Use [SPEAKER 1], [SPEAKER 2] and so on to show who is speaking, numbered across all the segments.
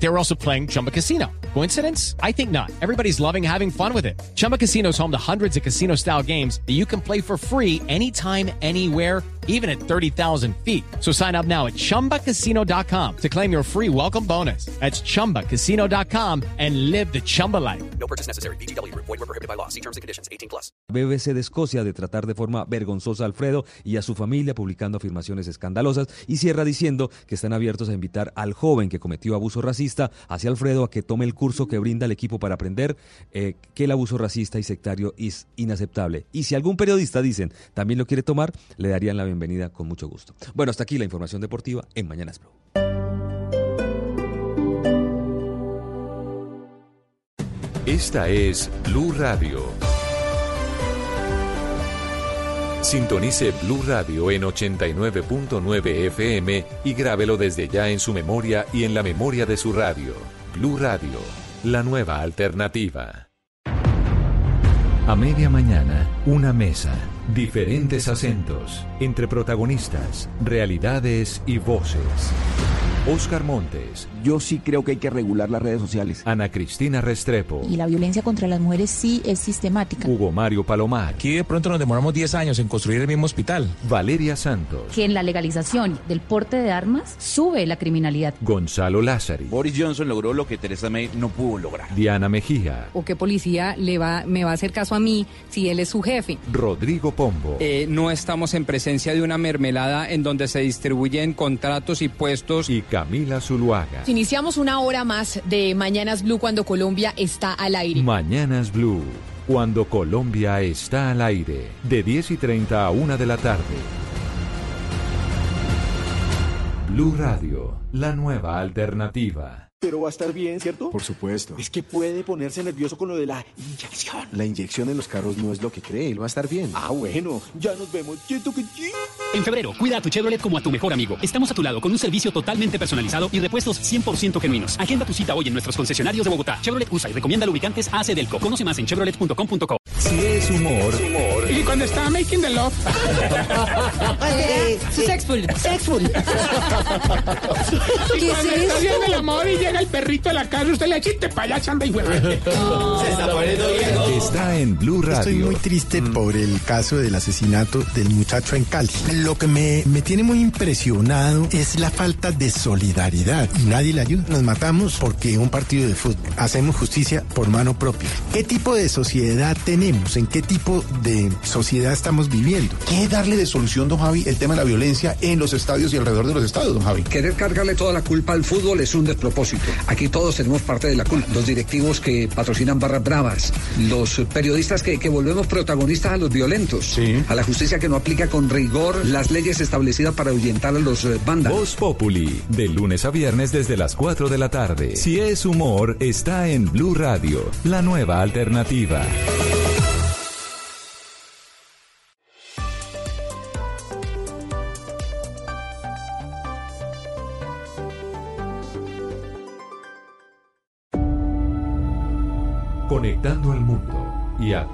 [SPEAKER 1] They were also playing Chumba Casino. Coincidence? I think not. Everybody's loving having fun with it. Chumba Casino is home to hundreds of casino style games that you can play for free anytime, anywhere, even at 30,000 feet. So sign up now at chumbacasino.com to claim your free welcome bonus. That's chumbacasino.com and live the Chumba life.
[SPEAKER 2] No purchase necessary. BGW. Void were prohibited by law. See terms and conditions. 18 plus.
[SPEAKER 3] BBC de Escocia de tratar de forma vergonzosa a Alfredo y a su familia publicando afirmaciones escandalosas y cierra diciendo que están abiertos a invitar al joven que cometió abuso racista hacia Alfredo a que tome el curso que brinda el equipo para aprender eh, que el abuso racista y sectario es inaceptable. Y si algún periodista, dicen, también lo quiere tomar, le darían la bienvenida con mucho gusto. Bueno, hasta aquí la información deportiva en Mañanas Blue.
[SPEAKER 4] Esta es Blue Radio. Sintonice Blue Radio en 89.9 FM y grábelo desde ya en su memoria y en la memoria de su radio. Blue Radio, la nueva alternativa. A media mañana, una mesa, diferentes acentos, entre protagonistas, realidades y voces. Oscar Montes,
[SPEAKER 5] Yo sí creo que hay que regular las redes sociales.
[SPEAKER 4] Ana Cristina Restrepo,
[SPEAKER 6] Y la violencia contra las mujeres sí es sistemática.
[SPEAKER 4] Hugo Mario Palomar,
[SPEAKER 7] Aquí de pronto nos demoramos 10 años en construir el mismo hospital.
[SPEAKER 4] Valeria Santos,
[SPEAKER 8] que en la legalización del porte de armas sube la criminalidad.
[SPEAKER 4] Gonzalo Lázari,
[SPEAKER 9] Boris Johnson logró lo que Theresa May no pudo lograr.
[SPEAKER 4] Diana Mejía,
[SPEAKER 10] ¿O qué policía le va, me va a hacer caso a mí si él es su jefe?
[SPEAKER 4] Rodrigo Pombo,
[SPEAKER 11] Eh, no estamos en presencia de una mermelada en donde se distribuyen contratos y puestos.
[SPEAKER 4] y Camila Zuluaga.
[SPEAKER 10] Iniciamos una hora más de Mañanas Blue cuando Colombia está al aire.
[SPEAKER 4] Mañanas Blue, cuando Colombia está al aire, de 10 y 30 a 1 de la tarde. Blue Radio, la nueva alternativa.
[SPEAKER 5] Pero va a estar bien, ¿cierto?
[SPEAKER 12] Por supuesto.
[SPEAKER 5] Es que puede ponerse nervioso con lo de la inyección.
[SPEAKER 12] La inyección en los carros no es lo que cree, él va a estar bien.
[SPEAKER 5] Ah, bueno, ya nos vemos. ¿Cierto que sí?
[SPEAKER 13] En febrero, cuida a tu Chevrolet como a tu mejor amigo. Estamos a tu lado con un servicio totalmente personalizado y repuestos 100% genuinos. Agenda tu cita hoy en nuestros concesionarios de Bogotá. Chevrolet usa y recomienda lubricantes AC Delco. Conoce más en chevrolet.com.co.
[SPEAKER 4] es humor,
[SPEAKER 11] Y cuando estaba making the love.
[SPEAKER 10] Sexful, sexful.
[SPEAKER 11] y
[SPEAKER 10] ¿Qué
[SPEAKER 11] cuando
[SPEAKER 10] es
[SPEAKER 11] está haciendo el amor y llega el perrito a la casa, usted le chiste para allá, chanda y fuera.
[SPEAKER 4] está en Blue Radio.
[SPEAKER 12] Estoy muy triste por el caso del asesinato del muchacho en Cali. Lo que me, me tiene muy impresionado es la falta de solidaridad. Y nadie le ayuda. Nos matamos porque un partido de fútbol. Hacemos justicia por mano propia. ¿Qué tipo de sociedad tenemos? ¿En qué tipo de sociedad estamos viviendo?
[SPEAKER 14] ¿Qué darle de solución, don Javi, el tema de la violencia en los estadios y alrededor de los estadios, don Javi?
[SPEAKER 15] Querer cargarle toda la culpa al fútbol es un despropósito. Aquí todos tenemos parte de la culpa. Los directivos que patrocinan barras bravas, los periodistas que, que volvemos protagonistas a los violentos, a la justicia que no aplica con rigor las leyes establecidas para ahuyentar a los eh, vándalos.
[SPEAKER 4] Voz Populi, de lunes a viernes desde las 4 de la tarde. Si es humor, está en Blue Radio, la nueva alternativa.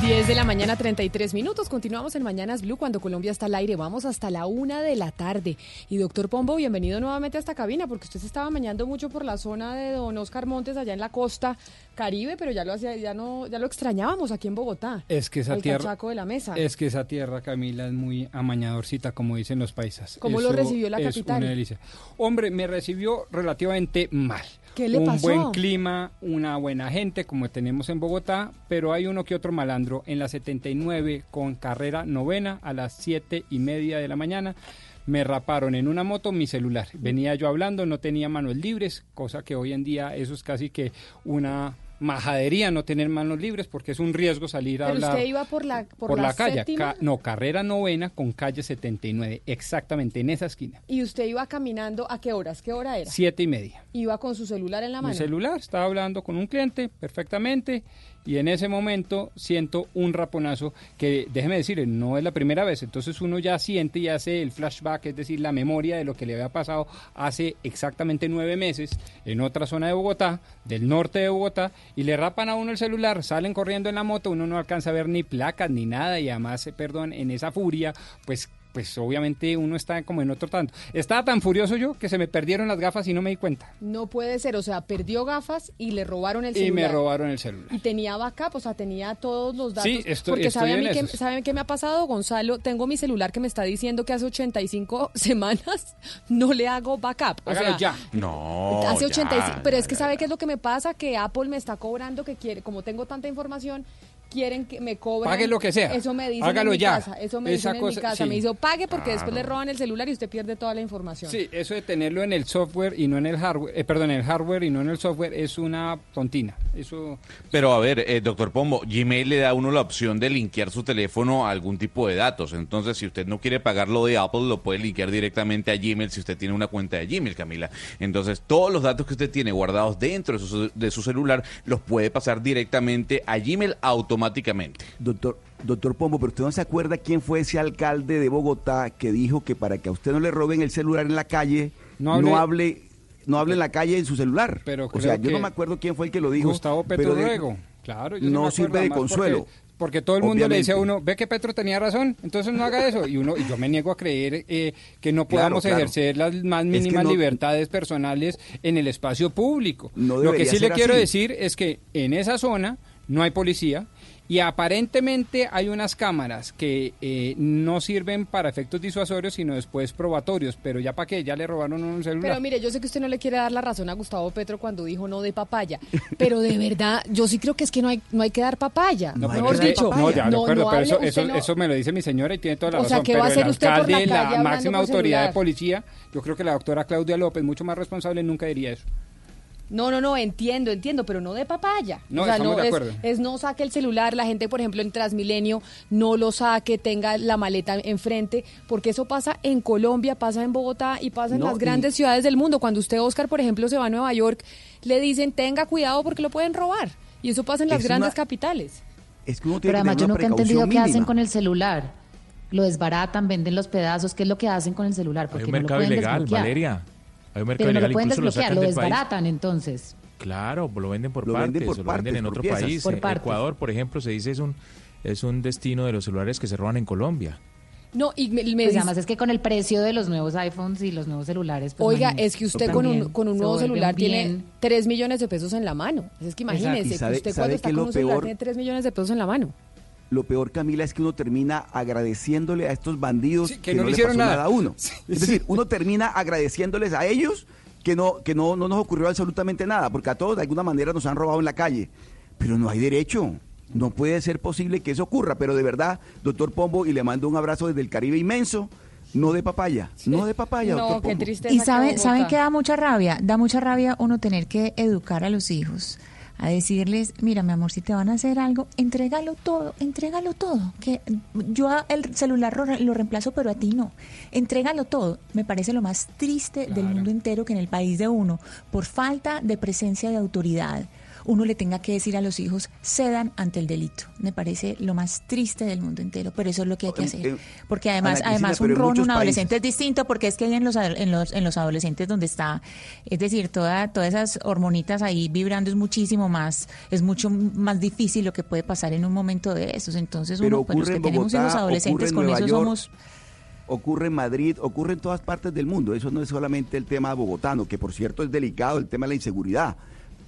[SPEAKER 10] 10 de la mañana, 33 minutos. Continuamos en Mañanas Blue cuando Colombia está al aire. Vamos hasta la una de la tarde. Y doctor Pombo, bienvenido nuevamente a esta cabina porque usted se estaba bañando mucho por la zona de don Oscar Montes allá en la costa caribe, pero ya lo hacía, ya no, ya lo extrañábamos aquí en Bogotá.
[SPEAKER 11] Es que esa
[SPEAKER 10] el
[SPEAKER 11] tierra.
[SPEAKER 10] de la mesa.
[SPEAKER 11] Es que esa tierra, Camila, es muy amañadorcita, como dicen los paisas.
[SPEAKER 10] ¿Cómo lo recibió la
[SPEAKER 11] es
[SPEAKER 10] capital?
[SPEAKER 11] Una delicia. Hombre, me recibió relativamente mal.
[SPEAKER 10] ¿Qué le
[SPEAKER 11] un
[SPEAKER 10] pasó?
[SPEAKER 11] buen clima, una buena gente como tenemos en Bogotá, pero hay uno que otro malandro en la 79 con carrera novena a las 7 y media de la mañana. Me raparon en una moto mi celular. Venía yo hablando, no tenía manos libres, cosa que hoy en día eso es casi que una majadería no tener manos libres porque es un riesgo salir a
[SPEAKER 10] Pero
[SPEAKER 11] hablar
[SPEAKER 10] usted iba por la, por,
[SPEAKER 11] por la, calle. Ca- no, carrera novena con calle 79, exactamente en esa esquina.
[SPEAKER 10] y usted iba caminando, ¿a qué horas? ¿Qué hora era?
[SPEAKER 11] Siete y media.
[SPEAKER 10] Iba con su celular en la mano.
[SPEAKER 11] Mi celular, estaba hablando con un cliente perfectamente y en ese momento siento un raponazo que, déjeme decirle, no es la primera vez, entonces uno ya siente y hace el flashback, es decir, la memoria de lo que le había pasado hace exactamente nueve meses en otra zona de Bogotá, del norte de Bogotá, y le rapan a uno el celular, salen corriendo en la moto, uno no alcanza a ver ni placas ni nada y además, perdón, en esa furia, pues pues obviamente uno está como en otro tanto. Estaba tan furioso yo que se me perdieron las gafas y no me di cuenta.
[SPEAKER 10] No puede ser, o sea, perdió gafas y le robaron el
[SPEAKER 11] Y
[SPEAKER 10] celular.
[SPEAKER 11] me robaron el celular.
[SPEAKER 10] Y tenía backup, o sea, tenía todos los datos.
[SPEAKER 11] Sí, estoy-
[SPEAKER 10] porque
[SPEAKER 11] estoy
[SPEAKER 10] sabe a mí que. ¿saben qué me ha pasado, Gonzalo? Tengo mi celular que me está diciendo que hace 85 semanas no le hago backup. O
[SPEAKER 11] Hágalo
[SPEAKER 10] sea,
[SPEAKER 11] ya.
[SPEAKER 9] No.
[SPEAKER 10] Hace
[SPEAKER 9] ya,
[SPEAKER 10] 85, pero
[SPEAKER 9] ya,
[SPEAKER 10] es que
[SPEAKER 9] ya,
[SPEAKER 10] sabe qué es lo que me pasa, que Apple me está cobrando que quiere, como tengo tanta información, quieren que me cobren.
[SPEAKER 11] Pague lo que sea.
[SPEAKER 10] Eso me dicen
[SPEAKER 11] Hágalo
[SPEAKER 10] en mi
[SPEAKER 11] ya.
[SPEAKER 10] casa, eso me
[SPEAKER 11] Esa
[SPEAKER 10] dicen en mi casa.
[SPEAKER 11] sí.
[SPEAKER 10] Me dice, pague porque después le roban el celular y usted pierde toda la información.
[SPEAKER 11] Sí, eso de tenerlo en el software y no en el hardware, eh, perdón, en el hardware y no en el software es una tontina. Eso
[SPEAKER 9] Pero a ver, eh, doctor Pombo, Gmail le da a uno la opción de linkear su teléfono a algún tipo de datos. Entonces, si usted no quiere pagar lo de Apple, lo puede linkear directamente a Gmail si usted tiene una cuenta de Gmail, Camila. Entonces, todos los datos que usted tiene guardados dentro de su, de su celular los puede pasar directamente a Gmail automáticamente.
[SPEAKER 5] Doctor, doctor Pombo, pero usted no se acuerda quién fue ese alcalde de Bogotá que dijo que para que a usted no le roben el celular en la calle,
[SPEAKER 11] No
[SPEAKER 5] no
[SPEAKER 11] hable-
[SPEAKER 5] no hable, en la calle en su celular.
[SPEAKER 11] Pero
[SPEAKER 5] o sea,
[SPEAKER 11] creo
[SPEAKER 5] yo no me acuerdo quién fue el que lo dijo.
[SPEAKER 11] Gustavo Petro
[SPEAKER 5] pero de-
[SPEAKER 11] luego. Claro, yo
[SPEAKER 5] no sirve de
[SPEAKER 11] porque-
[SPEAKER 5] consuelo.
[SPEAKER 11] Porque, todo el mundo le dice a uno, ve que Petro tenía razón, entonces no haga eso. Y uno y yo me niego a creer eh, que no podamos
[SPEAKER 5] claro.
[SPEAKER 11] ejercer las más
[SPEAKER 5] Es que
[SPEAKER 11] mínimas
[SPEAKER 5] no-
[SPEAKER 11] libertades personales en el espacio público.
[SPEAKER 5] No
[SPEAKER 11] Lo que sí le quiero
[SPEAKER 5] así.
[SPEAKER 11] decir es que en esa zona no hay policía y aparentemente hay unas cámaras que eh, no sirven para efectos disuasorios, sino después probatorios. Pero ya para qué, ya le robaron un celular.
[SPEAKER 10] Pero mire, yo sé que usted no le quiere dar la razón a Gustavo Petro cuando dijo no de papaya, pero de verdad, yo sí creo que es que no hay, no hay que dar papaya.
[SPEAKER 11] No, pero
[SPEAKER 10] Mejor
[SPEAKER 11] que-
[SPEAKER 10] dicho,
[SPEAKER 11] no, ya, de
[SPEAKER 10] no,
[SPEAKER 11] acuerdo,
[SPEAKER 10] no
[SPEAKER 11] pero eso, eso,
[SPEAKER 10] no-
[SPEAKER 11] eso me lo dice mi señora y tiene toda la
[SPEAKER 10] O sea,
[SPEAKER 11] razón.
[SPEAKER 10] ¿qué va a
[SPEAKER 11] pero
[SPEAKER 10] hacer
[SPEAKER 11] el
[SPEAKER 10] usted por la
[SPEAKER 11] alcalde,
[SPEAKER 10] calle
[SPEAKER 11] la máxima
[SPEAKER 10] por
[SPEAKER 11] autoridad
[SPEAKER 10] celular?
[SPEAKER 11] de policía, yo creo que la doctora Claudia López, mucho más responsable, nunca diría eso.
[SPEAKER 10] No, no, no, entiendo, entiendo, pero no de papaya.
[SPEAKER 11] No,
[SPEAKER 10] o sea,
[SPEAKER 11] estamos
[SPEAKER 10] no
[SPEAKER 11] de
[SPEAKER 10] es,
[SPEAKER 11] acuerdo.
[SPEAKER 10] es no saque el celular, la gente, por ejemplo, en Transmilenio, no lo saque, tenga la maleta enfrente, porque eso pasa en Colombia, pasa en Bogotá y pasa en
[SPEAKER 5] No,
[SPEAKER 10] las
[SPEAKER 5] y-
[SPEAKER 10] grandes ciudades del mundo. Cuando usted, Oscar, por ejemplo, se va a Nueva York, le dicen, tenga cuidado porque lo pueden robar. Y eso pasa en las
[SPEAKER 5] Es
[SPEAKER 10] grandes
[SPEAKER 5] una-
[SPEAKER 10] capitales.
[SPEAKER 5] Es que uno tiene
[SPEAKER 8] Pero
[SPEAKER 5] que
[SPEAKER 8] además
[SPEAKER 5] tener
[SPEAKER 8] yo nunca he entendido qué hacen con el celular. Lo desbaratan, venden los pedazos, ¿qué es lo que hacen con el celular?
[SPEAKER 7] Hay
[SPEAKER 8] Porque
[SPEAKER 7] un
[SPEAKER 8] no lo
[SPEAKER 7] mercado ilegal. Valeria. Hay un mercado
[SPEAKER 8] Pero no lo pueden
[SPEAKER 7] incluso lo
[SPEAKER 8] desbloquear,
[SPEAKER 7] sacan
[SPEAKER 8] lo
[SPEAKER 7] del país.
[SPEAKER 8] desbaratan entonces.
[SPEAKER 7] Claro, lo venden por
[SPEAKER 5] Lo
[SPEAKER 7] partes,
[SPEAKER 5] venden por
[SPEAKER 7] o lo
[SPEAKER 5] partes,
[SPEAKER 7] venden en otro
[SPEAKER 5] piezas.
[SPEAKER 7] país.
[SPEAKER 8] Por partes.
[SPEAKER 7] Ecuador, por ejemplo, se dice es un es un destino de los celulares que se roban en Colombia.
[SPEAKER 10] No, y me, me
[SPEAKER 8] Pues además es que con el precio de los nuevos iPhones y los nuevos celulares. pues,
[SPEAKER 10] Oiga,
[SPEAKER 8] imagínese,
[SPEAKER 10] es que usted con un, con un nuevo celular
[SPEAKER 8] un
[SPEAKER 10] tiene
[SPEAKER 8] bien.
[SPEAKER 10] 3 millones de pesos en la mano. Es que imagínese que usted
[SPEAKER 5] sabe
[SPEAKER 10] cuando
[SPEAKER 5] que
[SPEAKER 10] está con un celular
[SPEAKER 5] peor-
[SPEAKER 10] tiene 3 millones de pesos en la mano.
[SPEAKER 5] Lo peor, Camila, es que uno termina agradeciéndole a estos bandidos
[SPEAKER 11] Sí,
[SPEAKER 5] que, no, le
[SPEAKER 11] hicieron
[SPEAKER 5] pasó
[SPEAKER 11] nada.
[SPEAKER 5] nada. a uno.
[SPEAKER 11] Sí,
[SPEAKER 5] es
[SPEAKER 11] sí.
[SPEAKER 5] decir, uno termina agradeciéndoles a ellos que no que no, no nos ocurrió absolutamente nada, porque a todos de alguna manera nos han robado en la calle. Pero no hay derecho. No puede ser posible que eso ocurra. Pero de verdad, doctor Pombo, y le mando un abrazo desde el Caribe inmenso, no de papaya. No de papaya,
[SPEAKER 10] No,
[SPEAKER 5] doctor
[SPEAKER 10] qué
[SPEAKER 5] Pombo.
[SPEAKER 10] tristeza.
[SPEAKER 6] Y saben, saben que da mucha rabia, da mucha rabia uno tener que educar a los hijos, a decirles, mira mi amor, si te van a hacer algo, entrégalo todo, entrégalo todo, que yo a- el celular lo reemplazo, pero a ti no, entrégalo todo. Me parece lo más triste del mundo entero que en el país de uno, por falta de presencia de autoridad, uno le tenga que decir a los hijos, cedan ante el delito. Me parece lo más triste del mundo entero, pero eso es lo que hay que
[SPEAKER 5] Eh,
[SPEAKER 6] hacer.
[SPEAKER 5] eh,
[SPEAKER 6] Porque además,
[SPEAKER 5] Cristina,
[SPEAKER 6] además un
[SPEAKER 5] en
[SPEAKER 6] ron, un adolescente
[SPEAKER 5] países-
[SPEAKER 6] es distinto porque es que hay en los, en los, en los adolescentes donde está, es decir, toda, todas esas hormonitas ahí vibrando es muchísimo más, es mucho más difícil lo que puede pasar en un momento de esos. Entonces
[SPEAKER 5] Pero
[SPEAKER 6] uno, pues los que
[SPEAKER 5] en
[SPEAKER 6] tenemos hijos adolescentes, con eso
[SPEAKER 5] York.
[SPEAKER 6] somos...
[SPEAKER 5] ocurre en Madrid, ocurre en todas partes del mundo. Eso no es solamente el tema bogotano, que por cierto es delicado, el tema de la inseguridad.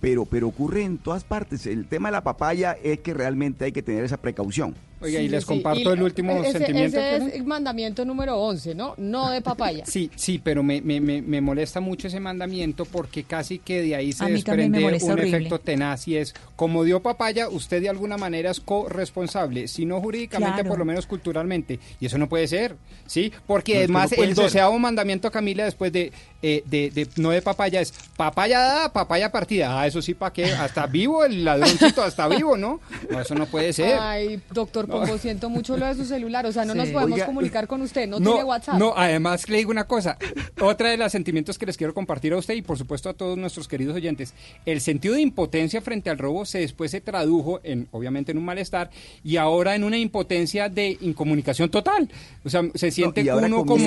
[SPEAKER 5] Pero, pero ocurre en todas partes. El tema de la papaya es que realmente hay que tener esa precaución.
[SPEAKER 11] Oiga,
[SPEAKER 10] Sí,
[SPEAKER 11] y les
[SPEAKER 10] sí,
[SPEAKER 11] comparto
[SPEAKER 10] y
[SPEAKER 11] el último
[SPEAKER 10] ese,
[SPEAKER 11] sentimiento.
[SPEAKER 10] Ese es el mandamiento número 11, ¿no? No de papaya.
[SPEAKER 11] Sí, sí, pero me, me, me, me molesta mucho ese mandamiento porque casi que de ahí se desprende un
[SPEAKER 6] horrible.
[SPEAKER 11] efecto tenaz y es, como dio papaya, usted de alguna manera es corresponsable, si no jurídicamente,
[SPEAKER 6] Claro.
[SPEAKER 11] por lo menos culturalmente. Y eso no puede ser, ¿sí? Porque
[SPEAKER 5] No,
[SPEAKER 11] además
[SPEAKER 5] no
[SPEAKER 11] el
[SPEAKER 5] ser.
[SPEAKER 11] doceavo mandamiento, Camila, después de, eh, de, de- no de papaya, es papaya dada, papaya partida. Ah, eso sí, ¿para qué? Hasta vivo el ladroncito, hasta vivo, ¿no? No, eso no puede ser.
[SPEAKER 10] Ay, doctor Pombo, siento mucho lo de su celular. O sea, no
[SPEAKER 11] Sí.
[SPEAKER 10] nos podemos
[SPEAKER 11] Oiga,
[SPEAKER 10] comunicar con usted. No, tiene WhatsApp.
[SPEAKER 11] No, además le digo una cosa. Otra de los sentimientos que les quiero compartir a usted y por supuesto a todos nuestros queridos oyentes. El sentido de impotencia frente al robo se después se tradujo en, obviamente, en un malestar y ahora en una impotencia de incomunicación total. O sea, se siente uno como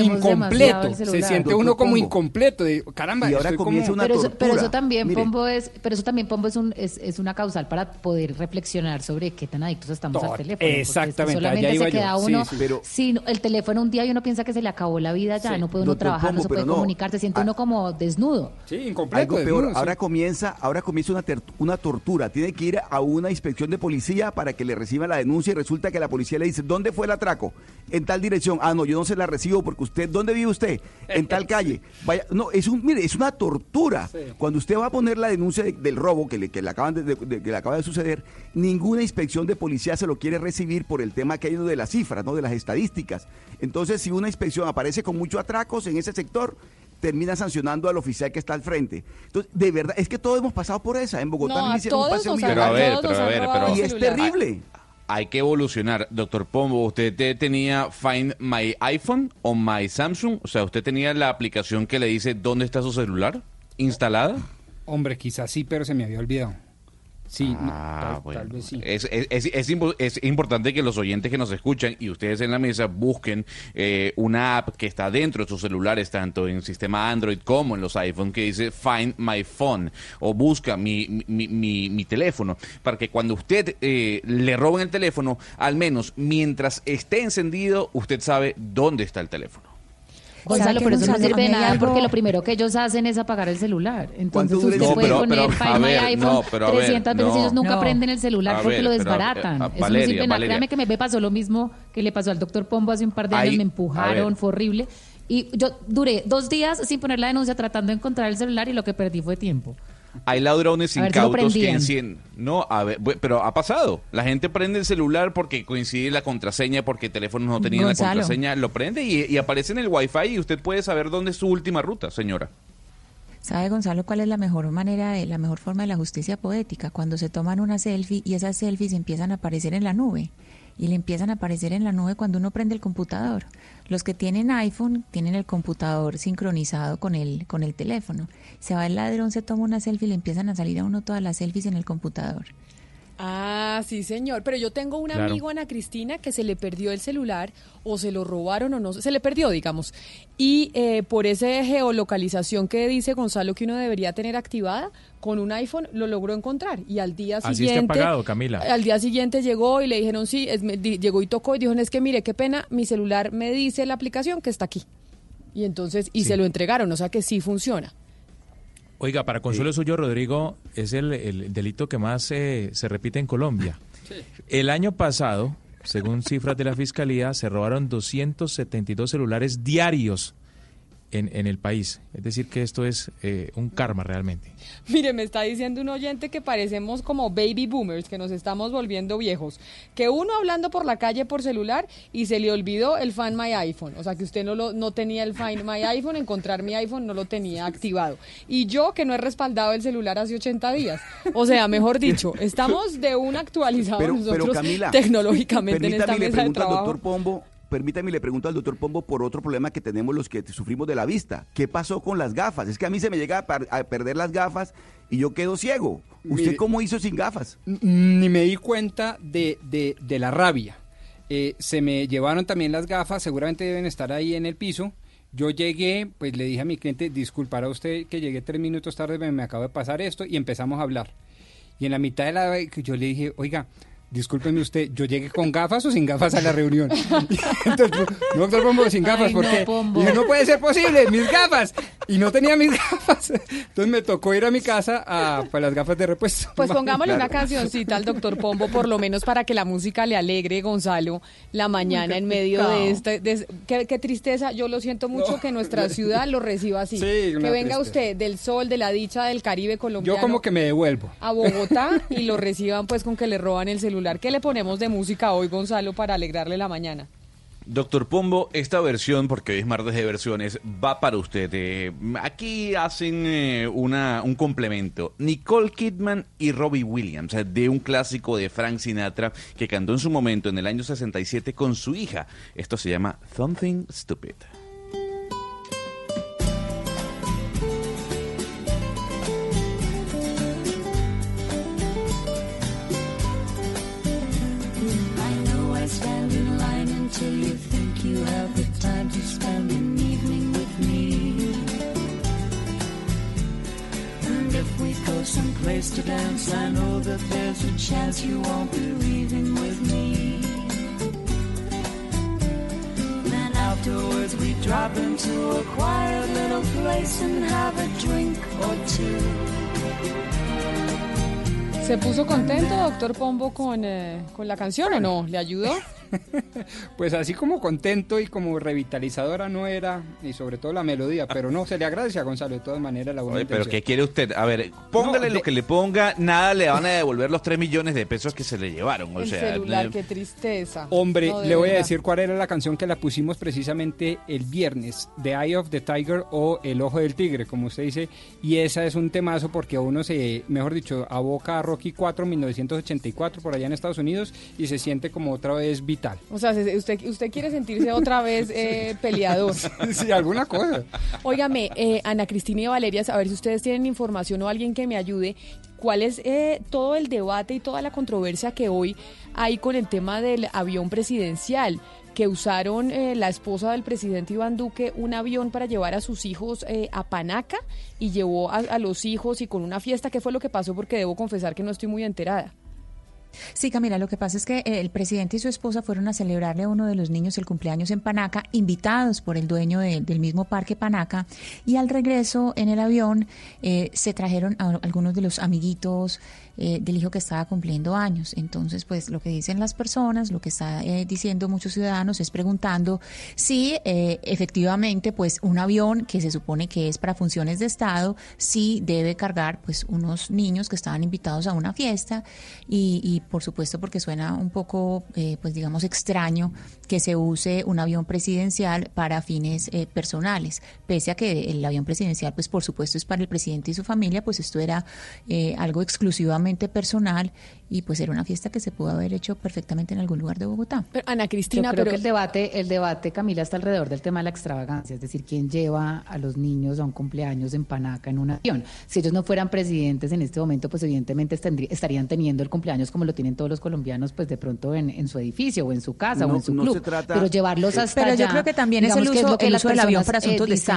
[SPEAKER 11] incompleto. Se siente
[SPEAKER 5] Doctor
[SPEAKER 11] uno como
[SPEAKER 5] Pombo.
[SPEAKER 11] incompleto. De, caramba,
[SPEAKER 5] Y ahora
[SPEAKER 11] estoy
[SPEAKER 5] comienza
[SPEAKER 11] como...
[SPEAKER 5] una
[SPEAKER 8] pero eso, pero eso también
[SPEAKER 5] Mire.
[SPEAKER 8] Pombo es pero eso también Pombo es un es, es una causal para poder reflexionar sobre qué tan adictos estamos al Teléfono
[SPEAKER 11] exactamente,
[SPEAKER 8] solamente
[SPEAKER 11] allá iba
[SPEAKER 8] se
[SPEAKER 11] yo.
[SPEAKER 8] queda
[SPEAKER 11] Sí,
[SPEAKER 8] uno
[SPEAKER 11] sí.
[SPEAKER 5] Pero-
[SPEAKER 8] sin el teléfono un día y uno piensa que se le acabó la vida ya
[SPEAKER 11] Sí.
[SPEAKER 8] no puede uno trabajar no se puede comunicar se siente
[SPEAKER 5] Ah.
[SPEAKER 8] uno como desnudo
[SPEAKER 11] Sí, incompleto.
[SPEAKER 5] Algo
[SPEAKER 11] desnudo,
[SPEAKER 5] peor,
[SPEAKER 11] sí.
[SPEAKER 5] ahora comienza, ahora comienza una, ter- una tortura. Tiene que ir a una inspección de policía para que le reciba la denuncia y resulta que la policía le dice, ¿dónde fue el atraco? En tal dirección. Ah, no, yo no se la recibo porque usted, ¿dónde vive usted? En tal calle. Vaya, no, es un, mire, es una tortura.
[SPEAKER 11] Sí.
[SPEAKER 5] Cuando usted va a poner la denuncia de- del robo que le, que le acaban de, de- de- que le acaba de suceder, ninguna inspección de policía se lo quiere recibir por el tema que hay de las cifras, ¿no? De las estadísticas. Entonces, si una inspección aparece con muchos atracos en ese sector, termina sancionando al oficial que está al frente. Entonces, de verdad, es que todos hemos pasado por esa. En Bogotá
[SPEAKER 10] No,
[SPEAKER 5] me hicieron un paseo
[SPEAKER 9] Pero a ver, a ver,
[SPEAKER 5] Y es terrible.
[SPEAKER 9] Hay que evolucionar. Doctor Pombo, ¿usted te- tenía Find My iPhone o My Samsung? O sea, ¿usted tenía la aplicación que le dice dónde está su celular instalada?
[SPEAKER 11] Hombre, quizás sí, pero se me había olvidado. Sí,
[SPEAKER 9] Ah,
[SPEAKER 11] tal-
[SPEAKER 9] bueno.
[SPEAKER 11] tal vez sí.
[SPEAKER 9] Es, es- es importante que los oyentes que nos escuchan y ustedes en la mesa busquen eh, una app que está dentro de sus celulares, tanto en sistema Android como en los iPhone, que dice Find My Phone o busca mi, mi, mi- mi teléfono, para que cuando usted eh, le roben el teléfono, al menos mientras esté encendido, usted sabe dónde está el teléfono.
[SPEAKER 8] Gonzalo, pero eso no sirve de
[SPEAKER 6] a
[SPEAKER 8] nada porque lo primero que ellos hacen es apagar el celular. Entonces usted
[SPEAKER 5] No,
[SPEAKER 8] puede
[SPEAKER 9] pero-
[SPEAKER 8] poner
[SPEAKER 9] pero,
[SPEAKER 8] Find
[SPEAKER 9] a
[SPEAKER 8] My
[SPEAKER 9] ver,
[SPEAKER 8] iPhone
[SPEAKER 9] no, pero a ver,
[SPEAKER 8] 300 veces
[SPEAKER 9] no.
[SPEAKER 8] ellos nunca
[SPEAKER 6] No.
[SPEAKER 8] prenden el celular
[SPEAKER 9] A
[SPEAKER 8] porque
[SPEAKER 9] ver,
[SPEAKER 8] lo
[SPEAKER 9] pero,
[SPEAKER 8] desbaratan.
[SPEAKER 9] eh, a-
[SPEAKER 8] eso no sirve de nada.
[SPEAKER 9] Valeria.
[SPEAKER 8] Créame que me pasó lo mismo que le pasó al doctor Pombo hace un par de años. Me
[SPEAKER 9] a
[SPEAKER 8] empujaron, fue horrible. Y yo duré dos días sin poner la denuncia tratando de encontrar el celular y lo que perdí fue tiempo.
[SPEAKER 9] Hay ladrones
[SPEAKER 8] ver si
[SPEAKER 9] incautos que encienden. No, a ver, pero ha pasado. La gente prende el celular porque coincide la contraseña, porque el teléfono no tenía la contraseña, lo prende y, y aparece en el wifi y usted puede saber dónde es su última ruta, señora.
[SPEAKER 6] ¿Sabe, Gonzalo, cuál es la mejor manera, de, la mejor forma de la justicia poética? Cuando se toman una selfie y esas selfies empiezan a aparecer en la nube. Y le empiezan a aparecer en la nube cuando uno prende el computador. Los que tienen iPhone tienen el computador sincronizado con el, con el teléfono. Se va el ladrón, se toma una selfie y le empiezan a salir a uno todas las selfies en el computador.
[SPEAKER 10] Ah, sí, señor. Pero yo tengo un
[SPEAKER 7] Claro.
[SPEAKER 10] amigo, Ana Cristina, que se le perdió el celular o se lo robaron o no. Se le perdió, digamos. Y eh, por esa geolocalización que dice Gonzalo que uno debería tener activada, con un iPhone lo logró encontrar. Y al día
[SPEAKER 7] Así
[SPEAKER 10] siguiente.
[SPEAKER 7] apagado, Camila.
[SPEAKER 10] Al día siguiente llegó y le dijeron, sí, es- me- di- llegó y tocó y dijo, es que mire, qué pena, mi celular me dice la aplicación que está aquí. Y entonces, y
[SPEAKER 7] Sí.
[SPEAKER 10] se lo entregaron, o sea que sí funciona.
[SPEAKER 7] Oiga, para consuelo suyo, Rodrigo, es el, el delito que más eh, se repite en Colombia. El año pasado, según cifras de la Fiscalía, se robaron 272 celulares diarios en, en el país. Es decir, que esto es eh, un karma realmente.
[SPEAKER 10] Mire, me está diciendo un oyente que parecemos como baby boomers, que nos estamos volviendo viejos. Que uno hablando por la calle por celular y se le olvidó el Find My iPhone. O sea, que usted no, lo, no tenía el Find My iPhone, encontrar mi iPhone no lo tenía activado. Y yo que no he respaldado el celular hace 80 días. O sea, mejor dicho, estamos de un actualizado
[SPEAKER 5] Pero,
[SPEAKER 10] nosotros
[SPEAKER 5] pero Camila,
[SPEAKER 10] tecnológicamente en esta
[SPEAKER 5] permítame, le
[SPEAKER 10] mesa de
[SPEAKER 5] pregunto al
[SPEAKER 10] trabajo.
[SPEAKER 5] doctor Pombo, permítame le pregunto al doctor Pombo por otro problema que tenemos los que sufrimos de la vista. ¿Qué pasó con las gafas? Es que a mí se me llega a, par- a perder las gafas y yo quedo ciego. ¿Usted
[SPEAKER 11] Mire-
[SPEAKER 5] cómo hizo sin gafas?
[SPEAKER 11] Ni me di cuenta de, de- de la rabia. Eh, se me llevaron también las gafas, seguramente deben estar ahí en el piso. Yo llegué, pues le dije a mi cliente, disculpará usted que llegué tres minutos tarde, me, me acabo de pasar esto y empezamos a hablar. Y en la mitad de la yo le dije, oiga, discúlpeme usted, ¿yo llegué con gafas o sin gafas a la reunión? Entonces, no, doctor Pombo, sin gafas,
[SPEAKER 8] Ay,
[SPEAKER 11] ¿por
[SPEAKER 8] no,
[SPEAKER 11] no puede ser posible, mis gafas. y no tenía mis gafas. Entonces me tocó ir a mi casa a pues, las gafas de repuesto.
[SPEAKER 10] Pues pongámosle una cancioncita al doctor Pombo, por lo menos para que la música le alegre, Gonzalo, la mañana en medio de este... de- qué, qué tristeza, yo lo siento mucho que nuestra ciudad lo reciba así.
[SPEAKER 11] Sí,
[SPEAKER 10] que venga
[SPEAKER 11] tristeza.
[SPEAKER 10] usted del sol, de la dicha del Caribe colombiano
[SPEAKER 11] Yo como que me devuelvo.
[SPEAKER 10] a Bogotá y lo reciban pues con que le roban el celular. ¿Qué le ponemos de música hoy, Gonzalo, para alegrarle la mañana?
[SPEAKER 9] Doctor Pombo, esta versión, porque hoy es martes de versiones, va para usted. Eh, aquí hacen eh, una, un complemento. Nicole Kidman y Robbie Williams, eh, de un clásico de Frank Sinatra que cantó en su momento en el año 67 con su hija. Esto se llama Something Stupid.
[SPEAKER 16] Until you think you have the time to spend an evening with me. And if we go someplace to dance, I know that there's a chance you won't be leaving with me. Then afterwards we drop into a quiet little place and have a drink or two.
[SPEAKER 10] ¿Se puso contento, doctor Pombo, con, eh, con la canción o no? ¿Le ayudó?
[SPEAKER 11] Pues así como contento y como revitalizadora no era, y sobre todo la melodía, pero no, se le agradece a Gonzalo de todas maneras la buena
[SPEAKER 9] Oye, pero. ¿qué quiere usted? A ver, póngale
[SPEAKER 11] No,
[SPEAKER 9] lo
[SPEAKER 11] de-
[SPEAKER 9] que le ponga, nada le van a devolver los 3 millones de pesos que se le llevaron. O
[SPEAKER 10] el
[SPEAKER 9] sea,
[SPEAKER 10] celular, qué tristeza.
[SPEAKER 11] Hombre,
[SPEAKER 10] No,
[SPEAKER 11] le voy a decir cuál era la canción que la pusimos precisamente el viernes, The Eye of the Tiger o El Ojo del Tigre, como usted dice, y esa es un temazo porque uno se, mejor dicho, aboca a Rocky 4 1984 por allá en Estados Unidos y se siente como otra vez vital.
[SPEAKER 10] O sea, se- usted, usted quiere sentirse otra vez eh, peleador.
[SPEAKER 11] sí, alguna cosa.
[SPEAKER 10] Óigame, eh, Ana Cristina y Valeria, a ver si ustedes tienen información o alguien que me ayude. ¿Cuál es eh, todo el debate y toda la controversia que hoy hay con el tema del avión presidencial? Que usaron eh, la esposa del presidente Iván Duque un avión para llevar a sus hijos eh, a Panaca y llevó a, a los hijos y con una fiesta. ¿Qué fue lo que pasó? Porque debo confesar que no estoy muy enterada.
[SPEAKER 6] Sí, Camila, lo que pasa es que eh, el presidente y su esposa fueron a celebrarle a uno de los niños el cumpleaños en Panaca, invitados por el dueño de- del mismo parque Panaca, y al regreso en el avión eh, se trajeron a algunos de los amiguitos eh, del hijo que estaba cumpliendo años. Entonces, pues lo que dicen las personas, lo que está eh, diciendo muchos ciudadanos es preguntando si eh, efectivamente, pues un avión que se supone que es para funciones de Estado, sí debe cargar pues unos niños que estaban invitados a una fiesta y, y, por supuesto porque suena un poco, eh, pues digamos, extraño que se use un avión presidencial para fines eh, personales, pese a que el avión presidencial, pues por supuesto es para el presidente y su familia, pues esto era eh, algo exclusivamente personal y pues era una fiesta que se pudo haber hecho perfectamente en algún lugar de Bogotá.
[SPEAKER 10] Pero, Ana Cristina,
[SPEAKER 8] Yo creo
[SPEAKER 10] pero
[SPEAKER 8] que el debate, el debate, Camila, está alrededor del tema de la extravagancia, es decir, quién lleva a los niños a un cumpleaños en Panaca en un avión. Si ellos no fueran presidentes en este momento, pues evidentemente estarían teniendo el cumpleaños como lo tienen todos los colombianos, pues de pronto en, en su edificio o en su casa o en su
[SPEAKER 5] no
[SPEAKER 8] club.
[SPEAKER 5] se trata-
[SPEAKER 8] Pero llevarlos
[SPEAKER 5] Eh,
[SPEAKER 8] hasta
[SPEAKER 6] Pero yo
[SPEAKER 8] allá,
[SPEAKER 6] creo que también es el
[SPEAKER 8] que
[SPEAKER 6] uso,
[SPEAKER 8] lo que
[SPEAKER 6] el
[SPEAKER 8] las
[SPEAKER 6] uso del avión para asuntos de
[SPEAKER 8] dicen.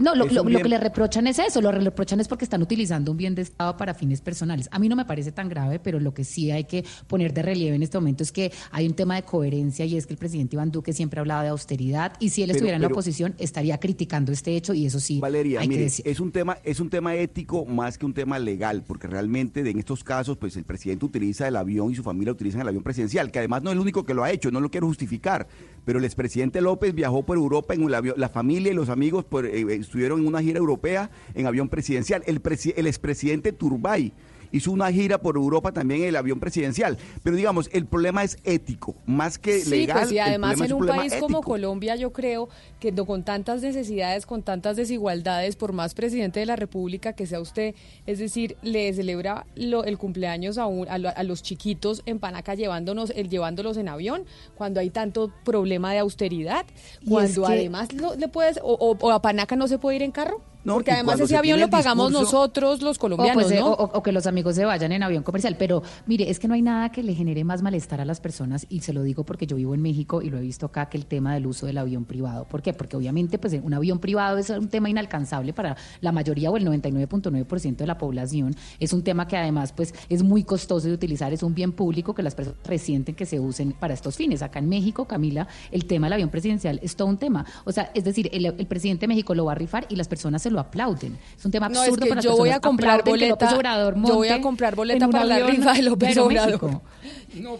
[SPEAKER 8] No, lo, lo- lo que le reprochan es eso, lo que reprochan es porque están utilizando un bien de Estado para fines personales. A mí no me parece tan grave, pero lo que sí hay que poner de relieve en este momento es que hay un tema de coherencia y es que el presidente Iván Duque siempre ha hablado de austeridad y si él
[SPEAKER 5] Pero-
[SPEAKER 8] estuviera en la oposición estaría criticando este hecho y eso sí
[SPEAKER 5] Valeria,
[SPEAKER 8] hay que
[SPEAKER 5] mire,
[SPEAKER 8] decir.
[SPEAKER 5] es un tema, es un tema ético más que un tema legal, porque realmente en estos casos, pues el presidente utiliza el avión y su familia utilizan el avión presidencial, que además no es el único que lo ha hecho, no lo quiero justificar, pero el expresidente López viajó por Europa en un avión, la familia y los amigos por, estuvieron en una gira europea en avión presidencial. El, el expresidente Turbay hizo una gira por Europa también en el avión presidencial, pero digamos, el problema es ético, más que
[SPEAKER 10] Sí,
[SPEAKER 5] legal.
[SPEAKER 10] pues y además en un país como. Colombia, yo creo que no- con tantas necesidades, con tantas desigualdades, por más presidente de la República que sea usted, es decir, le celebra lo- el cumpleaños a, un- a, lo- a los chiquitos en Panaca llevándonos, el, llevándolos en avión, cuando hay tanto problema de austeridad, cuando además lo- le puedes, o, o- o a Panaca no se puede ir en carro.
[SPEAKER 5] No,
[SPEAKER 10] Porque además ese
[SPEAKER 5] se
[SPEAKER 10] avión lo pagamos
[SPEAKER 5] discurso-
[SPEAKER 10] nosotros los
[SPEAKER 8] O,
[SPEAKER 10] colombianos,
[SPEAKER 8] pues, eh,
[SPEAKER 10] ¿no?
[SPEAKER 8] o- o- o que los amigos se vayan en avión comercial. Pero mire, es que no hay nada que le genere más malestar a las personas y se lo digo porque yo vivo en México y lo he visto acá que el tema del uso del avión privado. ¿Por qué? Porque obviamente pues un avión privado es un tema inalcanzable para la mayoría o el 99.9% de la población. Es un tema que además pues es muy costoso de utilizar, es un bien público que las personas resienten que se usen para estos fines. Acá en México, Camila, el tema del avión presidencial es todo un tema. O sea, es decir, el, el presidente de México lo va a rifar y las personas se lo aplauden. Es un tema
[SPEAKER 10] No,
[SPEAKER 8] absurdo
[SPEAKER 10] es que
[SPEAKER 8] para las
[SPEAKER 10] yo voy a comprar boleta-
[SPEAKER 8] Obrador
[SPEAKER 10] yo voy a comprar boleta para la rifa de López Obrador.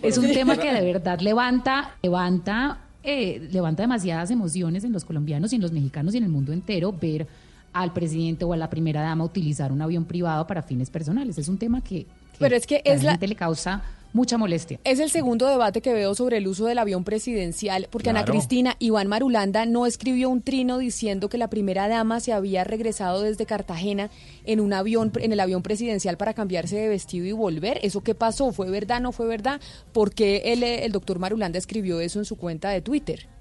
[SPEAKER 8] Es un tema que de verdad levanta, levanta, eh, levanta demasiadas emociones en los colombianos y en los mexicanos y en el mundo entero ver al presidente o a la primera dama utilizar un avión privado para fines personales. Es un tema que, que
[SPEAKER 10] Pero es que
[SPEAKER 8] a
[SPEAKER 10] es
[SPEAKER 8] la- gente le causa mucha molestia.
[SPEAKER 10] Es el segundo debate que veo sobre el uso del avión presidencial, porque Ana. Cristina Iván Marulanda no escribió un trino diciendo que la primera dama se había regresado desde Cartagena en un avión, en el avión presidencial para cambiarse de vestido y volver. ¿Eso qué pasó? ¿Fue verdad? ¿No fue verdad? ¿Por qué el, eh, el doctor Marulanda escribió eso en su cuenta de Twitter?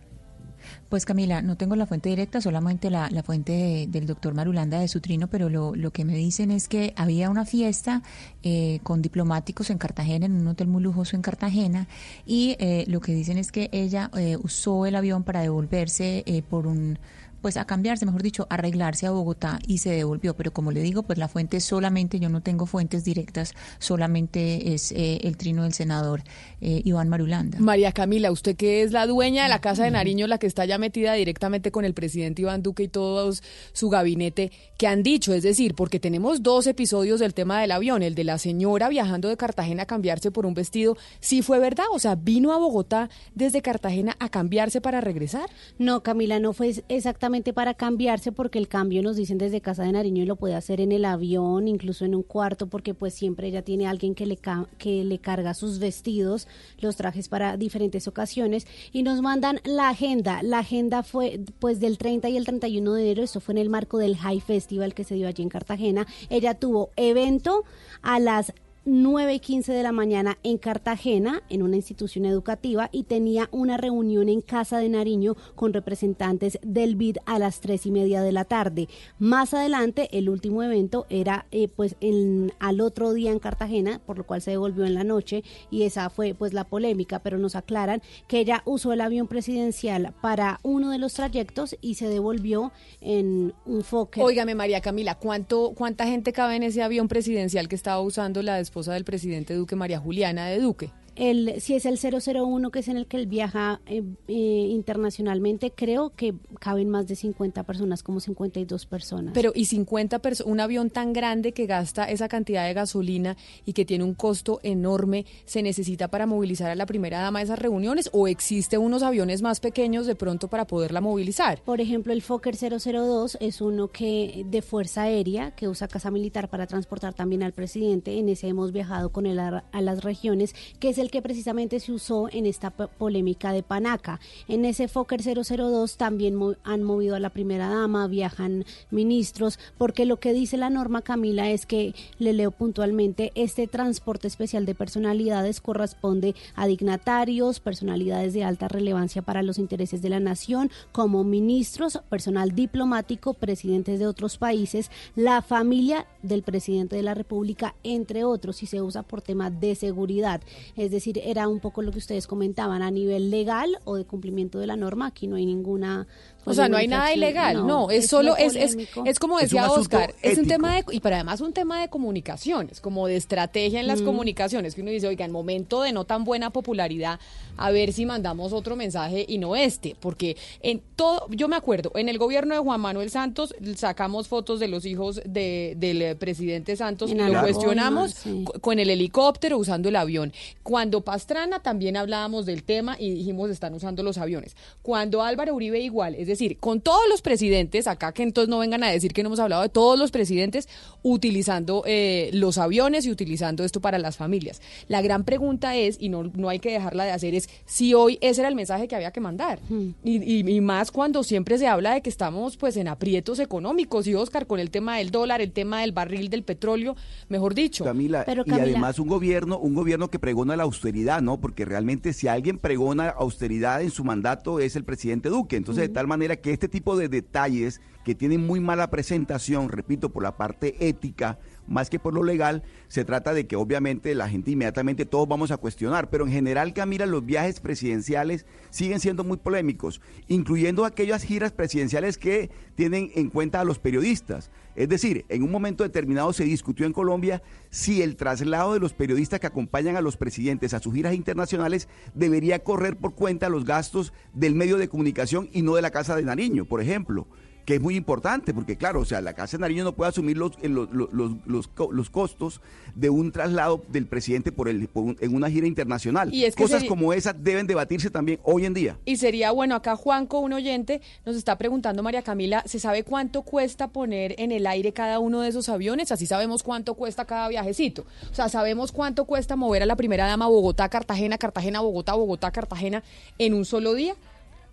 [SPEAKER 6] Pues Camila, no tengo la fuente directa, solamente la, la fuente de- del doctor Marulanda de su trino, pero lo, lo que me dicen es que había una fiesta eh, con diplomáticos en Cartagena, en un hotel muy lujoso en Cartagena, y eh, lo que dicen es que ella eh, usó el avión para devolverse eh, por un pues a cambiarse, mejor dicho, a arreglarse a Bogotá y se devolvió. Pero como le digo, pues la fuente solamente, yo no tengo fuentes directas, solamente es eh, el trino del senador eh, Iván Marulanda.
[SPEAKER 10] María Camila, usted que es la dueña de la Casa de Nariño, la que está ya metida directamente con el presidente Iván Duque y todo su gabinete, ¿qué han dicho? Es decir, porque tenemos dos episodios del tema del avión, el de la señora viajando de Cartagena a cambiarse por un vestido, ¿sí fue verdad? O sea, ¿vino a Bogotá desde Cartagena a cambiarse para regresar?
[SPEAKER 17] No, Camila, no fue exactamente para cambiarse porque el cambio nos dicen desde Casa de Nariño y lo puede hacer en el avión, incluso en un cuarto, porque pues siempre ella tiene alguien que le, que le carga sus vestidos, los trajes para diferentes ocasiones y nos mandan la agenda. La agenda fue pues del 30 y el 31 de enero, eso fue en el marco del High Festival que se dio allí en Cartagena. Ella tuvo evento a las 9 y 15 de la mañana en Cartagena, en una institución educativa, y tenía una reunión en Casa de Nariño con representantes del BID a las 3 y media de la tarde. Más adelante, el último evento era eh, pues en, al otro día en Cartagena, por lo cual se devolvió en la noche, y esa fue pues la polémica, pero nos aclaran que ella usó el avión presidencial para uno de los trayectos y se devolvió en un foque.
[SPEAKER 10] Óigame, María Camila, ¿cuánto, ¿cuánta gente cabe en ese avión presidencial que estaba usando la esposa del presidente Duque, María Juliana de Duque?
[SPEAKER 17] El, si es el 001, que es en el que él viaja eh, eh, internacionalmente, creo que caben más de 50 personas, como 52 personas.
[SPEAKER 10] Pero y 50 personas, un avión tan grande que gasta esa cantidad de gasolina y que tiene un costo enorme, ¿se necesita para movilizar a la primera dama esas reuniones o existe unos aviones más pequeños de pronto para poderla movilizar?
[SPEAKER 17] Por ejemplo, el Fokker 002 es uno que de Fuerza Aérea que usa Casa Militar para transportar también al presidente. En ese hemos viajado con él a, a las regiones, que es el que precisamente se usó en esta po- polémica de Panaca. En ese Fokker 002 también han movido a la primera dama, viajan ministros, porque lo que dice la norma, Camila, es que, le leo puntualmente, este transporte especial de personalidades corresponde a dignatarios, personalidades de alta relevancia para los intereses de la nación, como ministros, personal diplomático, presidentes de otros países, la familia del presidente de la República, entre otros, y se usa por tema de seguridad. Es decir, era un poco lo que ustedes comentaban a nivel legal o de cumplimiento de la norma. Aquí no hay ninguna.
[SPEAKER 10] O sea, no hay nada ilegal, no, es, solo, es, es, es como decía Oscar, es un tema de, y pero además un tema de comunicaciones, como de estrategia en las
[SPEAKER 17] Mm.
[SPEAKER 10] comunicaciones, que uno dice, oiga, en momento de no tan buena popularidad, a ver si mandamos otro mensaje y no este, porque en todo, yo me acuerdo, en el gobierno de Juan Manuel Santos sacamos fotos de los hijos de, del presidente Santos
[SPEAKER 17] En
[SPEAKER 10] y lo cuestionamos
[SPEAKER 17] sí.
[SPEAKER 10] co- con el helicóptero usando el avión. Cuando Pastrana también hablábamos del tema y dijimos están usando los aviones. Cuando Álvaro Uribe igual, es decir, con todos los presidentes, acá que entonces no vengan a decir que no hemos hablado de todos los presidentes utilizando eh, los aviones y utilizando esto para las familias. La gran pregunta es, y no, no hay que dejarla de hacer, es si hoy ese era el mensaje que había que mandar. Y, y- y más cuando siempre se habla de que estamos pues en aprietos económicos y Oscar con el tema del dólar, el tema del barril del petróleo, mejor dicho.
[SPEAKER 5] Camila,
[SPEAKER 17] Pero,
[SPEAKER 5] y
[SPEAKER 17] Camila-
[SPEAKER 5] además un gobierno, un gobierno que pregona la austeridad, ¿no? Porque realmente si alguien pregona austeridad en su mandato es el presidente Duque. Entonces, de tal manera que este tipo de detalles que tienen muy mala presentación, repito, por la parte ética, más que por lo legal, se trata de que obviamente la gente inmediatamente todos vamos a cuestionar, pero en general, Camila, los viajes presidenciales siguen siendo muy polémicos, incluyendo aquellas giras presidenciales que tienen en cuenta a los periodistas. Es decir, en un momento determinado se discutió en Colombia si el traslado de los periodistas que acompañan a los presidentes a sus giras internacionales debería correr por cuenta los gastos del medio de comunicación y no de la Casa de Nariño, por ejemplo que es muy importante, porque claro, o sea, la Casa de Nariño no puede asumir los, eh, los, los, los, los co- los costos de un traslado del presidente por el, por un- en una gira internacional.
[SPEAKER 10] Y es que
[SPEAKER 5] Cosas
[SPEAKER 10] sería-
[SPEAKER 5] como esas deben debatirse también hoy en día.
[SPEAKER 10] Y sería bueno, acá Juanco, un oyente, nos está preguntando, María Camila, ¿se sabe cuánto cuesta poner en el aire cada uno de esos aviones? Así sabemos cuánto cuesta cada viajecito. O sea, sabemos cuánto cuesta mover a la primera dama Bogotá, Cartagena, Cartagena, Bogotá, Bogotá, Cartagena en un solo día.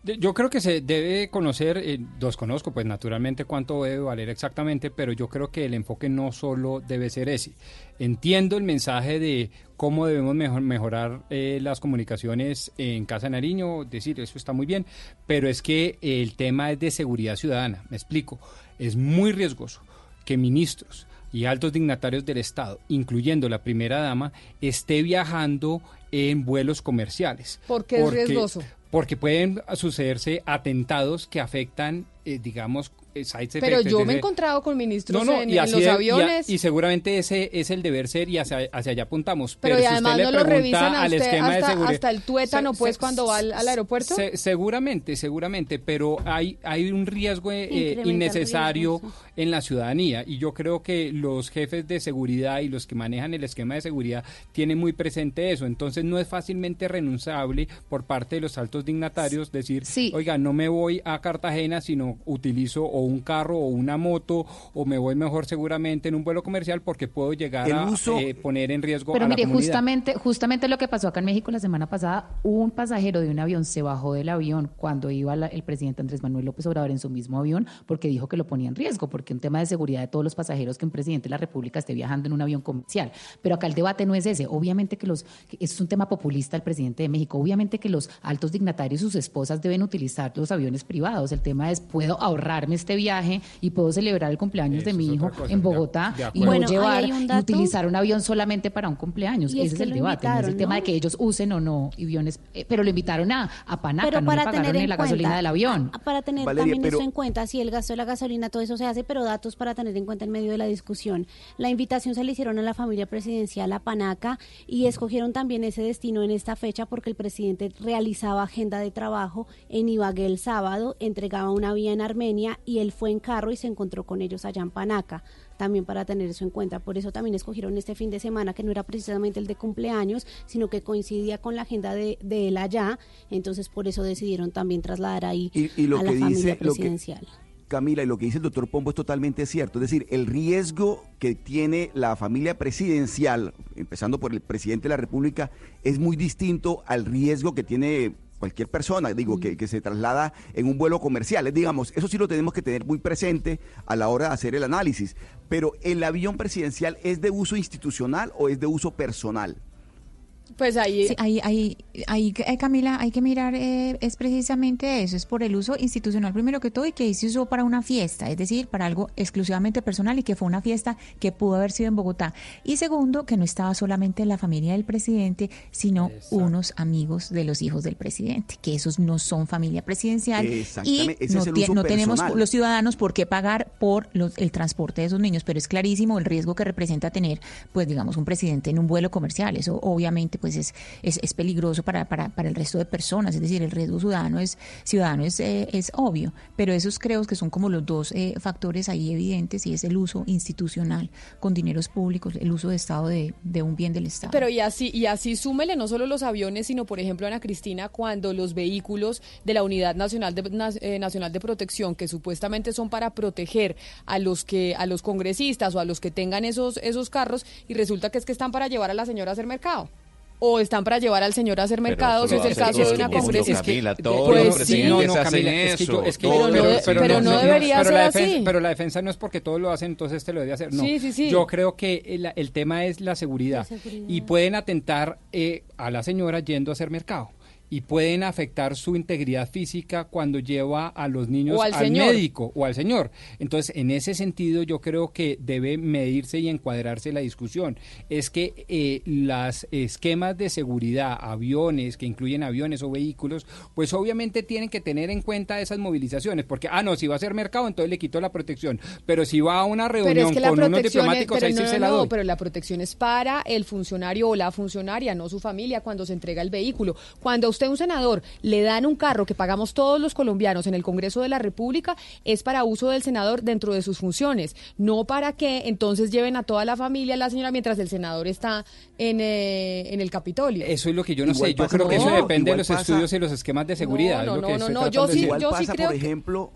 [SPEAKER 11] Yo creo que se debe conocer, eh, los conozco pues naturalmente cuánto debe valer exactamente, pero yo creo que el enfoque no solo debe ser ese. Entiendo el mensaje de cómo debemos mejor- mejorar eh, las comunicaciones en Casa de Nariño, decir eso está muy bien, pero es que el tema es de seguridad ciudadana, me explico, es muy riesgoso que ministros y altos dignatarios del Estado, incluyendo la primera dama, esté viajando en vuelos comerciales.
[SPEAKER 10] ¿Por qué es riesgoso?
[SPEAKER 11] Porque pueden sucederse atentados que afectan, eh, digamos, eh, side
[SPEAKER 10] Pero yo me he encontrado con ministros
[SPEAKER 11] no, no,
[SPEAKER 10] en,
[SPEAKER 11] y
[SPEAKER 10] en
[SPEAKER 11] así
[SPEAKER 10] los
[SPEAKER 11] de- y a-
[SPEAKER 10] aviones.
[SPEAKER 11] Y, seguramente ese es el deber ser y hacia, hacia allá apuntamos.
[SPEAKER 10] pero
[SPEAKER 11] Pero,
[SPEAKER 10] y
[SPEAKER 11] si
[SPEAKER 10] además
[SPEAKER 11] usted
[SPEAKER 10] no
[SPEAKER 11] le
[SPEAKER 10] lo
[SPEAKER 11] pregunta
[SPEAKER 10] revisan a
[SPEAKER 11] al
[SPEAKER 10] usted
[SPEAKER 11] esquema de
[SPEAKER 10] hasta,
[SPEAKER 11] seguridad.
[SPEAKER 10] hasta el tuétano,
[SPEAKER 11] Se-
[SPEAKER 10] pues,
[SPEAKER 11] se-
[SPEAKER 10] cuando va al, al aeropuerto.
[SPEAKER 11] Se- seguramente, seguramente, pero hay, hay un riesgo eh, innecesario
[SPEAKER 10] riesgo,
[SPEAKER 11] en la ciudadanía y yo creo que los jefes de seguridad y los que manejan el esquema de seguridad tienen muy presente eso. Entonces no es fácilmente renunciable por parte de los altos dignatarios decir, oiga, no me voy a Cartagena, sino utilizo o un carro o una moto o me voy mejor seguramente en un vuelo comercial porque puedo llegar
[SPEAKER 5] El
[SPEAKER 11] a
[SPEAKER 5] uso-
[SPEAKER 11] eh, poner en riesgo
[SPEAKER 8] Pero
[SPEAKER 11] a la
[SPEAKER 8] mire,
[SPEAKER 11] comunidad.
[SPEAKER 8] justamente, justamente lo que pasó acá en México la semana pasada, un pasajero de un avión se bajó del avión cuando iba la- el presidente Andrés Manuel López Obrador en su mismo avión porque dijo que lo ponía en riesgo, porque un tema de seguridad de todos los pasajeros que un presidente de la República esté viajando en un avión comercial. Pero acá el debate no es ese. Obviamente que los, que es un tema populista el presidente de México. Obviamente que los altos dignatarios y sus esposas deben utilizar los aviones privados. El tema es, puedo ahorrarme este viaje y puedo celebrar el cumpleaños de mi hijo
[SPEAKER 11] cosa,
[SPEAKER 8] en Bogotá y no
[SPEAKER 17] Bueno,
[SPEAKER 8] llevar y utilizar un avión solamente para un cumpleaños. Ese es el debate, no es el tema de que ellos usen o no aviones, eh, pero lo invitaron a, a Panaca,
[SPEAKER 17] Pero
[SPEAKER 8] no
[SPEAKER 17] para
[SPEAKER 8] le pagaron
[SPEAKER 17] tener
[SPEAKER 8] ni
[SPEAKER 17] en
[SPEAKER 8] la gasolina del avión.
[SPEAKER 17] Para tener
[SPEAKER 5] Valeria,
[SPEAKER 17] también
[SPEAKER 5] pero-
[SPEAKER 17] eso en cuenta, si el gasto de la gasolina, todo eso se hace, pero datos para tener en cuenta en medio de la discusión. La invitación se le hicieron a la familia presidencial a Panaca y escogieron también ese destino en esta fecha porque el presidente realizaba agenda de trabajo en Ibagué el sábado, entregaba una vía en Armenia y él fue en carro y se encontró con ellos allá en Panaca también para tener eso en cuenta. Por eso también escogieron este fin de semana, que no era precisamente el de cumpleaños, sino que coincidía con la agenda de, de él allá. Entonces, por eso decidieron también trasladar ahí
[SPEAKER 5] Y, y lo
[SPEAKER 17] a la
[SPEAKER 5] que
[SPEAKER 17] familia
[SPEAKER 5] dice, lo que,
[SPEAKER 17] presidencial.
[SPEAKER 5] Camila, y lo que dice el doctor Pombo es totalmente cierto. Es decir, el riesgo que tiene la familia presidencial, empezando por el presidente de la República, es muy distinto al riesgo que tiene cualquier persona, digo, que, que se traslada en un vuelo comercial. Digamos, eso sí lo tenemos que tener muy presente a la hora de hacer el análisis. Pero, ¿el avión presidencial es de uso institucional o es de uso personal?
[SPEAKER 10] Pues ahí,
[SPEAKER 6] Sí, ahí, ahí, ahí, eh, Camila, hay que mirar, eh, es precisamente eso, es por el uso institucional primero que todo y que ahí se usó para una fiesta, es decir, para algo exclusivamente personal y que fue una fiesta que pudo haber sido en Bogotá. Y segundo, que no estaba solamente la familia del presidente, sino unos amigos de los hijos del presidente, que esos no son familia presidencial y
[SPEAKER 5] ese
[SPEAKER 6] no,
[SPEAKER 5] uso
[SPEAKER 6] no tenemos los ciudadanos por qué pagar por los- el transporte de esos niños, pero es clarísimo el riesgo que representa tener, pues digamos, un presidente en un vuelo comercial. Eso obviamente pues es, es, es peligroso para, para, para el resto de personas, es decir, el riesgo ciudadano es, ciudadano es, eh, es obvio, pero esos creo que son como los dos eh, factores ahí evidentes y es el uso institucional con dineros públicos, el uso de Estado de, de un bien del Estado.
[SPEAKER 10] Pero y así, y así súmele no solo los aviones, sino por ejemplo, Ana Cristina, cuando los vehículos de la Unidad Nacional de, eh, Nacional de Protección, que supuestamente son para proteger a los que, a los congresistas o a los que tengan esos, esos carros, y resulta que es que están para llevar a la señora a hacer mercado. O están para llevar al señor a hacer mercado, si
[SPEAKER 9] eso
[SPEAKER 10] es el caso de una congresista.
[SPEAKER 9] Camila, todos
[SPEAKER 10] Pues
[SPEAKER 9] los
[SPEAKER 10] sí.
[SPEAKER 9] presidentes
[SPEAKER 11] No, no,
[SPEAKER 9] hacen
[SPEAKER 11] Camila, es que yo-
[SPEAKER 9] eso.
[SPEAKER 11] es que
[SPEAKER 9] todos
[SPEAKER 11] yo-
[SPEAKER 9] los
[SPEAKER 10] pero no- debería
[SPEAKER 11] pero
[SPEAKER 10] ser
[SPEAKER 11] la
[SPEAKER 10] así.
[SPEAKER 11] Pero la defensa no es porque todos lo hacen, entonces este lo debe hacer. No.
[SPEAKER 10] Sí, sí, sí.
[SPEAKER 11] Yo creo que el, el tema es la seguridad.
[SPEAKER 17] La seguridad.
[SPEAKER 11] Y pueden atentar eh, a la señora yendo a hacer mercado. Y pueden afectar su integridad física cuando lleva a los niños
[SPEAKER 10] al
[SPEAKER 11] médico o al señor. Entonces, en ese sentido, yo creo que debe medirse y encuadrarse la discusión. Es que eh, las esquemas de seguridad, aviones, que incluyen aviones o vehículos, pues obviamente tienen que tener en cuenta esas movilizaciones. Porque, ah, no, si va a ser mercado, entonces le quito la protección. Pero si va a una
[SPEAKER 10] Pero
[SPEAKER 11] reunión
[SPEAKER 10] es que la
[SPEAKER 11] con unos
[SPEAKER 10] protección es,
[SPEAKER 11] diplomáticos,
[SPEAKER 10] pero
[SPEAKER 11] ahí sí
[SPEAKER 10] no,
[SPEAKER 11] se
[SPEAKER 10] no,
[SPEAKER 11] la
[SPEAKER 10] no,
[SPEAKER 11] doy.
[SPEAKER 10] pero la protección es para el funcionario o la funcionaria, no su familia cuando se entrega el vehículo. Cuando a usted un senador le dan un carro que pagamos todos los colombianos en el Congreso de la República, es para uso del senador dentro de sus funciones, no para que entonces lleven a toda la familia la señora mientras el senador está en, eh, en el Capitolio.
[SPEAKER 11] Eso es lo que yo no
[SPEAKER 5] Igual
[SPEAKER 11] sé. Yo creo que eso
[SPEAKER 5] no,
[SPEAKER 11] depende de los
[SPEAKER 5] pasa-
[SPEAKER 11] estudios y los esquemas de seguridad.
[SPEAKER 10] No,
[SPEAKER 11] es lo
[SPEAKER 10] no,
[SPEAKER 11] que
[SPEAKER 10] no, no,
[SPEAKER 11] tratando
[SPEAKER 10] yo sí- yo
[SPEAKER 5] pasa,
[SPEAKER 10] creo
[SPEAKER 5] por
[SPEAKER 10] que-
[SPEAKER 5] ejemplo,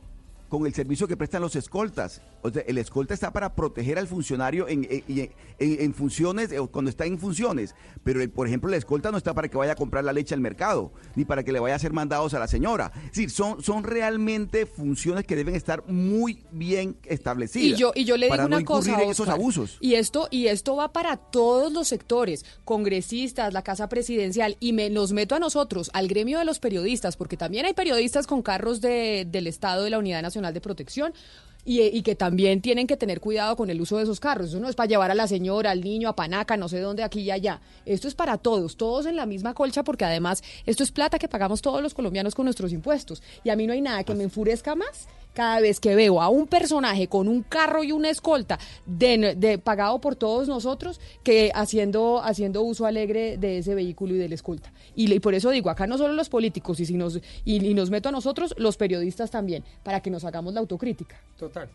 [SPEAKER 5] con el servicio que prestan los escoltas. O sea, el escolta está para proteger al funcionario en, en- en- funciones, eh, cuando está en funciones. Pero, el- por ejemplo, el escolta no está para que vaya a comprar la leche al mercado, ni para que le vaya a hacer mandados a la señora. Es decir, son, son realmente funciones que deben estar muy bien establecidas.
[SPEAKER 10] Y yo, y yo le digo
[SPEAKER 5] para
[SPEAKER 10] una
[SPEAKER 5] no
[SPEAKER 10] cosa,
[SPEAKER 5] esos abusos.
[SPEAKER 10] Y esto, y esto va para todos los sectores, congresistas, la Casa Presidencial, y me, nos meto a nosotros, al gremio de los periodistas, porque también hay periodistas con carros de- del Estado de la Unidad Nacional de Protección. Y, y que también tienen que tener cuidado con el uso de esos carros. Eso no es para llevar a la señora, al niño, a Panaca, no sé dónde, aquí y allá. Esto es para todos, todos en la misma colcha, porque además esto es plata que pagamos todos los colombianos con nuestros impuestos. Y a mí no hay nada que me enfurezca más cada vez que veo a un personaje con un carro y una escolta de, pagado por todos nosotros que haciendo haciendo uso alegre de ese vehículo y de la escolta. Y por eso digo, acá no solo los políticos y si nos y, y nos meto a nosotros, los periodistas también, para que nos hagamos la autocrítica.
[SPEAKER 11] Total.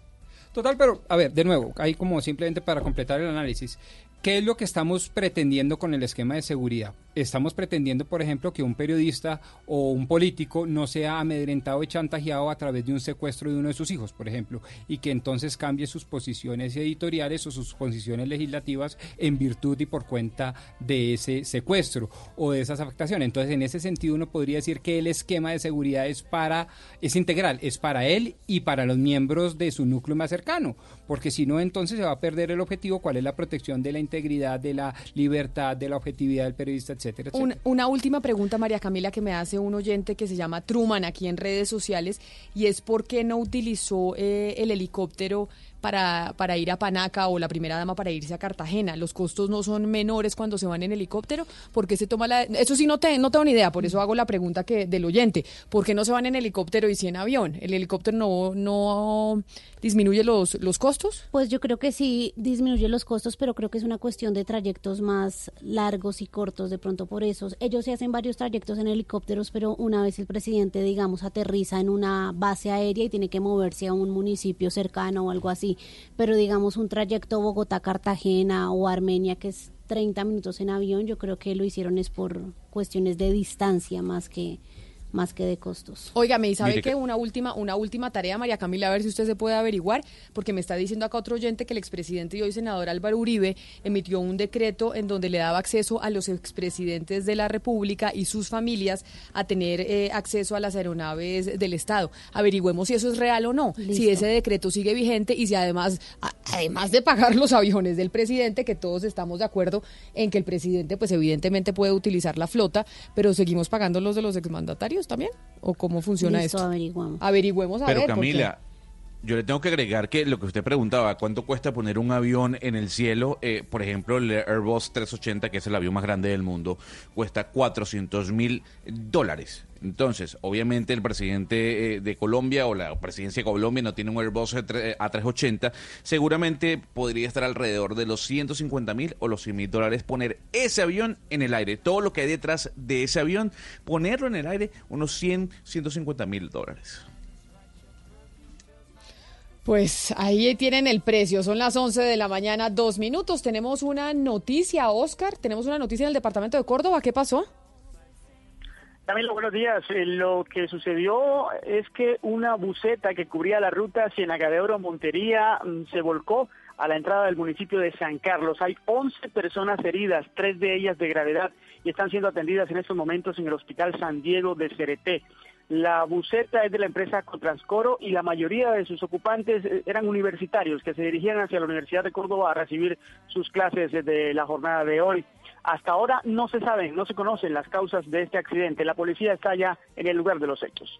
[SPEAKER 11] Total, pero a ver, de nuevo, ahí como simplemente para completar el análisis, ¿qué es lo que estamos pretendiendo con el esquema de seguridad? Estamos pretendiendo, por ejemplo, que un periodista o un político no sea amedrentado y chantajeado a través de un secuestro de uno de sus hijos, por ejemplo, y que entonces cambie sus posiciones editoriales o sus posiciones legislativas en virtud y por cuenta de ese secuestro o de esas afectaciones. Entonces, en ese sentido, uno podría decir que el esquema de seguridad es para, es integral, es para él y para los miembros de su núcleo más cercano, porque si no, entonces se va a perder el objetivo, cuál es la protección de la integridad, de la libertad, de la objetividad del periodista, etcétera, etcétera.
[SPEAKER 10] Un- una última pregunta, María Camila, que me hace un oyente que se llama Truman aquí en redes sociales, y es por qué no utilizó eh, el helicóptero para, para ir a Panaca o la primera dama para irse a Cartagena. Los costos no son menores cuando se van en helicóptero, porque se toma la... Eso sí, no, te, no tengo ni idea, por eso hago la pregunta que del oyente. ¿Por qué no se van en helicóptero y sí en avión? ¿El helicóptero no, no disminuye los, los costos?
[SPEAKER 17] Pues yo creo que sí disminuye los costos, pero creo que es una cuestión de trayectos más largos y cortos, de pronto por eso. Ellos se hacen varios trayectos en helicópteros, pero una vez el presidente, digamos, aterriza en una base aérea y tiene que moverse a un municipio cercano o algo así, pero digamos un trayecto Bogotá-Cartagena o Armenia, que es 30 minutos en avión, yo creo que lo hicieron es por cuestiones de distancia más que más que de costos.
[SPEAKER 10] Óigame, y sabe
[SPEAKER 17] Mire
[SPEAKER 10] que una última, una última tarea, María Camila, a ver si usted se puede averiguar, porque me está diciendo acá otro oyente que el expresidente y hoy senador Álvaro Uribe emitió un decreto en donde le daba acceso a los expresidentes de la República y sus familias a tener eh, acceso a las aeronaves del Estado. Averigüemos si eso es real o no, si ese decreto sigue vigente y si además, a- además de pagar los aviones del presidente, que todos estamos de acuerdo en que el presidente, pues evidentemente puede utilizar la flota, pero seguimos pagando los de los exmandatarios también, o cómo funciona
[SPEAKER 17] Listo,
[SPEAKER 10] esto.
[SPEAKER 17] averiguamos.
[SPEAKER 10] Averigüemos a
[SPEAKER 9] Pero
[SPEAKER 10] ver.
[SPEAKER 9] Camila, yo le tengo que agregar que lo que usted preguntaba, ¿cuánto cuesta poner un avión en el cielo? Eh, por ejemplo, el Airbus 380, que es el avión más grande del mundo, cuesta 400 mil dólares. Entonces, obviamente el presidente eh, de Colombia o la presidencia de Colombia no tiene un Airbus A380, seguramente podría estar alrededor de los 150 mil o los 100 mil dólares poner ese avión en el aire. Todo lo que hay detrás de ese avión, ponerlo en el aire, unos 100, 150 mil dólares.
[SPEAKER 10] Pues ahí tienen el precio, son las 11 de la mañana, dos minutos. Tenemos una noticia, Oscar, tenemos una noticia en el departamento de Córdoba, ¿qué pasó?
[SPEAKER 18] Camilo, buenos días. Eh, lo que sucedió es que una buseta que cubría la ruta Cienega de Oro Montería mm, se volcó a la entrada del municipio de San Carlos. Hay 11 personas heridas, tres de ellas de gravedad, y están siendo atendidas en estos momentos en el Hospital San Diego de Cereté. La buseta es de la empresa Cotranscoro y la mayoría de sus ocupantes eh, eran universitarios que se dirigían hacia la Universidad de Córdoba a recibir sus clases de la jornada de hoy. Hasta ahora no se saben, no se conocen las causas de este accidente. La policía está ya en el lugar de los hechos.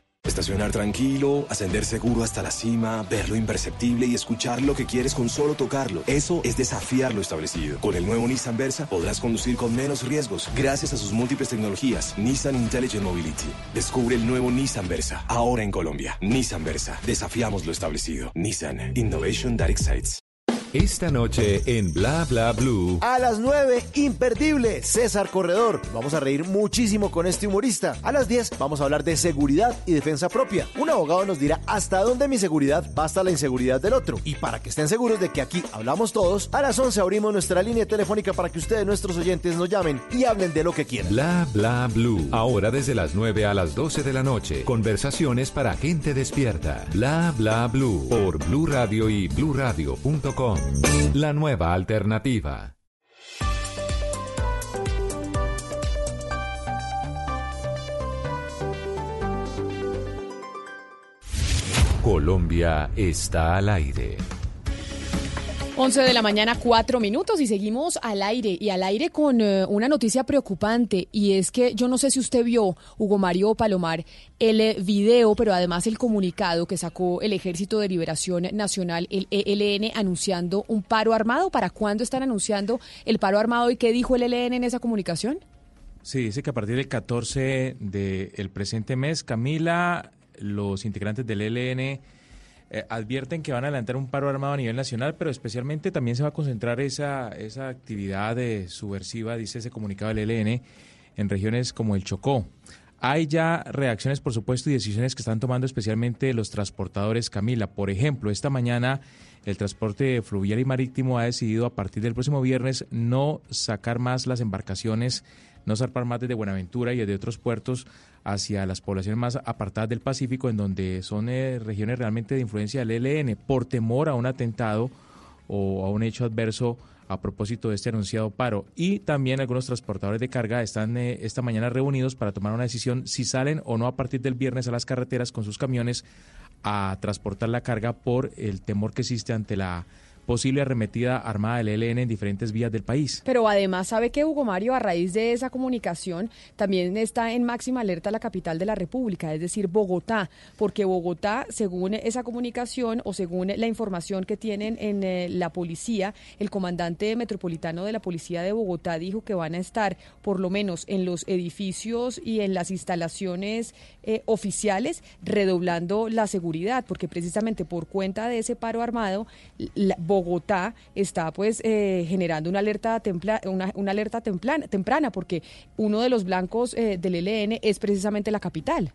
[SPEAKER 19] Estacionar tranquilo, ascender seguro hasta la cima, ver lo imperceptible y escuchar lo que quieres con solo tocarlo. Eso es desafiar lo establecido. Con el nuevo Nissan Versa podrás conducir con menos riesgos gracias a sus múltiples tecnologías. Nissan Intelligent Mobility. Descubre el nuevo Nissan Versa, ahora en Colombia. Nissan Versa. Desafiamos lo establecido. Nissan. Innovation that excites.
[SPEAKER 4] Esta noche en Bla Bla Blue.
[SPEAKER 20] A las 9, imperdible, César Corredor. Vamos a reír muchísimo con este humorista. A las 10 vamos a hablar de seguridad y defensa propia. Un abogado nos dirá hasta dónde mi seguridad basta la inseguridad del otro. Y para que estén seguros de que aquí hablamos todos, a las 11 abrimos nuestra línea telefónica para que ustedes, nuestros oyentes, nos llamen y hablen de lo que quieran.
[SPEAKER 4] Bla Bla Blue. Ahora desde las 9 a las 12 de la noche. Conversaciones para gente despierta. Bla Bla Blue. Por Blue Radio y bluradio.com. La nueva alternativa. Colombia está al aire.
[SPEAKER 10] 11 de la mañana, 4 minutos y seguimos al aire y al aire con eh, una noticia preocupante y es que yo no sé si usted vio, Hugo Mario Palomar, el eh, video, pero además el comunicado que sacó el Ejército de Liberación Nacional, el ELN, anunciando un paro armado. ¿Para cuándo están anunciando el paro armado y qué dijo el ELN en esa comunicación?
[SPEAKER 7] Sí, dice que a partir del 14 del presente mes, Camila, los integrantes del ELN eh, advierten que van a adelantar un paro armado a nivel nacional, pero especialmente también se va a concentrar esa, esa actividad eh, subversiva, dice ese comunicado del ELN, en regiones como el Chocó. Hay ya reacciones, por supuesto, y decisiones que están tomando especialmente los transportadores, Camila. Por ejemplo, esta mañana el transporte fluvial y marítimo ha decidido a partir del próximo viernes no sacar más las embarcaciones, no zarpar más desde Buenaventura y desde otros puertos hacia las poblaciones más apartadas del Pacífico, en donde son eh, regiones realmente de influencia del ELN, por temor a un atentado o a un hecho adverso a propósito de este anunciado paro. Y también algunos transportadores de carga están eh, esta mañana reunidos para tomar una decisión si salen o no a partir del viernes a las carreteras con sus camiones a transportar la carga por el temor que existe ante la posible arremetida armada del ELN en diferentes vías del país.
[SPEAKER 10] Pero además sabe que Hugo Mario, a raíz de esa comunicación, también está en máxima alerta la capital de la República, es decir, Bogotá, porque Bogotá, según esa comunicación o según la información que tienen en eh, la policía, el comandante metropolitano de la policía de Bogotá dijo que van a estar, por lo menos en los edificios y en las instalaciones eh, oficiales, redoblando la seguridad, porque precisamente por cuenta de ese paro armado, la- Bogotá está pues eh, generando una alerta templa- una, una alerta temprana, temprana, porque uno de los blancos eh, del ELN es precisamente la capital.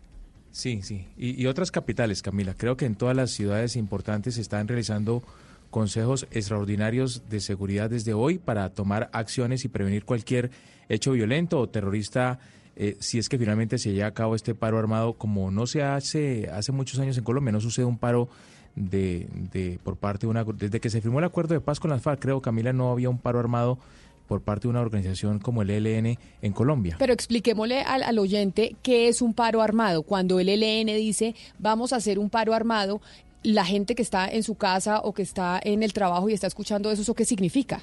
[SPEAKER 7] Sí, sí. Y, y otras capitales, Camila. Creo que en todas las ciudades importantes se están realizando consejos extraordinarios de seguridad desde hoy para tomar acciones y prevenir cualquier hecho violento o terrorista eh, si es que finalmente se lleva a cabo este paro armado como no se hace hace muchos años en Colombia, no sucede un paro de, de por parte de una desde que se firmó el acuerdo de paz con las FARC, creo Camila no había un paro armado por parte de una organización como el ELN en Colombia.
[SPEAKER 10] Pero expliquémosle al, al oyente qué es un paro armado. Cuando el ELN dice vamos a hacer un paro armado, la gente que está en su casa o que está en el trabajo y está escuchando eso, ¿eso qué significa?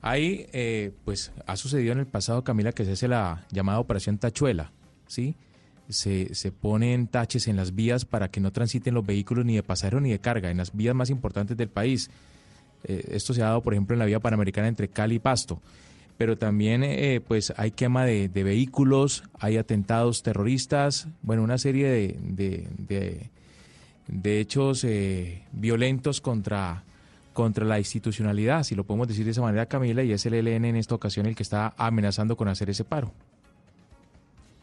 [SPEAKER 7] Ahí, eh, pues, ha sucedido en el pasado, Camila, que se hace la llamada Operación Tachuela, ¿sí? Se, se ponen taches en las vías para que no transiten los vehículos ni de pasajeros ni de carga, en las vías más importantes del país. Eh, esto se ha dado, por ejemplo, en la vía panamericana entre Cali y Pasto. Pero también, eh, pues, hay quema de, de vehículos, hay atentados terroristas, bueno, una serie de, de, de- de hechos eh, violentos contra, contra la institucionalidad, si lo podemos decir de esa manera, Camila, y es el ELN en esta ocasión el que está amenazando con hacer ese paro.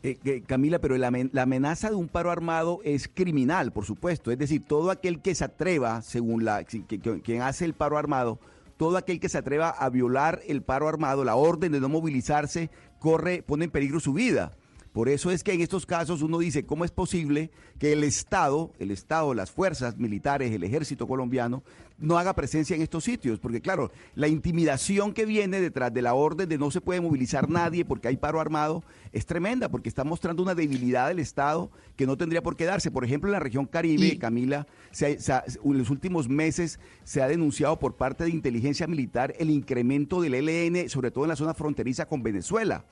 [SPEAKER 5] Eh, eh, Camila, pero la, amen- la amenaza de un paro armado es criminal, por supuesto. Es decir, todo aquel que se atreva, según la quien hace el paro armado, todo aquel que se atreva a violar el paro armado, la orden de no movilizarse, corre, pone en peligro su vida. Por eso es que en estos casos uno dice, ¿cómo es posible que el Estado, el Estado, las fuerzas militares, el ejército colombiano, no haga presencia en estos sitios? Porque claro, la intimidación que viene detrás de la orden de no se puede movilizar nadie porque hay paro armado es tremenda, porque está mostrando una debilidad del Estado que no tendría por qué darse. Por ejemplo, en la región Caribe, Camila, se ha- se ha- en los últimos meses se ha denunciado por parte de inteligencia militar el incremento del ELN, sobre todo en la zona fronteriza con Venezuela.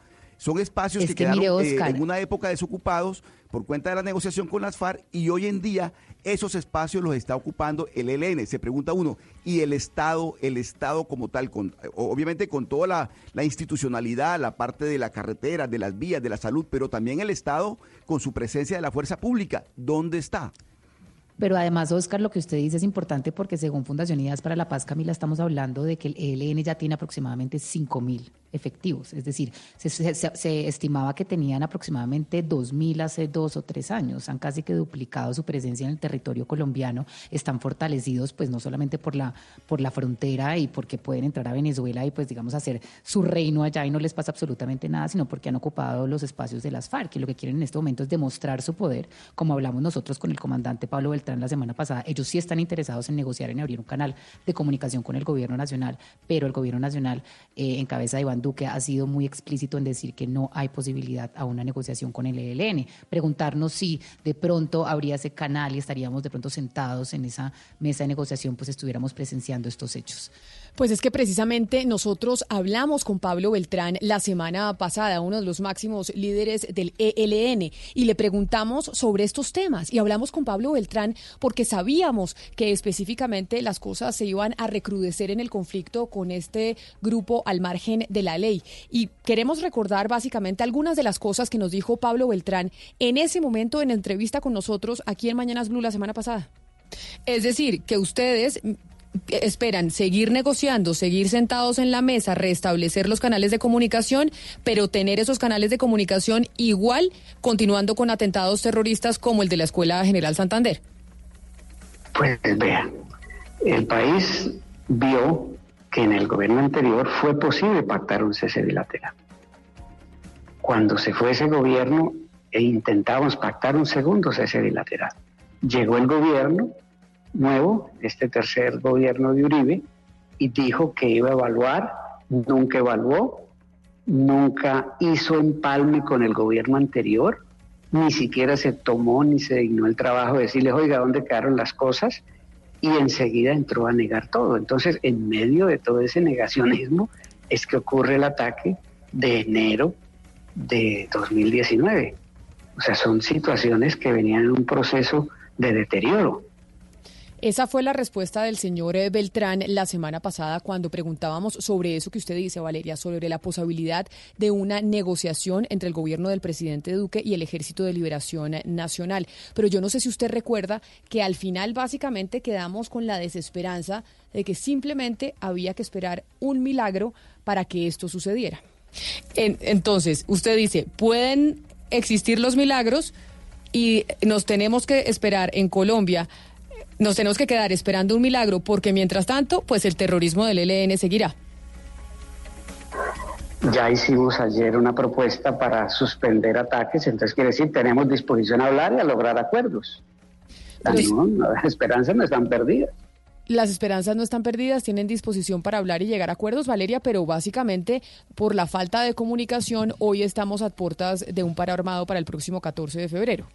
[SPEAKER 5] Son espacios
[SPEAKER 8] Es
[SPEAKER 5] que,
[SPEAKER 8] que
[SPEAKER 5] quedaron eh, en una época desocupados por cuenta de la negociación con las FARC y hoy en día esos espacios los está ocupando el ELN. Se pregunta uno, ¿y el Estado, el Estado como tal, con, obviamente con toda la, la institucionalidad, la parte de la carretera, de las vías, de la salud, pero también el Estado con su presencia de la fuerza pública, ¿dónde está?
[SPEAKER 8] Pero además, Oscar, lo que usted dice es importante porque según Fundación Unidas para la Paz, Camila, estamos hablando de que el ELN ya tiene aproximadamente 5.000 efectivos. Es decir, se, estimaba que tenían aproximadamente 2.000 hace dos o tres años. Han casi que duplicado su presencia en el territorio colombiano. Están fortalecidos, pues no solamente por la, por la frontera y porque pueden entrar a Venezuela y, pues, digamos, hacer su reino allá y no les pasa absolutamente nada, sino porque han ocupado los espacios de las FARC. Y lo que quieren en este momento es demostrar su poder, como hablamos nosotros con el comandante Pablo Beltrán la semana pasada. Ellos sí están interesados en negociar, en abrir un canal de comunicación con el gobierno nacional, pero el gobierno nacional, eh, en cabeza de Iván Duque, ha sido muy explícito en decir que no hay posibilidad a una negociación con el ELN. Preguntarnos si de pronto habría ese canal y estaríamos de pronto sentados en esa mesa de negociación, pues estuviéramos presenciando estos hechos.
[SPEAKER 10] Pues es que precisamente nosotros hablamos con Pablo Beltrán la semana pasada, uno de los máximos líderes del ELN, y le preguntamos sobre estos temas. Y hablamos con Pablo Beltrán porque sabíamos que específicamente las cosas se iban a recrudecer en el conflicto con este grupo al margen de la ley. Y queremos recordar básicamente algunas de las cosas que nos dijo Pablo Beltrán en ese momento en entrevista con nosotros aquí en Mañanas Blue la semana pasada. Es decir, que ustedes esperan seguir negociando, seguir sentados en la mesa, restablecer los canales de comunicación, pero tener esos canales de comunicación igual continuando con atentados terroristas como el de la Escuela General Santander.
[SPEAKER 21] Pues vean, el país vio que en el gobierno anterior fue posible pactar un cese bilateral. Cuando se fue ese gobierno e intentamos pactar un segundo cese bilateral. Llegó el gobierno nuevo, este tercer gobierno de Uribe, y dijo que iba a evaluar, nunca evaluó, nunca hizo empalme con el gobierno anterior, ni siquiera se tomó ni se dignó el trabajo de decirles, oiga, ¿dónde quedaron las cosas? Y enseguida entró a negar todo. Entonces, en medio de todo ese negacionismo, es que ocurre el ataque de enero de 2019. O sea, son situaciones que venían en un proceso de deterioro.
[SPEAKER 10] Esa fue la respuesta del señor eh, Beltrán la semana pasada cuando preguntábamos sobre eso que usted dice, Valeria, sobre la posibilidad de una negociación entre el gobierno del presidente Duque y el Ejército de Liberación Nacional. Pero yo no sé si usted recuerda que al final básicamente quedamos con la desesperanza de que simplemente había que esperar un milagro para que esto sucediera. En- entonces, usted dice, pueden existir los milagros y nos tenemos que esperar en Colombia nos tenemos que quedar esperando un milagro porque mientras tanto, pues el terrorismo del ELN seguirá.
[SPEAKER 21] Ya hicimos ayer una propuesta para suspender ataques, entonces quiere decir tenemos disposición a hablar y a lograr acuerdos. No, no, las esperanzas no están perdidas.
[SPEAKER 10] Las esperanzas no están perdidas, tienen disposición para hablar y llegar a acuerdos, Valeria, pero básicamente por la falta de comunicación, hoy estamos a puertas de un paro armado para el próximo 14 de febrero.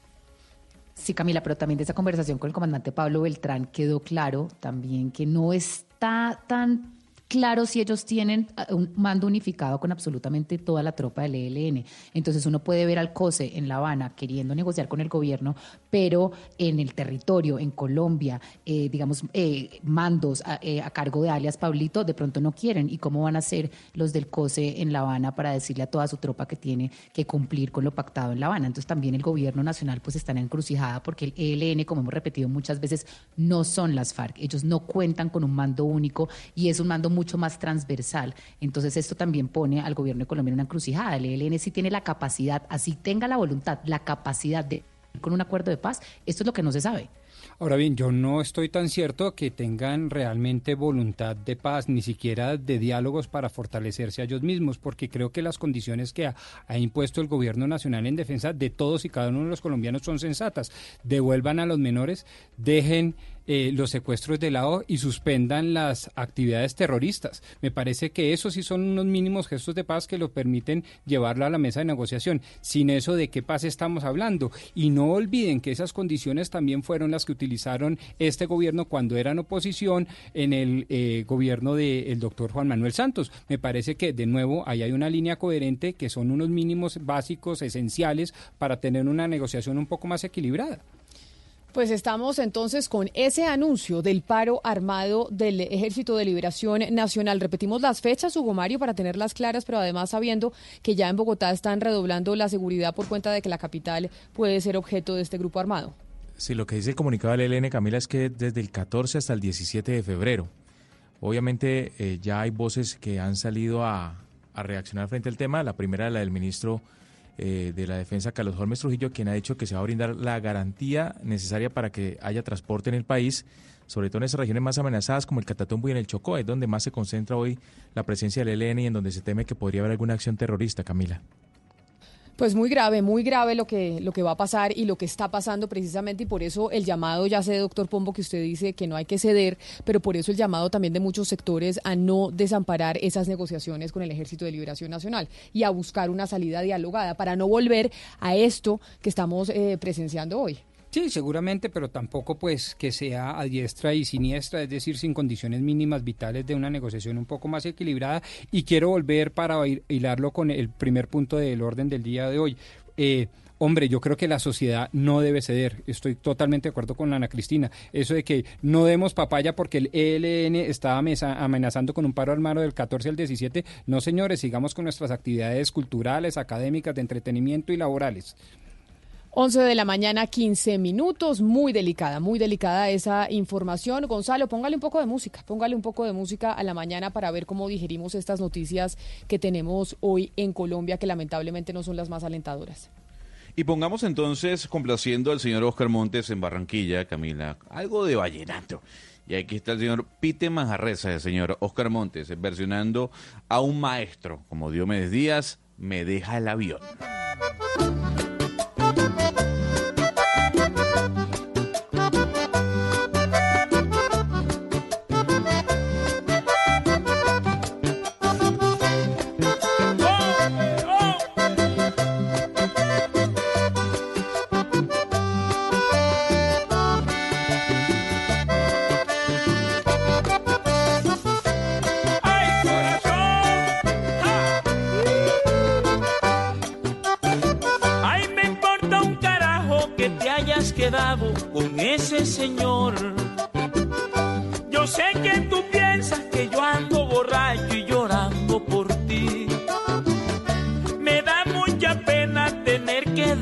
[SPEAKER 8] Sí, Camila, pero también de esa conversación con el comandante Pablo Beltrán quedó claro también que no está tan claro si ellos tienen ah, un mando unificado con absolutamente toda la tropa del ELN. Entonces uno puede ver al COSE en La Habana queriendo negociar con el gobierno, pero en el territorio, en Colombia, eh, digamos, eh, mandos a, eh, a cargo de alias Pablito, de pronto no quieren. ¿Y cómo van a ser los del COSE en La Habana para decirle a toda su tropa que tiene que cumplir con lo pactado en La Habana? Entonces también el gobierno nacional pues está en encrucijada porque el ELN, como hemos repetido muchas veces, no son las FARC. Ellos no cuentan con un mando único y es un mando mucho más transversal. Entonces esto también pone al gobierno de Colombia en una encrucijada. El ELN sí tiene la capacidad, así tenga la voluntad, la capacidad de con un acuerdo de paz. Esto es lo que no se sabe.
[SPEAKER 11] Ahora bien, yo no estoy tan cierto que tengan realmente voluntad de paz, ni siquiera de diálogos para fortalecerse a ellos mismos, porque creo que las condiciones que ha, ha impuesto el gobierno nacional en defensa de todos y cada uno de los colombianos son sensatas. Devuelvan a los menores, dejen eh, los secuestros de lado y suspendan las actividades terroristas. Me parece que esos sí son unos mínimos gestos de paz que lo permiten llevarlo a la mesa de negociación. Sin eso, ¿de qué paz estamos hablando? Y no olviden que esas condiciones también fueron las que utilizaron este gobierno cuando eran oposición en el eh, gobierno del doctor Juan Manuel Santos. Me parece que, de nuevo, ahí hay una línea coherente que son unos mínimos básicos, esenciales, para tener una negociación un poco más equilibrada.
[SPEAKER 10] Pues estamos entonces con ese anuncio del paro armado del Ejército de Liberación Nacional. Repetimos las fechas, Hugo Mario, para tenerlas claras, pero además sabiendo que ya en Bogotá están redoblando la seguridad por cuenta de que la capital puede ser objeto de este grupo armado.
[SPEAKER 7] Sí, lo que dice el comunicado del ELN, Camila, es que desde el 14 hasta el 17 de febrero. Obviamente eh, ya hay voces que han salido a, a reaccionar frente al tema. La primera, la del ministro eh, de la Defensa, Carlos Holmes Trujillo, quien ha dicho que se va a brindar la garantía necesaria para que haya transporte en el país, sobre todo en esas regiones más amenazadas como el Catatumbo y en el Chocó, es donde más se concentra hoy la presencia del ELN y en donde se teme que podría haber alguna acción terrorista, Camila.
[SPEAKER 10] Pues muy grave, muy grave lo que, lo que va a pasar y lo que está pasando precisamente y por eso el llamado, ya sé, doctor Pombo, que usted dice que no hay que ceder, pero por eso el llamado también de muchos sectores a no desamparar esas negociaciones con el Ejército de Liberación Nacional y a buscar una salida dialogada para no volver a esto que estamos eh, presenciando hoy.
[SPEAKER 11] Sí, seguramente, pero tampoco pues que sea a diestra y siniestra, es decir, sin condiciones mínimas vitales de una negociación un poco más equilibrada. Y quiero volver para hil- hilarlo con el primer punto del orden del día de hoy. Eh, Hombre, yo creo que la sociedad no debe ceder. Estoy totalmente de acuerdo con Ana Cristina. Eso de que no demos papaya porque el ELN está amenazando con un paro armado del 14 al 17. No, señores, sigamos con nuestras actividades culturales, académicas, de entretenimiento y laborales.
[SPEAKER 10] 11 de la mañana, 15 minutos. Muy delicada, muy delicada esa información. Gonzalo, póngale un poco de música, póngale un poco de música a la mañana para ver cómo digerimos estas noticias que tenemos hoy en Colombia, que lamentablemente no son las más alentadoras.
[SPEAKER 9] Y pongamos entonces, complaciendo al señor Oscar Montes en Barranquilla, Camila, algo de vallenato. Y aquí está el señor Pite Manjarresa, el señor Oscar Montes, versionando a un maestro, como Diomedes Díaz, me deja el avión.
[SPEAKER 22] Con ese señor. Yo sé que tú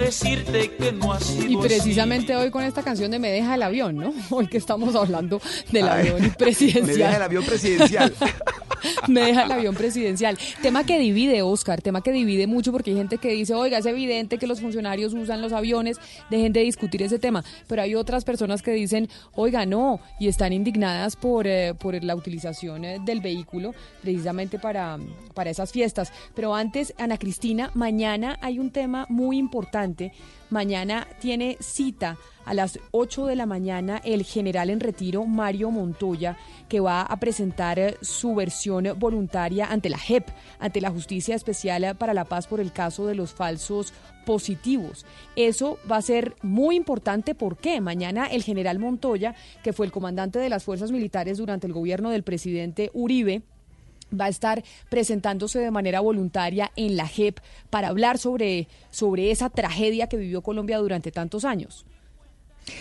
[SPEAKER 22] decirte que no ha sido
[SPEAKER 10] Y precisamente hoy con esta canción de Me deja el avión, ¿no? Hoy que estamos hablando del
[SPEAKER 5] Ay,
[SPEAKER 10] avión presidencial.
[SPEAKER 5] Me deja el avión presidencial.
[SPEAKER 10] Me deja el avión presidencial. Tema que divide, Oscar, tema que divide mucho porque hay gente que dice, oiga, es evidente que los funcionarios usan los aviones, dejen de discutir ese tema. Pero hay otras personas que dicen, oiga, no, y están indignadas por, eh, por la utilización eh, del vehículo precisamente para, para esas fiestas. Pero antes, Ana Cristina, mañana hay un tema muy importante. Mañana tiene cita a las 8 de la mañana el general en retiro Mario Montoya, que va a presentar eh, su versión voluntaria ante la JEP, ante la Justicia Especial para la Paz por el caso de los falsos positivos. Eso va a ser muy importante porque mañana el general Montoya, que fue el comandante de las fuerzas militares durante el gobierno del presidente Uribe, va a estar presentándose de manera voluntaria en la JEP para hablar sobre, sobre esa tragedia que vivió Colombia durante tantos años.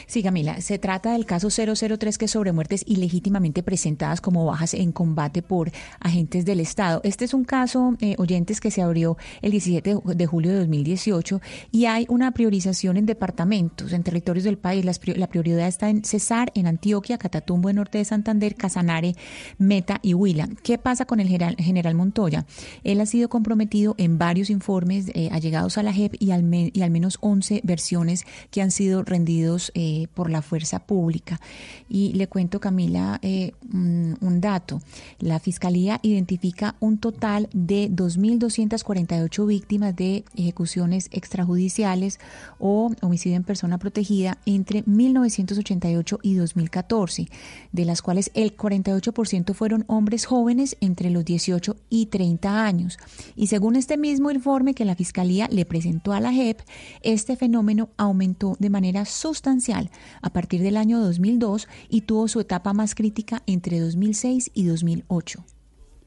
[SPEAKER 6] Sí, Camila, se trata del caso 003 que es sobre muertes ilegítimamente presentadas como bajas en combate por agentes del Estado. Este es un caso, eh, oyentes, que se abrió el 17 de julio de 2018 y hay una priorización en departamentos, en territorios del país. Las la prioridad está en Cesar, en Antioquia, Catatumbo, en Norte de Santander, Casanare, Meta y Huila. ¿Qué pasa con el general, Montoya? Él ha sido comprometido en varios informes eh, allegados a la JEP y al, y al menos 11 versiones que han sido rendidos eh, por la fuerza pública. Y le cuento, Camila, eh, un, un dato. La Fiscalía identifica un total de 2.248 víctimas de ejecuciones extrajudiciales o homicidio en persona protegida entre 1988 y 2014, de las cuales el 48% fueron hombres jóvenes entre los 18 y 30 años. Y según este mismo informe que la Fiscalía le presentó a la JEP, este fenómeno aumentó de manera sustancial a partir del año 2002 y tuvo su etapa más crítica entre 2006 y 2008.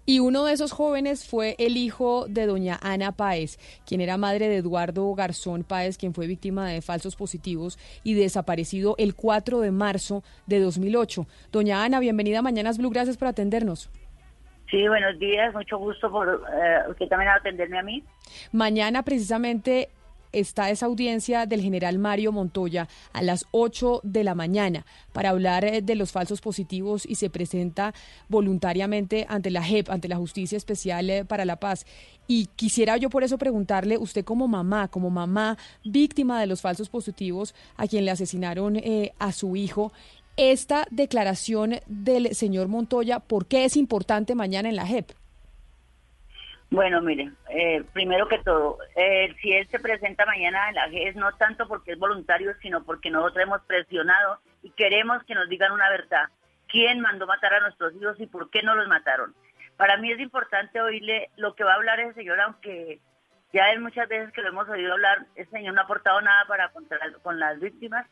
[SPEAKER 10] Y uno de esos jóvenes fue el hijo de doña Ana Páez, quien era madre de Eduardo Garzón Páez, quien fue víctima de falsos positivos y desaparecido el 4 de marzo de 2008. Doña Ana, bienvenida a Mañanas Blue, gracias por atendernos.
[SPEAKER 23] Sí, buenos días, mucho gusto por eh, usted también atenderme a mí.
[SPEAKER 10] Mañana precisamente está esa audiencia del general Mario Montoya a las 8 de la mañana para hablar eh, de los falsos positivos y se presenta voluntariamente ante la JEP, ante la Justicia Especial eh, para la Paz. Y quisiera yo por eso preguntarle, usted como mamá, como mamá víctima de los falsos positivos a quien le asesinaron eh, a su hijo, esta declaración del señor Montoya, ¿por qué es importante mañana en la JEP?
[SPEAKER 23] Bueno, mire, eh, primero que todo, eh, si él se presenta mañana en la GES, no tanto porque es voluntario, sino porque nosotros hemos presionado y queremos que nos digan una verdad. ¿Quién mandó matar a nuestros hijos y por qué no los mataron? Para mí es importante oírle lo que va a hablar ese señor, aunque ya él muchas veces que lo hemos oído hablar, ese señor no ha aportado nada para contra, con las víctimas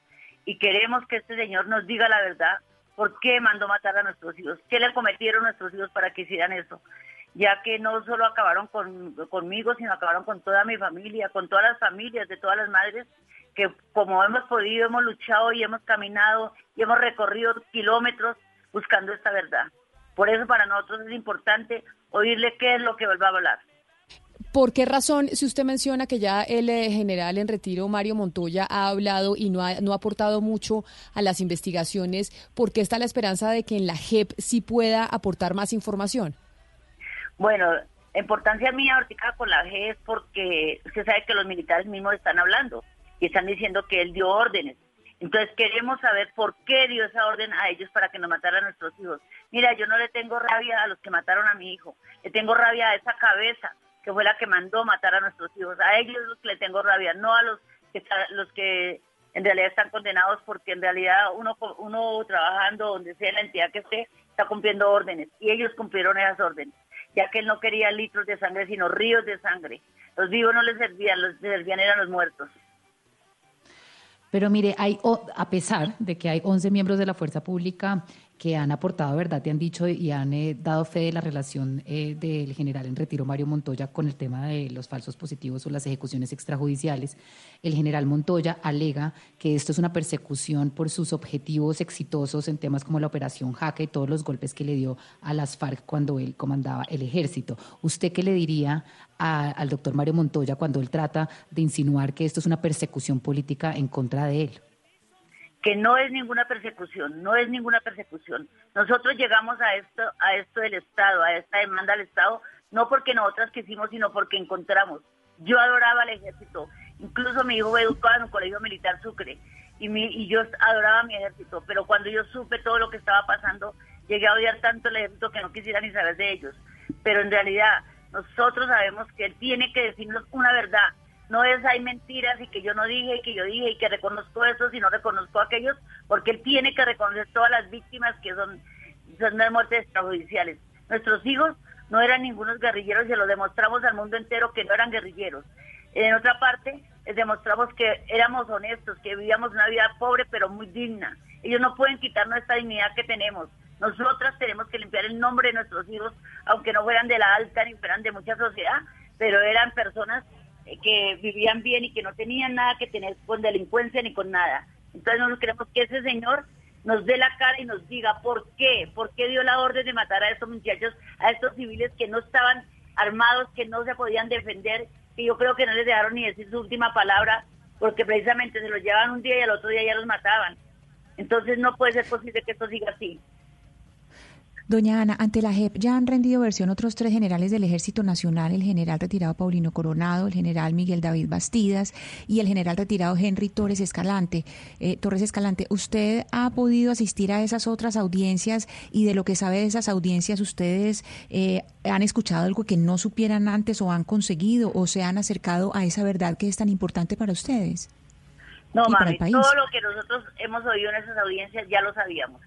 [SPEAKER 23] y queremos que este señor nos diga la verdad, por qué mandó matar a nuestros hijos, qué le cometieron nuestros hijos para que hicieran eso ya que no solo acabaron con, conmigo, sino acabaron con toda mi familia, con todas las familias de todas las madres, que como hemos podido, hemos luchado y hemos caminado y hemos recorrido kilómetros buscando esta verdad. Por eso para nosotros es importante oírle qué es lo que va a hablar.
[SPEAKER 10] ¿Por qué razón, si usted menciona que ya el eh, general en retiro, Mario Montoya, ha hablado y no ha, no ha aportado mucho a las investigaciones, ¿por qué está la esperanza de que en la JEP sí pueda aportar más información?
[SPEAKER 23] Bueno, importancia mía ahorita con la G es porque usted sabe que los militares mismos están hablando y están diciendo que él dio órdenes. Entonces queremos saber por qué dio esa orden a ellos para que nos mataran a nuestros hijos. Mira, yo no le tengo rabia a los que mataron a mi hijo, le tengo rabia a esa cabeza que fue la que mandó matar a nuestros hijos. A ellos los que le tengo rabia, no a los que, los que en realidad están condenados porque en realidad uno, uno trabajando donde sea la entidad que esté está cumpliendo órdenes y ellos cumplieron esas órdenes ya que él no quería litros de sangre, sino ríos de sangre. Los vivos no les servían, los que servían eran los muertos.
[SPEAKER 8] Pero mire, hay, a pesar de que hay 11 miembros de la fuerza pública que han aportado verdad, te han dicho y han eh, dado fe de la relación eh, del general en retiro Mario Montoya con el tema de los falsos positivos o las ejecuciones extrajudiciales. El general Montoya alega que esto es una persecución por sus objetivos exitosos en temas como la operación Jaca y todos los golpes que le dio a las FARC cuando él comandaba el ejército. ¿Usted qué le diría a- al doctor Mario Montoya cuando él trata de insinuar que esto es una persecución política en contra de él?
[SPEAKER 23] Que no es ninguna persecución, no es ninguna persecución. Nosotros llegamos a esto, a esto del Estado, a esta demanda al Estado, no porque nosotras quisimos, sino porque encontramos. Yo adoraba al ejército, incluso mi hijo fue educado en un colegio militar Sucre, y, mi, y yo adoraba a mi ejército, pero cuando yo supe todo lo que estaba pasando, llegué a odiar tanto el ejército que no quisiera ni saber de ellos. Pero en realidad, nosotros sabemos que él tiene que decirnos una verdad, no es hay mentiras y que yo no dije y que yo dije y que reconozco eso y no reconozco a aquellos, porque él tiene que reconocer todas las víctimas que son, son muertes extrajudiciales. Nuestros hijos no eran ningunos guerrilleros y lo demostramos al mundo entero que no eran guerrilleros. En otra parte, les demostramos que éramos honestos, que vivíamos una vida pobre pero muy digna. Ellos no pueden quitarnos esta dignidad que tenemos. Nosotras tenemos que limpiar el nombre de nuestros hijos, aunque no fueran de la alta ni fueran de mucha sociedad, pero eran personas que vivían bien y que no tenían nada que tener con delincuencia ni con nada. Entonces nosotros queremos que ese señor nos dé la cara y nos diga por qué, por qué dio la orden de matar a estos muchachos, a estos civiles que no estaban armados, que no se podían defender, que yo creo que no les dejaron ni decir su última palabra, porque precisamente se los llevaban un día y al otro día ya los mataban. Entonces no puede ser posible que esto siga así.
[SPEAKER 6] Doña Ana, ante la JEP ya han rendido versión otros tres generales del Ejército Nacional, el general retirado Paulino Coronado, el general Miguel David Bastidas y el general retirado Henry Torres Escalante. Eh, Torres Escalante, ¿usted ha podido asistir a esas otras audiencias y de lo que sabe de esas audiencias, ustedes eh, han escuchado algo que no supieran antes o han conseguido o se han acercado a esa verdad que es tan importante para ustedes?
[SPEAKER 23] No, mami, todo lo que nosotros hemos oído en esas audiencias ya lo sabíamos.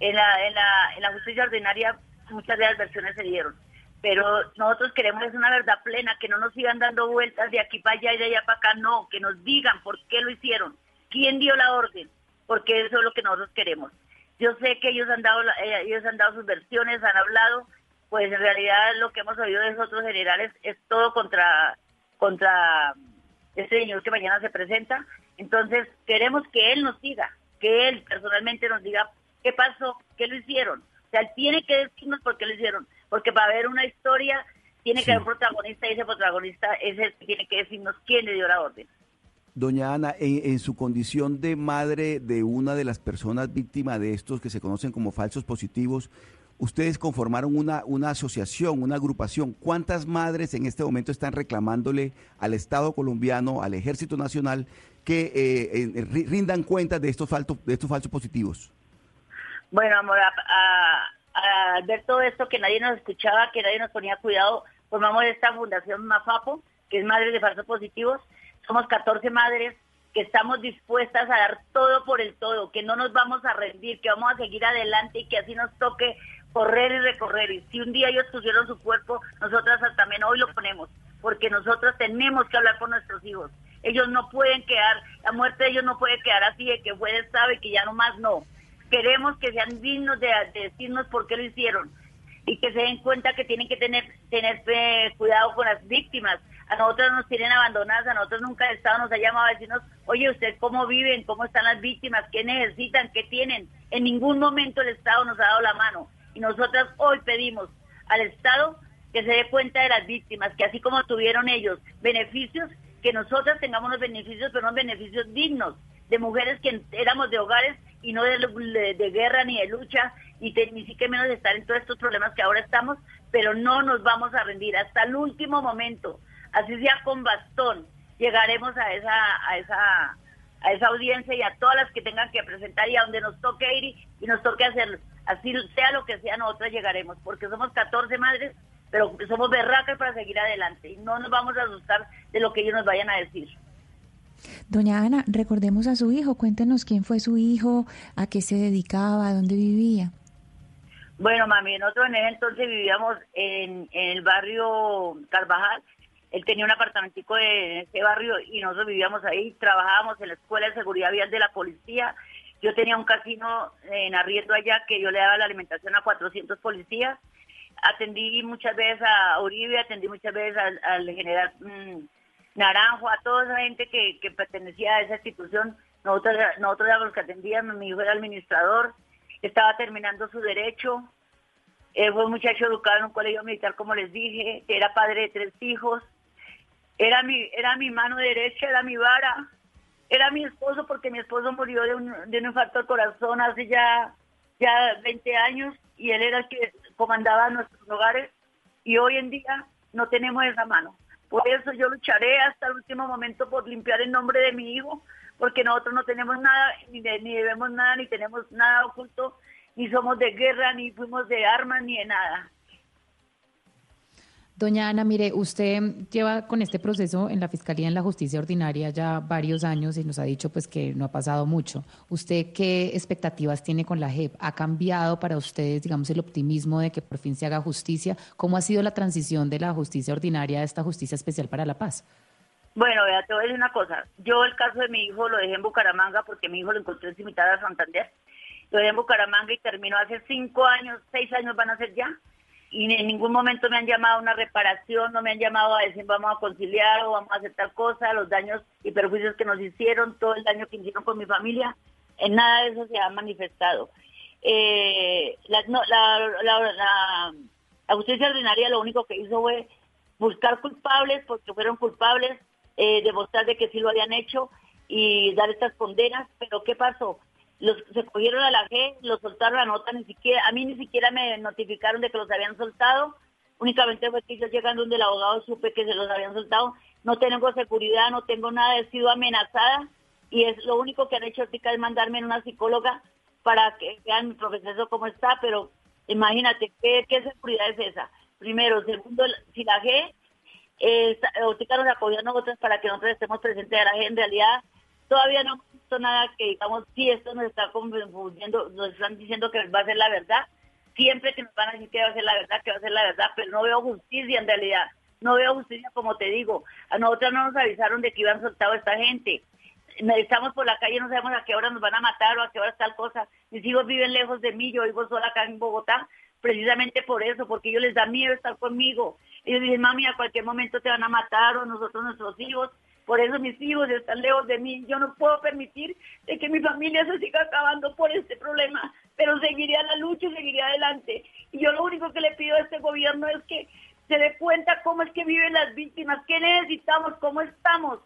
[SPEAKER 23] En la, en la, en la justicia ordinaria muchas de las versiones se dieron, pero nosotros queremos es una verdad plena, que no nos sigan dando vueltas de aquí para allá y de allá para acá, no, que nos digan por qué lo hicieron, quién dio la orden, porque eso es lo que nosotros queremos. Yo sé que ellos han dado, eh, ellos han dado sus versiones, han hablado, pues en realidad lo que hemos oído de esos otros generales es todo contra, contra este señor que mañana se presenta. Entonces, queremos que él nos diga, que él personalmente nos diga qué pasó, qué lo hicieron. O sea, él tiene que decirnos por qué lo hicieron, porque para ver una historia tiene que haber un protagonista y ese protagonista es el que tiene que decirnos quién le dio la orden.
[SPEAKER 5] Doña Ana, en, en su condición de madre de una de las personas víctimas de estos que se conocen como falsos positivos, ustedes conformaron una, una asociación, una agrupación. ¿Cuántas madres en este momento están reclamándole al Estado colombiano, al Ejército Nacional, que eh, eh, ri- rindan cuentas de estos, faltos, de estos falsos positivos?
[SPEAKER 23] Bueno, amor, a- ver todo esto, que nadie nos escuchaba, que nadie nos ponía cuidado, formamos esta fundación MAFAPO, que es Madres de Falsos Positivos. Somos 14 madres que estamos dispuestas a dar todo por el todo, que no nos vamos a rendir, que vamos a seguir adelante y que así nos toque correr y recorrer. Y si un día ellos pusieron su cuerpo, nosotras también hoy lo ponemos, porque nosotros tenemos que hablar con nuestros hijos. Ellos no pueden quedar, la muerte de ellos no puede quedar así de que fue de sabe que ya no más no. Queremos que sean dignos de, de decirnos por qué lo hicieron y que se den cuenta que tienen que tener tener eh, cuidado con las víctimas. A nosotros nos tienen abandonadas, a nosotros nunca el Estado nos ha llamado a decirnos, oye, ¿ustedes cómo viven? ¿Cómo están las víctimas? ¿Qué necesitan? ¿Qué tienen? En ningún momento el Estado nos ha dado la mano. Y nosotras hoy pedimos al Estado que se dé cuenta de las víctimas, que así como tuvieron ellos beneficios, que nosotras tengamos unos beneficios, pero unos beneficios dignos, de mujeres que éramos de hogares y no de, de- guerra ni de lucha, te- ni siquiera menos de estar en todos estos problemas que ahora estamos, pero no nos vamos a rendir hasta el último momento, así sea con bastón, llegaremos a esa, a esa, a esa audiencia y a todas las que tengan que presentar y a donde nos toque ir y, y nos toque hacerlo. Así sea lo que sea, nosotras llegaremos, porque somos 14 madres, pero somos berracas para seguir adelante y no nos vamos a asustar de lo que ellos nos vayan a decir.
[SPEAKER 6] Doña Ana, recordemos a su hijo, cuéntenos quién fue su hijo, a qué se dedicaba, a dónde vivía.
[SPEAKER 23] Bueno, mami, nosotros en ese entonces vivíamos en, el barrio Carvajal. Él tenía un apartamentico en ese barrio y nosotros vivíamos ahí, trabajábamos en la escuela de seguridad vial de la policía. Yo tenía un casino en arriendo allá que yo le daba la alimentación a 400 policías. Atendí muchas veces a Uribe, atendí muchas veces al, al general mm, Naranjo, a toda esa gente que, que pertenecía a esa institución. Nosotros, nosotros éramos los que atendíamos, mi hijo era administrador, estaba terminando su derecho. Él fue un muchacho educado en un colegio militar, como les dije, era padre de tres hijos. Era mi, era mi mano derecha, era mi vara. Era mi esposo porque mi esposo murió de un, de un infarto al corazón hace ya, ya 20 años y él era el que comandaba nuestros hogares y hoy en día no tenemos esa mano. Por eso yo lucharé hasta el último momento por limpiar el nombre de mi hijo, porque nosotros no tenemos nada, ni, de- ni debemos nada, ni tenemos nada oculto, ni somos de guerra, ni fuimos de armas, ni de nada.
[SPEAKER 8] Doña Ana, mire, usted lleva con este proceso en la Fiscalía, en la Justicia Ordinaria ya varios años y nos ha dicho pues que no ha pasado mucho. ¿Usted qué expectativas tiene con la JEP? ¿Ha cambiado para ustedes, digamos, el optimismo de que por fin se haga justicia? ¿Cómo ha sido la transición de la Justicia Ordinaria a esta Justicia Especial para la Paz?
[SPEAKER 23] Bueno, vea, te voy a decir una cosa. Yo el caso de mi hijo lo dejé en Bucaramanga porque mi hijo lo encontré en Cimitarra, Santander. Lo dejé en Bucaramanga y terminó hace cinco años, seis años van a ser ya. Y en ningún momento me han llamado a una reparación, no me han llamado a decir vamos a conciliar o vamos a hacer tal cosa, los daños y perjuicios que nos hicieron, todo el daño que hicieron con mi familia, en nada de eso se ha manifestado. Eh, la, no, la, justicia ordinaria lo único que hizo fue buscar culpables porque fueron culpables, eh, demostrar de que sí lo habían hecho y dar estas condenas, pero ¿qué pasó? Los, se cogieron a la G, los soltaron a nota, ni siquiera, a mí ni siquiera me notificaron de que los habían soltado, únicamente fue que yo llegando donde el abogado supe que se los habían soltado, no tengo seguridad, no tengo nada, he sido amenazada. Y es lo único que han hecho ahorita es mandarme en una psicóloga para que vean mi proceso cómo está, pero imagínate, ¿qué, qué seguridad es esa? Primero, segundo, si la G, eh, ahorita nos acogieron nosotros para que nosotros estemos presentes de la G, en realidad todavía no hemos visto nada que digamos, si esto nos está confundiendo, nos están diciendo que va a ser la verdad, siempre que nos van a decir que va a ser la verdad, que va a ser la verdad, pero no veo justicia en realidad, no veo justicia como te digo, a nosotros no nos avisaron de que iban soltado a esta gente, estamos por la calle, no sabemos a qué hora nos van a matar o a qué hora tal cosa. Mis hijos viven lejos de mí, yo vivo sola acá en Bogotá, precisamente por eso, porque ellos les da miedo estar conmigo. Ellos dicen, mami, a cualquier momento te van a matar o nosotros nuestros hijos. Por eso mis hijos están lejos de mí. Yo no puedo permitir de que mi familia se siga acabando por este problema, pero seguiré a la lucha y seguiré adelante. Y yo lo único que le pido a este gobierno es que se dé cuenta cómo es que viven las víctimas, qué necesitamos, cómo estamos.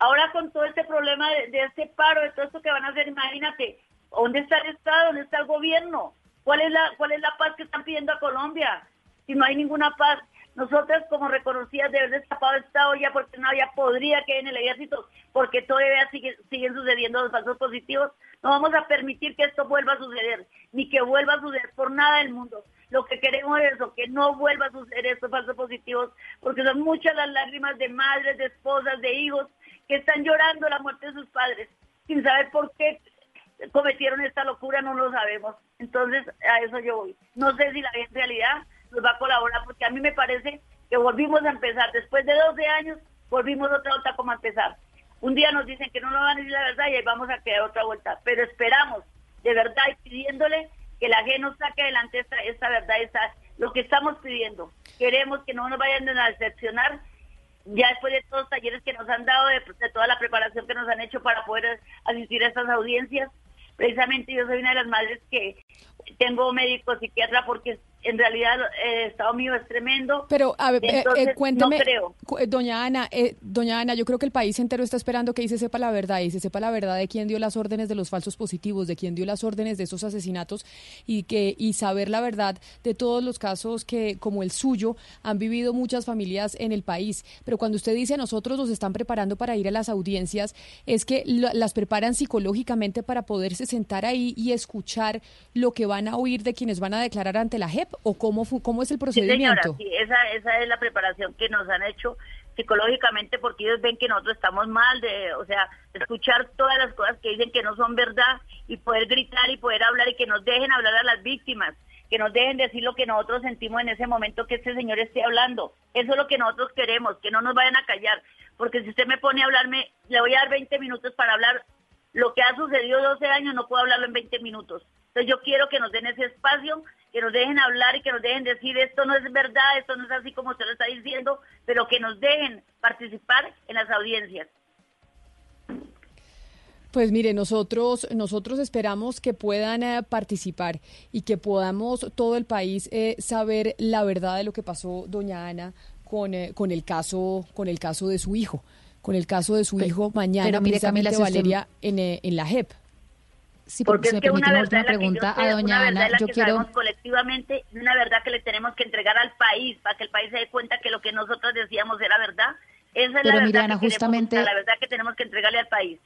[SPEAKER 23] Ahora con todo este problema de, de este paro, de todo esto que van a hacer, imagínate, ¿dónde está el Estado? ¿Dónde está el gobierno? ¿Cuál es la, cuál es la paz que están pidiendo a Colombia? Si no hay ninguna paz, nosotras como reconocidas de haber destapado esta olla porque no había podría que en el ejército, porque todavía sigue- siguen sucediendo los falsos positivos, no vamos a permitir que esto vuelva a suceder, ni que vuelva a suceder por nada del mundo. Lo que queremos es eso, que no vuelva a suceder estos falsos positivos, porque son muchas las lágrimas de madres, de esposas, de hijos, que están llorando la muerte de sus padres, sin saber por qué cometieron esta locura, no lo sabemos. Entonces, a eso yo voy. No sé si la gente en realidad nos va a colaborar, porque a mí me parece que volvimos a empezar. Después de 12 años, volvimos otra vuelta como a empezar. Un día nos dicen que no nos van a decir la verdad y ahí vamos a quedar otra vuelta. Pero esperamos, de verdad, y pidiéndole que la gente nos saque adelante esta, esta verdad, esta, lo que estamos pidiendo. Queremos que no nos vayan a decepcionar ya después de todos los talleres que nos han dado, de, de toda la preparación que nos han hecho para poder asistir a estas audiencias. Precisamente yo soy una de las madres que tengo médico psiquiatra porque en realidad el estado mío es tremendo.
[SPEAKER 10] Pero, a ver, eh, eh,
[SPEAKER 23] Entonces,
[SPEAKER 10] cuénteme,
[SPEAKER 23] no creo.
[SPEAKER 10] eh, doña Ana, eh, doña Ana, yo creo que el país entero está esperando que ahí se sepa la verdad y se sepa la verdad de quién dio las órdenes de los falsos positivos, de quién dio las órdenes de esos asesinatos y que y saber la verdad de todos los casos que, como el suyo, han vivido muchas familias en el país. Pero cuando usted dice nosotros nos están preparando para ir a las audiencias, es que las preparan psicológicamente para poderse sentar ahí y escuchar lo que van a oír de quienes van a declarar ante la JEP o cómo cómo es el
[SPEAKER 23] Sí, señora,
[SPEAKER 10] procedimiento.
[SPEAKER 23] sí, esa, esa es la preparación que nos han hecho psicológicamente porque ellos ven que nosotros estamos mal, de, o sea, escuchar todas las cosas que dicen que no son verdad y poder gritar y poder hablar y que nos dejen hablar a las víctimas, que nos dejen decir lo que nosotros sentimos en ese momento que este señor esté hablando. Eso es lo que nosotros queremos, que no nos vayan a callar, porque si usted me pone a hablarme, le voy a dar 20 minutos para hablar lo que ha sucedido 12 años, no puedo hablarlo en 20 minutos. Entonces yo quiero que nos den ese espacio, que nos dejen hablar y que nos dejen decir esto no es verdad, esto no es así como usted lo está diciendo, pero que nos dejen participar en las audiencias.
[SPEAKER 10] Pues mire, nosotros, nosotros esperamos que puedan eh, participar y que podamos todo el país eh, saber la verdad de lo que pasó doña Ana con, eh, con el caso, con el caso de su hijo, con el caso de su hijo mañana,
[SPEAKER 8] pero mire,
[SPEAKER 10] precisamente
[SPEAKER 8] Camila, si usted-
[SPEAKER 10] Valeria, en, eh, en la JEP.
[SPEAKER 8] Sí,
[SPEAKER 23] Porque
[SPEAKER 8] si
[SPEAKER 23] es que una
[SPEAKER 8] una
[SPEAKER 23] verdad es la que yo
[SPEAKER 8] pregunta a doña
[SPEAKER 23] una verdad
[SPEAKER 8] Ana,
[SPEAKER 23] la
[SPEAKER 8] yo
[SPEAKER 23] que
[SPEAKER 8] quiero...
[SPEAKER 23] colectivamente, y una verdad que le tenemos que entregar al país, para que el país se dé cuenta que lo que nosotros decíamos era verdad. Esa es la verdad que
[SPEAKER 8] justamente-
[SPEAKER 23] buscar, la verdad que tenemos que entregarle al país.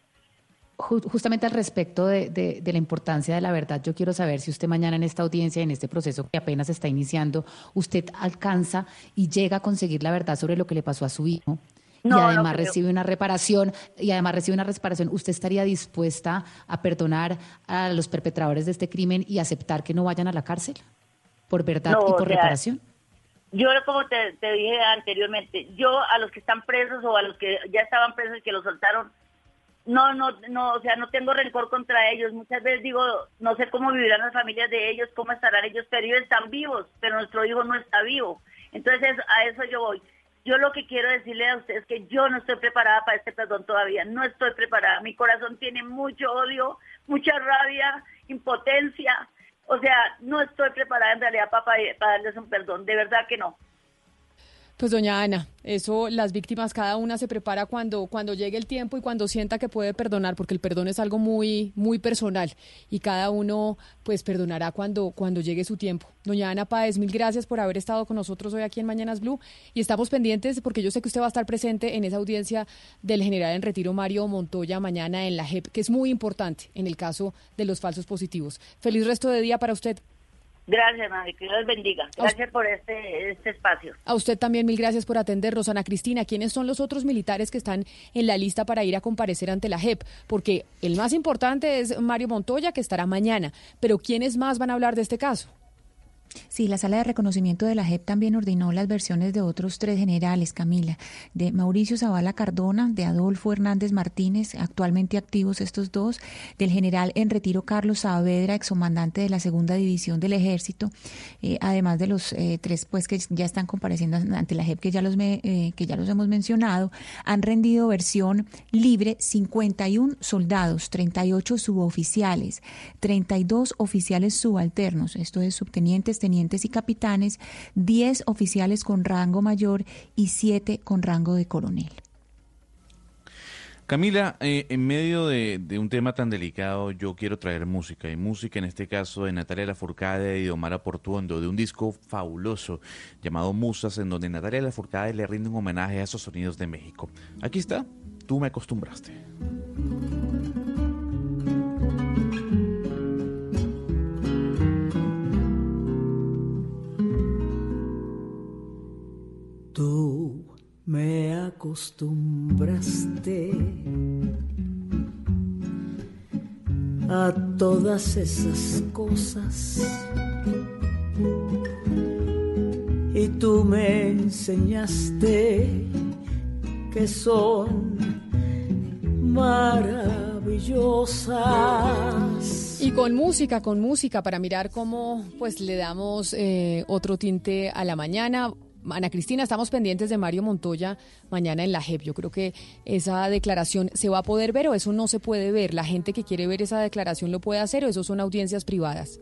[SPEAKER 8] Ju- Justamente al respecto de, de- de la importancia de la verdad, yo quiero saber si usted mañana en esta audiencia, en este proceso que apenas está iniciando, usted alcanza y llega a conseguir la verdad sobre lo que le pasó a su hijo.
[SPEAKER 23] No,
[SPEAKER 8] y además recibe una reparación y además recibe una reparación, ¿usted estaría dispuesta a perdonar a los perpetradores de este crimen y aceptar que no vayan a la cárcel por verdad
[SPEAKER 23] No,
[SPEAKER 8] y
[SPEAKER 23] o
[SPEAKER 8] por
[SPEAKER 23] sea,
[SPEAKER 8] reparación?
[SPEAKER 23] Yo, como te, te dije anteriormente, yo a los que están presos o a los que ya estaban presos y que los soltaron, no, no, no, o sea, no tengo rencor contra ellos. Muchas veces digo, no sé cómo vivirán las familias de ellos, cómo estarán ellos, pero ellos están vivos, pero nuestro hijo no está vivo. Entonces, a eso yo voy. Yo lo que quiero decirle a ustedes es que yo no estoy preparada para este perdón todavía, no estoy preparada. Mi corazón tiene mucho odio, mucha rabia, impotencia. O sea, no estoy preparada en realidad para, para darles un perdón, de verdad que no.
[SPEAKER 10] Pues doña Ana, eso las víctimas cada una se prepara cuando cuando llegue el tiempo y cuando sienta que puede perdonar, porque el perdón es algo muy muy personal y cada uno pues perdonará cuando cuando llegue su tiempo. Doña Ana Páez, mil gracias por haber estado con nosotros hoy aquí en Mañanas Blue y estamos pendientes porque yo sé que usted va a estar presente en esa audiencia del general en retiro Mario Montoya mañana en la JEP, que es muy importante en el caso de los falsos positivos. Feliz resto de día para usted.
[SPEAKER 23] Gracias, madre, que Dios bendiga. Gracias por este, este espacio.
[SPEAKER 10] A usted también mil gracias por atendernos, Ana Cristina. ¿Quiénes son los otros militares que están en la lista para ir a comparecer ante la JEP? Porque el más importante es Mario Montoya, que estará mañana. Pero ¿quiénes más van a hablar de este caso?
[SPEAKER 6] Sí, la sala de reconocimiento de la JEP también ordenó las versiones de otros tres generales, Camila, de Mauricio Zavala Cardona, de Adolfo Hernández Martínez, actualmente activos estos dos, del general en retiro Carlos Saavedra, excomandante de la segunda división del ejército, eh, además de los eh, tres pues que ya están compareciendo ante la JEP que ya los me- eh, que ya los hemos mencionado, han rendido versión libre 51 soldados, 38 suboficiales, 32 oficiales subalternos, esto es subtenientes, tenientes y capitanes, 10 oficiales con rango mayor y 7 con rango de coronel.
[SPEAKER 9] Camila, eh, en medio de, un tema tan delicado, yo quiero traer música, y música en este caso de Natalia Lafourcade y Omar Portuondo, de un disco fabuloso llamado Musas, en donde Natalia Lafourcade le rinde un homenaje a esos sonidos de México. Aquí está, tú me acostumbraste.
[SPEAKER 24] Tú me acostumbraste a todas esas cosas y tú me enseñaste que son maravillosas.
[SPEAKER 10] Y con música, con música, para mirar cómo pues le damos eh, otro tinte a la mañana. Ana Cristina, estamos pendientes de Mario Montoya mañana en la JEP. Yo creo que esa declaración se va a poder ver o eso no se puede ver. La gente que quiere ver esa declaración lo puede hacer o eso son audiencias privadas.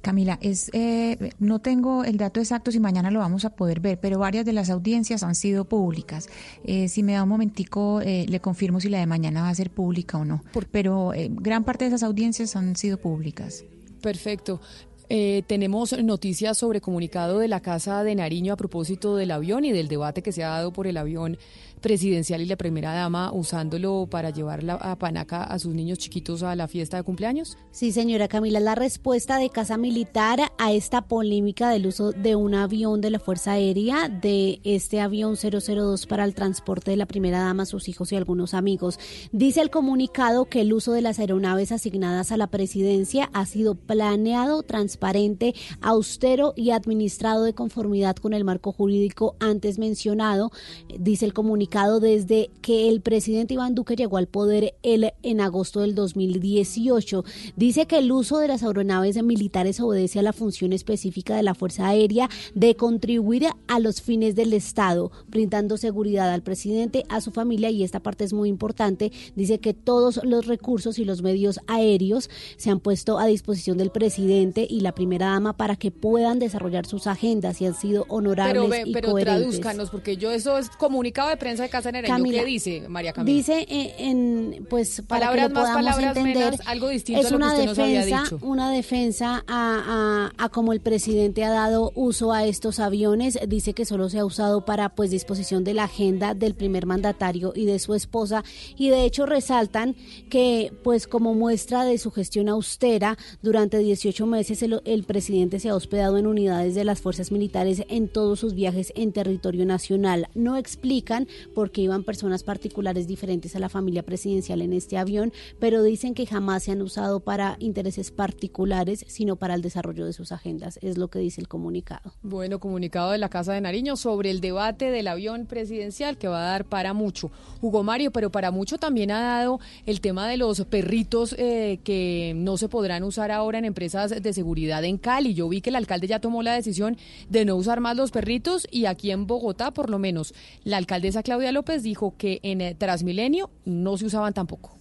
[SPEAKER 6] Camila, es eh, no tengo el dato exacto si mañana lo vamos a poder ver, pero varias de las audiencias han sido públicas. Eh, si me da un momentico, eh, le confirmo si la de mañana va a ser pública o no. Pero gran parte de esas audiencias han sido públicas.
[SPEAKER 10] Perfecto. Eh, tenemos noticias sobre comunicado de la Casa de Nariño a propósito del avión y del debate que se ha dado por el avión presidencial y la primera dama usándolo para llevar a Panaca a sus niños chiquitos a la fiesta de cumpleaños.
[SPEAKER 17] Sí, señora Camila, la respuesta de Casa Militar a esta polémica del uso de un avión de la Fuerza Aérea, de este avión 002 para el transporte de la primera dama, sus hijos y algunos amigos. Dice el comunicado que el uso de las aeronaves asignadas a la presidencia ha sido planeado, transparente, austero y administrado de conformidad con el marco jurídico antes mencionado, dice el comunicado desde que el presidente Iván Duque llegó al poder el, en agosto del 2018. Dice que el uso de las aeronaves militares obedece a la función específica de la Fuerza Aérea de contribuir a los fines del Estado, brindando seguridad al presidente, a su familia y esta parte es muy importante. Dice que todos los recursos y los medios aéreos se han puesto a disposición del presidente y la primera dama para que puedan desarrollar sus agendas y han sido honorables
[SPEAKER 10] Pero,
[SPEAKER 17] y
[SPEAKER 10] pero
[SPEAKER 17] coherentes.
[SPEAKER 10] tradúzcanos, porque yo eso es comunicado de prensa de Casa.
[SPEAKER 17] Camila,
[SPEAKER 10] ¿Qué dice María Camila?
[SPEAKER 17] Dice eh, en, pues para
[SPEAKER 10] Palabras
[SPEAKER 17] que lo
[SPEAKER 10] más,
[SPEAKER 17] podamos
[SPEAKER 10] palabras
[SPEAKER 17] entender,
[SPEAKER 10] menos, algo distinto
[SPEAKER 17] es
[SPEAKER 10] a lo que
[SPEAKER 17] una
[SPEAKER 10] usted nos había
[SPEAKER 17] defensa,
[SPEAKER 10] dicho.
[SPEAKER 17] una defensa a, a, a cómo el presidente ha dado uso a estos aviones. Dice que solo se ha usado para pues disposición de la agenda del primer mandatario y de su esposa y de hecho resaltan que pues como muestra de su gestión austera durante 18 meses el, el presidente se ha hospedado en unidades de las fuerzas militares en todos sus viajes en territorio nacional. No explican porque iban personas particulares diferentes a la familia presidencial en este avión, pero dicen que jamás se han usado para intereses particulares, sino para el desarrollo de sus agendas, es lo que dice el comunicado.
[SPEAKER 10] Bueno, comunicado de la Casa de Nariño sobre el debate del avión presidencial que va a dar para mucho. Hugo Mario, pero para mucho también ha dado el tema de los perritos eh, que no se podrán usar ahora en empresas de seguridad en Cali. Yo vi que el alcalde ya tomó la decisión de no usar más los perritos y aquí en Bogotá, por lo menos, la alcaldesa Claudia López dijo que en eh, Transmilenio no se usaban tampoco.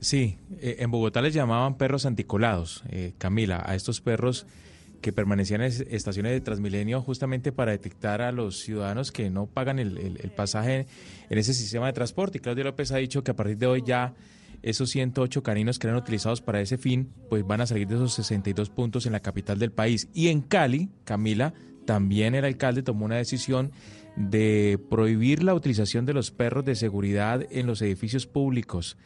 [SPEAKER 7] Sí, eh, en Bogotá les llamaban perros anticolados, eh, Camila, a estos perros que permanecían en es- estaciones de Transmilenio justamente para detectar a los ciudadanos que no pagan el pasaje en ese sistema de transporte. Y Claudia López ha dicho que a partir de hoy ya esos 108 caninos que eran utilizados para ese fin, pues van a salir de esos 62 puntos en la capital del país. Y en Cali, Camila, también el alcalde tomó una decisión de prohibir la utilización de los perros de seguridad en los edificios públicos,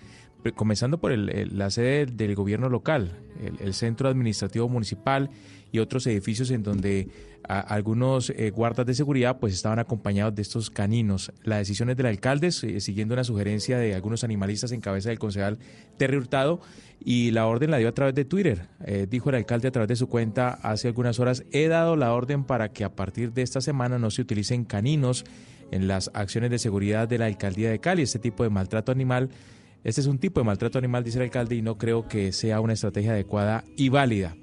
[SPEAKER 7] comenzando por el- la sede del gobierno local, el, centro administrativo municipal y otros edificios en donde algunos eh, guardas de seguridad pues estaban acompañados de estos caninos. La decisión es del alcalde, siguiendo una sugerencia de algunos animalistas en cabeza del concejal Terry Hurtado, y la orden la dio a través de Twitter. Eh, dijo el alcalde a través de su cuenta hace algunas horas, he dado la orden para que a partir de esta semana no se utilicen caninos en las acciones de seguridad de la alcaldía de Cali. Este tipo de maltrato animal, este es un tipo de maltrato animal, dice el alcalde, y no creo que sea una estrategia adecuada y válida.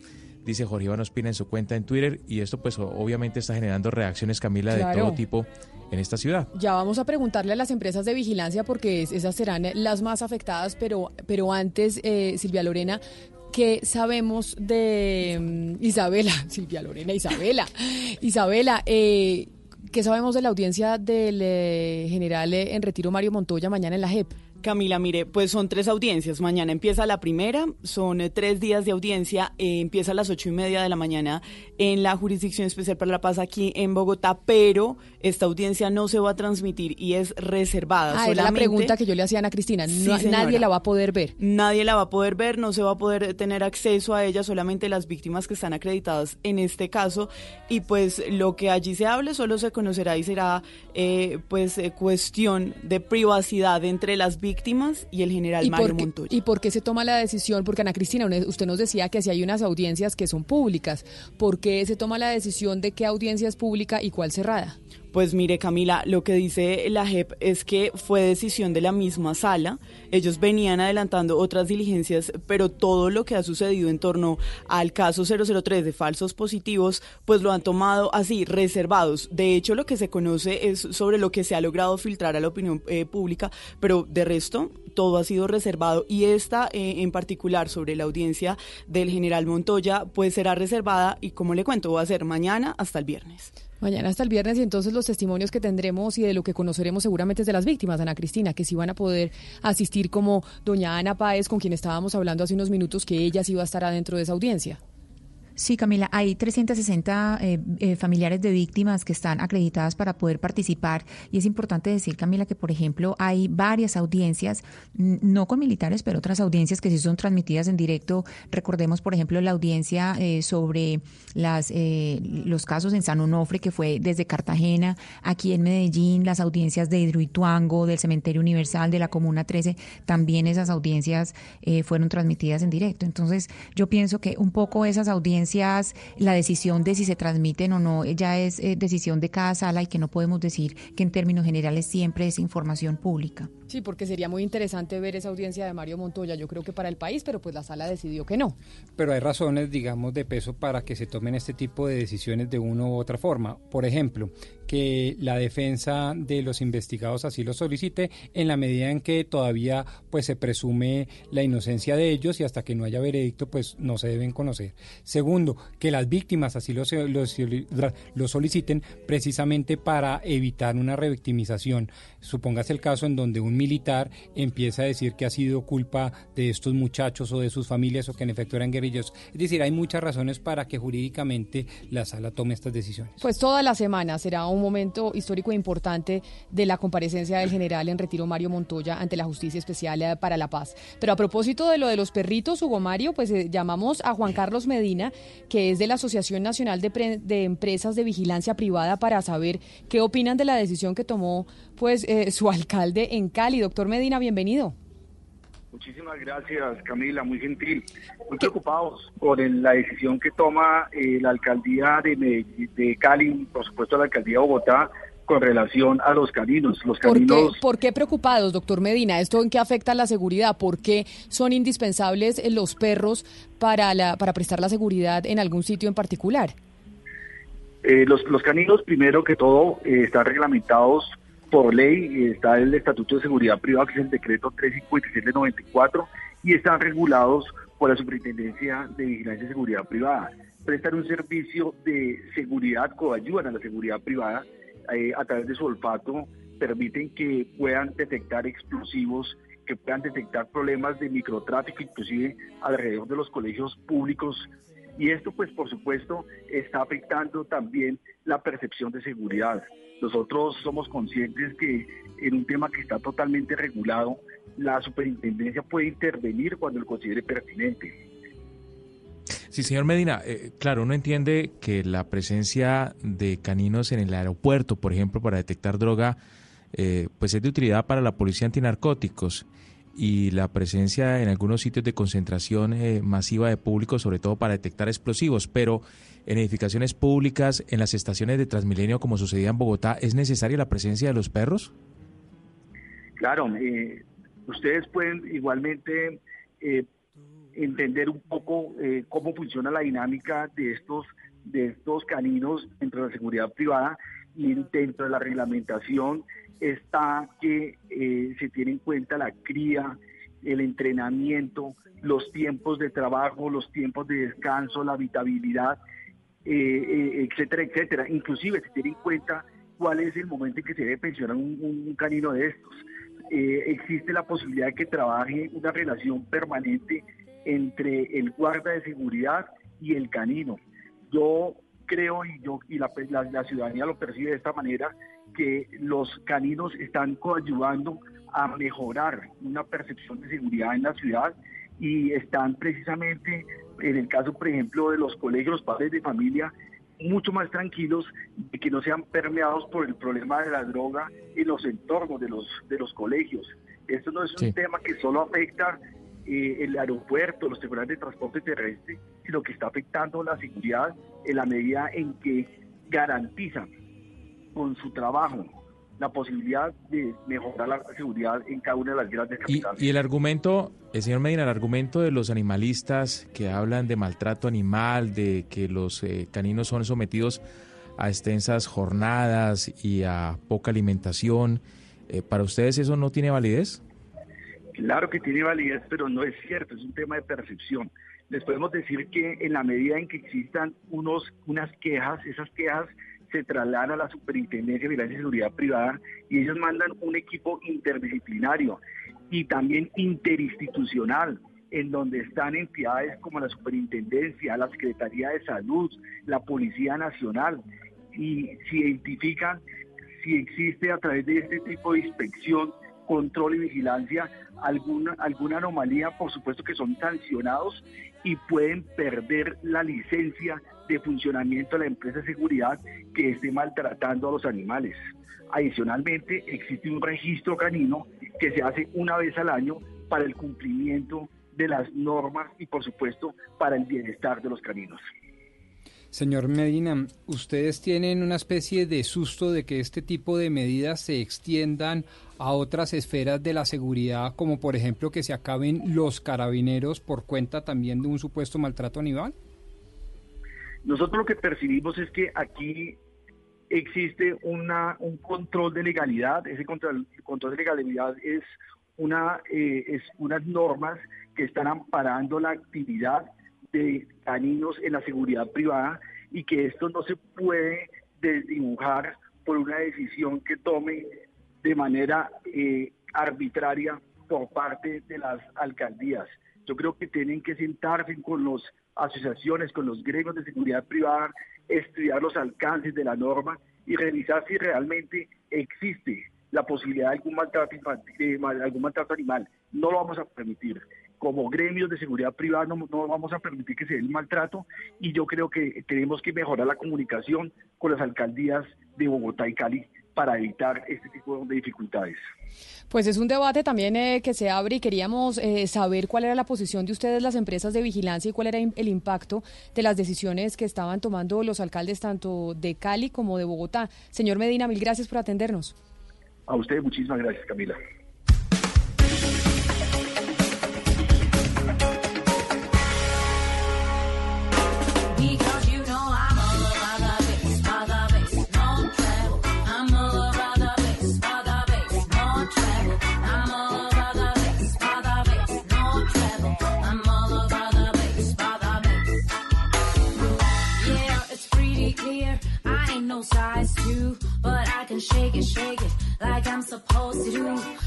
[SPEAKER 7] Dice Jorge Iván Ospina en su cuenta en Twitter, y esto pues obviamente está generando reacciones, Camila, de todo tipo en esta ciudad.
[SPEAKER 10] Ya vamos a preguntarle a las empresas de vigilancia porque es- esas serán las más afectadas, pero, pero antes, eh, Silvia Lorena, ¿qué sabemos de mm, Isabela? Silvia Lorena, Isabela. Isabela, eh, ¿qué sabemos de la audiencia del eh, general eh, en retiro Mario Montoya mañana en la JEP?
[SPEAKER 25] Camila, mire, pues son tres audiencias. Mañana empieza la primera, son eh, tres días de audiencia. eh, empieza a las ocho y media de la mañana en la Jurisdicción Especial para la Paz aquí en Bogotá, pero esta audiencia no se va a transmitir y es reservada.
[SPEAKER 10] Ah, era la
[SPEAKER 25] solamente-
[SPEAKER 10] pregunta que yo le hacía a Ana Cristina.
[SPEAKER 25] Sí,
[SPEAKER 10] No-
[SPEAKER 25] señora.
[SPEAKER 10] nadie la va a poder ver.
[SPEAKER 25] Nadie la va a poder ver, no se va a poder tener acceso a ella, solamente las víctimas que están acreditadas en este caso. Y pues lo que allí se hable solo se conocerá y será eh, pues eh, cuestión de privacidad entre las víctimas y el general
[SPEAKER 10] ¿Y
[SPEAKER 25] Mario
[SPEAKER 10] por, qué,
[SPEAKER 25] Montoya.
[SPEAKER 10] ¿Y por qué se toma la decisión? Porque Ana Cristina, usted nos decía que si hay unas audiencias que son públicas, ¿por qué se toma la decisión de qué audiencia es pública y cuál cerrada?
[SPEAKER 25] Pues mire, Camila, lo que dice la JEP es que fue decisión de la misma sala. Ellos venían adelantando otras diligencias, pero todo lo que ha sucedido en torno al caso 003 de falsos positivos, pues lo han tomado así, reservados. De hecho, lo que se conoce es sobre lo que se ha logrado filtrar a la opinión eh, pública, pero de resto, todo ha sido reservado. Y esta eh, en particular sobre la audiencia del general Montoya, pues será reservada y como le cuento, va a ser mañana hasta el viernes.
[SPEAKER 10] Mañana hasta el viernes y entonces los testimonios que tendremos y de lo que conoceremos seguramente es de las víctimas, Ana Cristina, que sí van a poder asistir como doña Ana Páez, con quien estábamos hablando hace unos minutos, que ella sí va a estar adentro de esa audiencia.
[SPEAKER 6] Sí, Camila, hay 360 eh, eh, familiares de víctimas que están acreditadas para poder participar y es importante decir, Camila, que por ejemplo hay varias audiencias, no con militares, pero otras audiencias que sí son transmitidas en directo. Recordemos, por ejemplo, la audiencia eh, sobre las eh, los casos en San Onofre, que fue desde Cartagena, aquí en Medellín, las audiencias de Hidroituango, del Cementerio Universal, de la Comuna 13, también esas audiencias eh, fueron transmitidas en directo. Entonces, yo pienso que un poco esas audiencias, la decisión de si se transmiten o no, ya es eh, decisión de cada sala y que no podemos decir que en términos generales siempre es información pública.
[SPEAKER 10] Sí, porque sería muy interesante ver esa audiencia de Mario Montoya, yo creo que para el país, pero pues la sala decidió que no.
[SPEAKER 11] Pero hay razones, digamos, de peso para que se tomen este tipo de decisiones de una u otra forma. Por ejemplo, que la defensa de los investigados así lo solicite en la medida en que todavía pues se presume la inocencia de ellos y hasta que no haya veredicto pues no se deben conocer. Que las víctimas así lo, lo, lo soliciten precisamente para evitar una revictimización. Supóngase el caso en donde un militar empieza a decir que ha sido culpa de estos muchachos o de sus familias o que en efecto eran guerrillos. Es decir, hay muchas razones para que jurídicamente la sala tome estas decisiones.
[SPEAKER 10] Pues toda la semana será un momento histórico e importante de la comparecencia del general en retiro Mario Montoya ante la Justicia Especial eh, para la Paz. Pero a propósito de lo de los perritos, Hugo Mario, pues eh, llamamos a Juan Carlos Medina, que es de la Asociación Nacional de, de Empresas de Vigilancia Privada, para saber qué opinan de la decisión que tomó pues eh, su alcalde en Cali. Doctor Medina, bienvenido.
[SPEAKER 26] Muchísimas gracias, Camila, muy gentil. Muy preocupados por el- la decisión que toma eh, la alcaldía de, Medellín- de Cali, por supuesto la alcaldía de Bogotá, con relación a los caninos. Los
[SPEAKER 10] ¿Por qué,
[SPEAKER 26] caninos
[SPEAKER 10] por qué preocupados, doctor Medina? ¿Esto en qué afecta la seguridad? ¿Por qué son indispensables eh, los perros para, la, para prestar la seguridad en algún sitio en particular?
[SPEAKER 26] Eh, los, los caninos, primero que todo, eh, están reglamentados por ley, está el Estatuto de Seguridad Privada, que es el decreto 356 de 94, y están regulados por la Superintendencia de Vigilancia y Seguridad Privada. Prestan un servicio de seguridad, coayudan a la seguridad privada eh, a través de su olfato, permiten que puedan detectar explosivos, que puedan detectar problemas de microtráfico, inclusive alrededor de los colegios públicos y esto, pues, por supuesto, está afectando también la percepción de seguridad. Nosotros somos conscientes que en un tema que está totalmente regulado, la superintendencia puede intervenir cuando lo considere pertinente.
[SPEAKER 7] Sí, señor Medina, eh, claro, uno entiende que la presencia de caninos en el aeropuerto, por ejemplo, para detectar droga, eh, pues es de utilidad para la policía antinarcóticos y la presencia en algunos sitios de concentración eh, masiva de público, sobre todo para detectar explosivos, pero en edificaciones públicas, en las estaciones de Transmilenio, como sucedía en Bogotá, ¿es necesaria la presencia de los perros?
[SPEAKER 26] Claro, eh, ustedes pueden igualmente eh, entender un poco eh, cómo funciona la dinámica de estos de estos caninos dentro de la seguridad privada y dentro de la reglamentación está que eh, se tiene en cuenta la cría, el entrenamiento, los tiempos de trabajo, los tiempos de descanso, la habitabilidad, eh, eh, etcétera, etcétera. Inclusive se tiene en cuenta cuál es el momento en que se debe pensionar un, canino de estos. Eh, existe la posibilidad de que trabaje una relación permanente entre el guarda de seguridad y el canino. Yo creo y yo y la ciudadanía lo percibe de esta manera que los caninos están coayudando a mejorar una percepción de seguridad en la ciudad y están precisamente en el caso por ejemplo de los colegios los padres de familia mucho más tranquilos de que no sean permeados por el problema de la droga en los entornos de los de los colegios esto no es un
[SPEAKER 7] Sí.
[SPEAKER 26] tema que solo afecta eh, el aeropuerto, los terminales de transporte terrestre, sino que está afectando la seguridad en la medida en que garantizan con su trabajo la posibilidad de mejorar la seguridad en cada una de las grandes
[SPEAKER 7] Y,
[SPEAKER 26] capitales.
[SPEAKER 7] y el argumento, el señor Medina, el argumento de los animalistas que hablan de maltrato animal, de que los eh, caninos son sometidos a extensas jornadas y a poca alimentación, eh, ¿para ustedes eso no tiene validez?
[SPEAKER 26] Claro que tiene validez, pero no es cierto, es un tema de percepción. Les podemos decir que en la medida en que existan unos, unas quejas, esas quejas se trasladan a la Superintendencia de Seguridad Privada y ellos mandan un equipo interdisciplinario y también interinstitucional, en donde están entidades como la Superintendencia, la Secretaría de Salud, la Policía Nacional, y se identifican si existe a través de este tipo de inspección, control y vigilancia alguna, alguna anomalía, por supuesto que son sancionados y pueden perder la licencia de funcionamiento de la empresa de seguridad que esté maltratando a los animales. Adicionalmente, existe un registro canino que se hace una vez al año para el cumplimiento de las normas y, por supuesto, para el bienestar de los caninos.
[SPEAKER 11] Señor Medina, ¿ustedes tienen una especie de susto de que este tipo de medidas se extiendan a otras esferas de la seguridad, como por ejemplo que se acaben los carabineros por cuenta también de un supuesto maltrato animal?
[SPEAKER 26] Nosotros lo que percibimos es que aquí existe una, un control de legalidad. Ese control, de legalidad es, una, eh, es unas normas que están amparando la actividad de caninos en la seguridad privada y que esto no se puede desdibujar por una decisión que tome de manera eh, arbitraria por parte de las alcaldías. Yo creo que tienen que sentarse con las asociaciones, con los gremios de seguridad privada, estudiar los alcances de la norma y revisar si realmente existe la posibilidad de algún maltrato, de algún maltrato animal. No lo vamos a permitir. Como gremios de seguridad privada no, no vamos a permitir que se dé el maltrato y yo creo que tenemos que mejorar la comunicación con las alcaldías de Bogotá y Cali para evitar este tipo de dificultades.
[SPEAKER 10] Pues es un debate también eh, que se abre y queríamos eh, saber cuál era la posición de ustedes, las empresas de vigilancia, y cuál era el impacto de las decisiones que estaban tomando los alcaldes tanto de Cali como de Bogotá. Señor Medina, mil gracias por atendernos.
[SPEAKER 26] A ustedes muchísimas gracias, Camila.
[SPEAKER 16] Size two, but I can shake it, shake it like I'm supposed to do.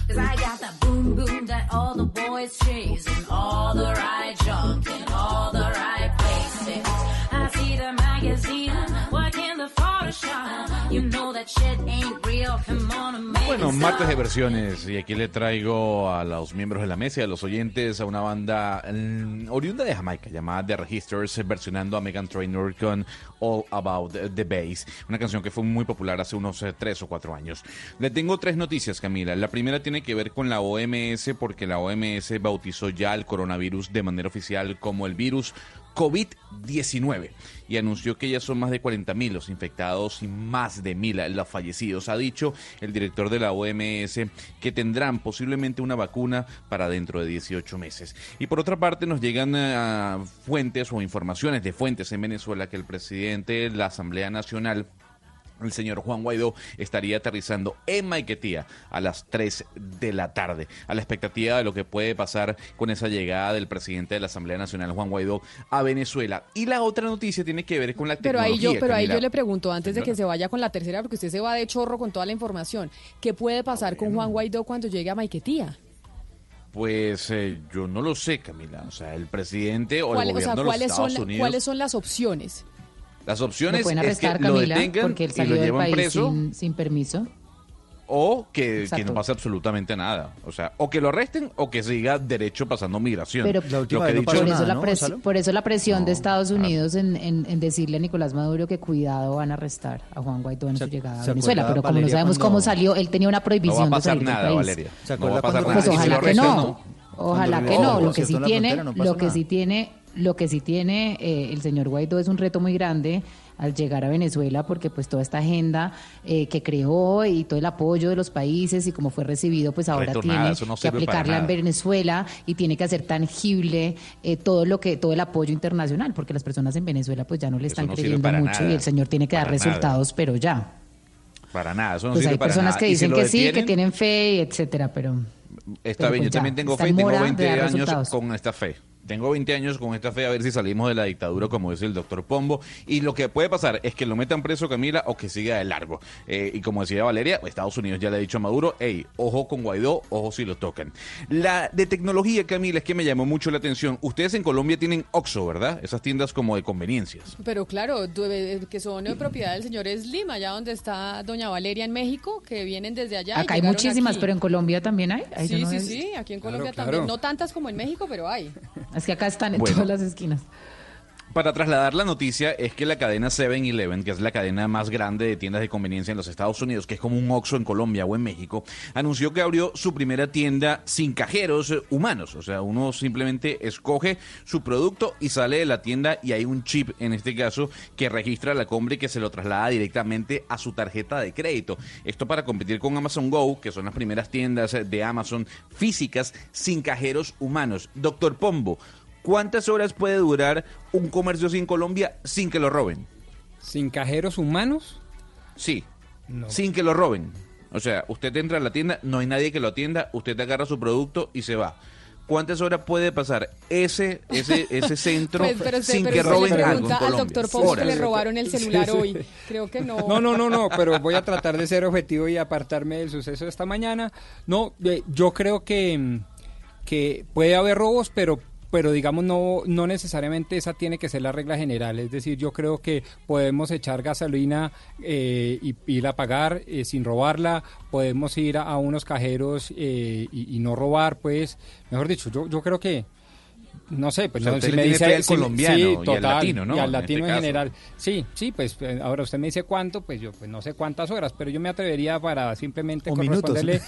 [SPEAKER 16] Cause I got that boom boom that all the boys chase and all the right junk in all the right places. I see the magazine,
[SPEAKER 9] Bueno, martes de versiones y aquí le traigo a los miembros de la mesa y a los oyentes a una banda mm, oriunda de Jamaica llamada The Registers versionando a Megan Trainor con All About the Bass, una canción que fue muy popular hace unos eh, tres o cuatro años. Le tengo tres noticias, Camila. La primera tiene que ver con la OMS porque la OMS bautizó ya el coronavirus de manera oficial como el virus COVID-19 y anunció que ya son más de 40.000 los infectados y más de 1.000 los fallecidos. Ha dicho el director de la OMS que tendrán posiblemente una vacuna para dentro de 18 meses. Y por otra parte nos llegan eh, fuentes o informaciones de fuentes en Venezuela que el presidente de la Asamblea Nacional el señor Juan Guaidó estaría aterrizando en Maiquetía a las 3 de la tarde, a la expectativa de lo que puede pasar con esa llegada del presidente de la Asamblea Nacional, Juan Guaidó, a Venezuela. Y la otra noticia tiene que ver con la
[SPEAKER 10] Pero
[SPEAKER 9] tecnología.
[SPEAKER 10] ahí yo, pero ahí yo le pregunto, antes de que se vaya con la tercera, porque usted se va de chorro con toda la información, ¿qué puede pasar con Juan Guaidó cuando llegue a Maiquetía?
[SPEAKER 9] Pues eh, yo no lo sé, Camila. O sea, el presidente o el
[SPEAKER 10] ¿Cuál- o
[SPEAKER 9] gobierno
[SPEAKER 10] sea,
[SPEAKER 9] de los
[SPEAKER 10] ¿cuáles
[SPEAKER 9] Estados
[SPEAKER 10] son,
[SPEAKER 9] Unidos.
[SPEAKER 10] ¿cuáles son las opciones?
[SPEAKER 9] Las opciones
[SPEAKER 8] Lo pueden
[SPEAKER 9] es que
[SPEAKER 8] arrestar,
[SPEAKER 9] lo
[SPEAKER 8] Camila,
[SPEAKER 9] detengan
[SPEAKER 8] porque él
[SPEAKER 9] y
[SPEAKER 8] salió
[SPEAKER 9] lo
[SPEAKER 8] del
[SPEAKER 9] llevan
[SPEAKER 8] país
[SPEAKER 9] preso.
[SPEAKER 8] sin, sin permiso.
[SPEAKER 9] O que, que no pase absolutamente nada. O sea, o que lo arresten o que siga derecho pasando migración.
[SPEAKER 8] Pero
[SPEAKER 9] Lo que he dicho-
[SPEAKER 8] por, eso la presi- por eso la presión de Estados Unidos en, en- en decirle a Nicolás Maduro que cuidado van a arrestar a Juan Guaidó en su llegada a
[SPEAKER 20] se
[SPEAKER 8] Venezuela. Pero como no
[SPEAKER 20] Valeria,
[SPEAKER 8] sabemos
[SPEAKER 20] cuando-
[SPEAKER 8] cómo salió, él tenía una prohibición
[SPEAKER 9] No va a
[SPEAKER 8] de salir
[SPEAKER 9] pasar nada,
[SPEAKER 8] del país.
[SPEAKER 9] Valeria.
[SPEAKER 20] ¿Se
[SPEAKER 9] No va a pasar nada.
[SPEAKER 8] Pues ojalá
[SPEAKER 9] lo
[SPEAKER 8] que no. Ojalá que no. Lo que tiene,
[SPEAKER 20] no
[SPEAKER 8] lo sí tiene, lo que sí tiene eh, el señor Guaidó es un reto muy grande al llegar a Venezuela, porque pues toda esta agenda eh, que creó y todo el apoyo de los países y cómo fue recibido, pues ahora tiene
[SPEAKER 9] no
[SPEAKER 8] que aplicarla en. Venezuela y tiene que hacer tangible eh, todo lo que todo el apoyo internacional, porque las personas en Venezuela pues ya no le están
[SPEAKER 9] no
[SPEAKER 8] creyendo mucho y el señor tiene que dar
[SPEAKER 9] nada.
[SPEAKER 8] resultados, pero ya.
[SPEAKER 9] Para nada, eso no
[SPEAKER 8] Pues
[SPEAKER 9] sirve
[SPEAKER 8] hay
[SPEAKER 9] para
[SPEAKER 8] personas
[SPEAKER 9] nada.
[SPEAKER 8] que dicen que sí, que tienen fe, y etcétera, pero
[SPEAKER 9] Está
[SPEAKER 8] Pero
[SPEAKER 9] bien,
[SPEAKER 8] pues
[SPEAKER 9] yo
[SPEAKER 8] ya,
[SPEAKER 9] también tengo fe,
[SPEAKER 8] en
[SPEAKER 9] tengo
[SPEAKER 8] mora de
[SPEAKER 9] 20
[SPEAKER 8] dar
[SPEAKER 9] años
[SPEAKER 8] resultados.
[SPEAKER 9] con esta fe. Tengo 20 años con esta fe a ver si salimos de la dictadura, como dice el doctor Pombo. Y lo que puede pasar es que lo metan preso Camila o que siga de largo. Eh, y como decía Valeria, Estados Unidos ya le ha dicho a Maduro, hey, ojo con Guaidó, ojo si lo tocan. La de tecnología, Camila, es que me llamó mucho la atención. Ustedes en Colombia tienen Oxxo, ¿verdad? Esas tiendas como de conveniencias.
[SPEAKER 10] Pero claro, eh, que son de propiedad del señor Slim, allá donde está doña Valeria en México, que vienen desde allá. y
[SPEAKER 8] acá hay muchísimas,
[SPEAKER 10] aquí.
[SPEAKER 8] pero en Colombia también hay.
[SPEAKER 10] Sí,
[SPEAKER 8] no
[SPEAKER 10] sí, sí, aquí en
[SPEAKER 9] Claro,
[SPEAKER 10] Colombia
[SPEAKER 9] claro.
[SPEAKER 10] también. No tantas como en México, pero hay.
[SPEAKER 8] Es que acá están en
[SPEAKER 9] Bueno.
[SPEAKER 8] todas las esquinas.
[SPEAKER 9] Para trasladar la noticia es que la cadena 7-Eleven, que es la cadena más grande de tiendas de conveniencia en los Estados Unidos, que es como un Oxxo en Colombia o en México, anunció que abrió su primera tienda sin cajeros humanos. O sea, uno simplemente escoge su producto y sale de la tienda y hay un chip, en este caso, que registra la compra y que se lo traslada directamente a su tarjeta de crédito. Esto para competir con Amazon Go, que son las primeras tiendas de Amazon físicas sin cajeros humanos. Doctor Pombo, ¿Cuántas horas puede durar un comercio así en Colombia sin que lo roben?
[SPEAKER 11] ¿Sin cajeros humanos?
[SPEAKER 9] Sí,
[SPEAKER 11] No.
[SPEAKER 9] sin que lo roben. O sea, usted entra a la tienda, no hay nadie que lo atienda, usted agarra su producto y se va. ¿Cuántas horas puede pasar ese ese ese centro
[SPEAKER 10] Pues, pero
[SPEAKER 9] sin
[SPEAKER 10] pero
[SPEAKER 9] que
[SPEAKER 10] le
[SPEAKER 9] roben algo en
[SPEAKER 10] al doctor Pombo que le robaron el celular
[SPEAKER 11] Sí, sí.
[SPEAKER 10] hoy. Creo que no.
[SPEAKER 11] No, no, no, no, pero voy a tratar de ser objetivo y apartarme del suceso de esta mañana. No, eh, yo creo que, mm, que puede haber robos, pero pero digamos no no necesariamente esa tiene que ser la regla general. Es decir yo creo que podemos echar gasolina eh, y ir a pagar eh, sin robarla. Podemos ir a, a unos cajeros eh, y, y no robar pues. Mejor dicho yo yo creo que No sé, pues
[SPEAKER 9] O sea,
[SPEAKER 11] no,
[SPEAKER 9] usted
[SPEAKER 11] si
[SPEAKER 9] le
[SPEAKER 11] me dice
[SPEAKER 9] al
[SPEAKER 11] si-
[SPEAKER 9] colombiano
[SPEAKER 11] sí,
[SPEAKER 9] y al latino, ¿no?
[SPEAKER 11] Y al
[SPEAKER 9] En
[SPEAKER 11] latino
[SPEAKER 9] este
[SPEAKER 11] en, general. Sí, sí, pues eh, ahora usted me dice cuánto, pues yo pues no sé cuántas horas, pero yo me atrevería para simplemente
[SPEAKER 27] O
[SPEAKER 11] corresponderle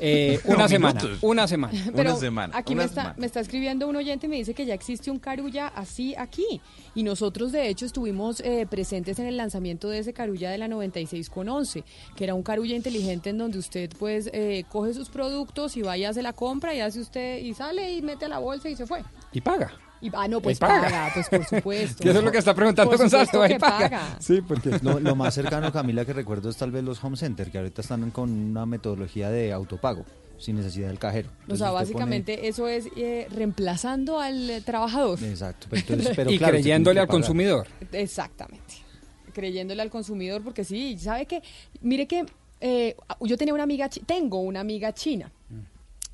[SPEAKER 11] eh, una semana.
[SPEAKER 9] minutos.
[SPEAKER 11] Una semana.
[SPEAKER 10] Pero
[SPEAKER 9] semana,
[SPEAKER 10] aquí
[SPEAKER 9] una
[SPEAKER 10] me, está,
[SPEAKER 9] semana.
[SPEAKER 10] me está escribiendo un oyente y me dice que ya existe un carulla así aquí. Y nosotros, de hecho, estuvimos eh, presentes en el lanzamiento de ese carulla de la 96 con 11, que era un carulla inteligente en donde usted pues eh, coge sus productos y vaya a hacer la compra y hace usted y sale y mete a la bolsa y se fue.
[SPEAKER 11] Y paga.
[SPEAKER 10] Y, ah, no, pues
[SPEAKER 11] Y paga.
[SPEAKER 10] paga. pues por supuesto.
[SPEAKER 11] Y eso es lo que está preguntando Gonzalo. ¿va y
[SPEAKER 10] que
[SPEAKER 11] paga?
[SPEAKER 10] paga.
[SPEAKER 11] Sí, porque
[SPEAKER 27] Lo, lo más cercano, Camila, que recuerdo es tal vez los home center, que ahorita están con una metodología de autopago, sin necesidad del cajero.
[SPEAKER 10] O sea, básicamente eso es eh, reemplazando al eh, trabajador.
[SPEAKER 27] Exacto. Pero entonces- pero
[SPEAKER 11] y
[SPEAKER 27] claro,
[SPEAKER 11] creyéndole al consumidor.
[SPEAKER 10] Exactamente. Creyéndole al consumidor, porque sí, sabe que, mire que eh, yo tenía una amiga, chi- tengo una amiga china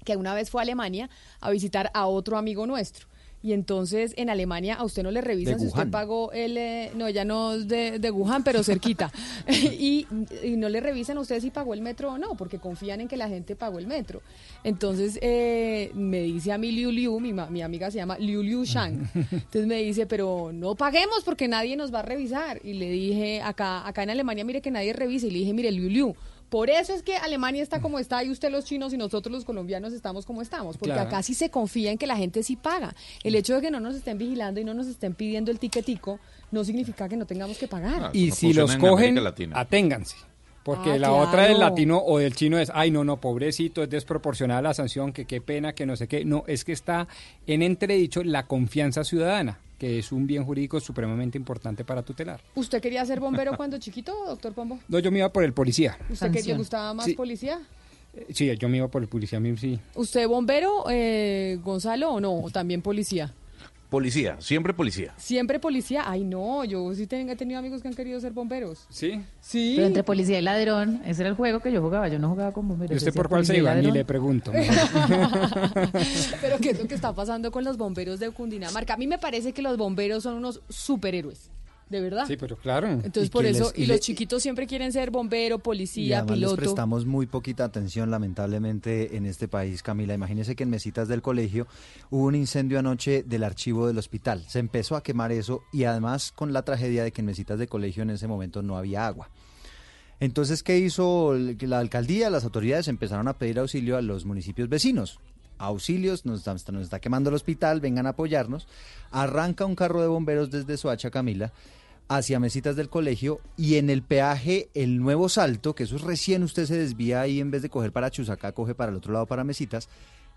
[SPEAKER 10] que una vez fue a Alemania a visitar a otro amigo nuestro. Y entonces en Alemania a usted no le revisan si usted pagó el... eh, no, ya no es de, de Wuhan, pero cerquita. y, y no le revisan a usted si pagó el metro o no, porque confían en que la gente pagó el metro. Entonces eh, me dice a mí Liu Liu, mi, mi amiga se llama Liu Liu Shang. Entonces me dice, pero no paguemos porque nadie nos va a revisar. Y le dije, acá, acá en Alemania, mire que nadie revisa. Y le dije, mire, Liu Liu, por eso es que Alemania está como está y usted los chinos y nosotros los colombianos estamos como estamos. Porque
[SPEAKER 11] Claro.
[SPEAKER 10] acá sí se confía en que la gente sí paga. El hecho de que no nos estén vigilando y no nos estén pidiendo el tiquetico no significa que no tengamos que pagar.
[SPEAKER 9] Ah,
[SPEAKER 11] Y
[SPEAKER 9] no
[SPEAKER 11] si los
[SPEAKER 9] en
[SPEAKER 11] cogen, aténganse. Porque
[SPEAKER 10] Ah,
[SPEAKER 11] la otra del latino o del chino es, ay, no, no, pobrecito, es desproporcionada la sanción, que qué pena, que no sé qué. No, es que está en entredicho la confianza ciudadana, que es un bien jurídico supremamente importante para tutelar.
[SPEAKER 10] ¿Usted quería ser bombero cuando chiquito, doctor Pombo?
[SPEAKER 11] No, yo me iba por el policía.
[SPEAKER 10] ¿Usted que le gustaba más
[SPEAKER 11] Sí.
[SPEAKER 10] policía?
[SPEAKER 11] Sí, yo me iba por el policía, a mí sí.
[SPEAKER 10] ¿Usted bombero, eh, Gonzalo, o no? ¿O también policía?
[SPEAKER 9] Policía, siempre policía.
[SPEAKER 10] ¿Siempre policía? Ay, no, yo sí ten- he tenido amigos que han querido ser bomberos.
[SPEAKER 11] ¿Sí?
[SPEAKER 10] Sí.
[SPEAKER 8] Pero entre policía y ladrón, ese era el juego que yo jugaba. Yo no jugaba con bomberos.
[SPEAKER 11] ¿Y usted por cuál se iba? Ni le pregunto.
[SPEAKER 10] Pero ¿qué es lo que está pasando con los bomberos de Cundinamarca? A mí me parece que los bomberos son unos superhéroes, de verdad.
[SPEAKER 11] Sí, pero claro.
[SPEAKER 10] Entonces
[SPEAKER 27] Y
[SPEAKER 10] por eso,
[SPEAKER 27] les-
[SPEAKER 10] y,
[SPEAKER 27] y
[SPEAKER 10] los chiquitos siempre quieren ser bombero,
[SPEAKER 27] Y
[SPEAKER 10] policía,
[SPEAKER 27] además les
[SPEAKER 10] piloto.
[SPEAKER 27] prestamos muy poquita atención, lamentablemente, en este país, Camila. Imagínese que en mesitas del colegio hubo un incendio anoche del archivo del hospital. Se empezó a quemar eso y además con la tragedia de que en mesitas de colegio en ese momento no había agua. Entonces, ¿qué hizo la alcaldía? Las autoridades empezaron a pedir auxilio a los municipios vecinos. Auxilios, nos, está- nos está quemando el hospital, vengan a apoyarnos. Arranca un carro de bomberos desde Soacha, Camila, hacia mesitas del colegio y en el peaje el nuevo salto, que eso es recién usted se desvía ahí en vez de coger para Chusacá, coge para el otro lado para mesitas.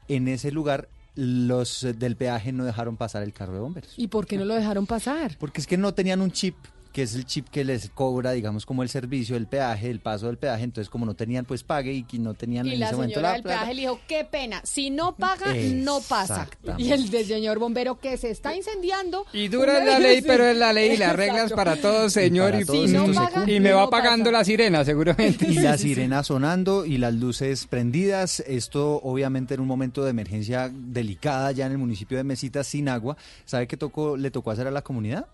[SPEAKER 27] En ese lugar los del peaje no dejaron pasar el carro de bomberos.
[SPEAKER 10] ¿Y por qué no lo dejaron pasar?
[SPEAKER 27] Porque es que no tenían un chip, que es el chip que les cobra, digamos, como el servicio, el peaje, el paso del peaje. Entonces, como no tenían, pues pague y no tenían
[SPEAKER 10] Y
[SPEAKER 27] en
[SPEAKER 10] la
[SPEAKER 27] ese momento la
[SPEAKER 10] del
[SPEAKER 27] plata.
[SPEAKER 10] peaje le dijo, qué pena, si no paga, no pasa. Y el del señor bombero que se está incendiando.
[SPEAKER 11] Y dura la ley, pero es la ley y las reglas
[SPEAKER 10] Exacto.
[SPEAKER 11] para todos, señor.
[SPEAKER 27] para
[SPEAKER 11] Y,
[SPEAKER 27] todos
[SPEAKER 11] y-
[SPEAKER 10] esto se
[SPEAKER 11] y me va
[SPEAKER 10] no
[SPEAKER 11] pagando
[SPEAKER 10] pasa.
[SPEAKER 11] la sirena, seguramente.
[SPEAKER 27] Y la sirena sonando y las luces prendidas. Esto obviamente en un momento de emergencia delicada ya en el municipio de Mesitas sin agua. ¿Sabe qué tocó, le tocó hacer a la comunidad?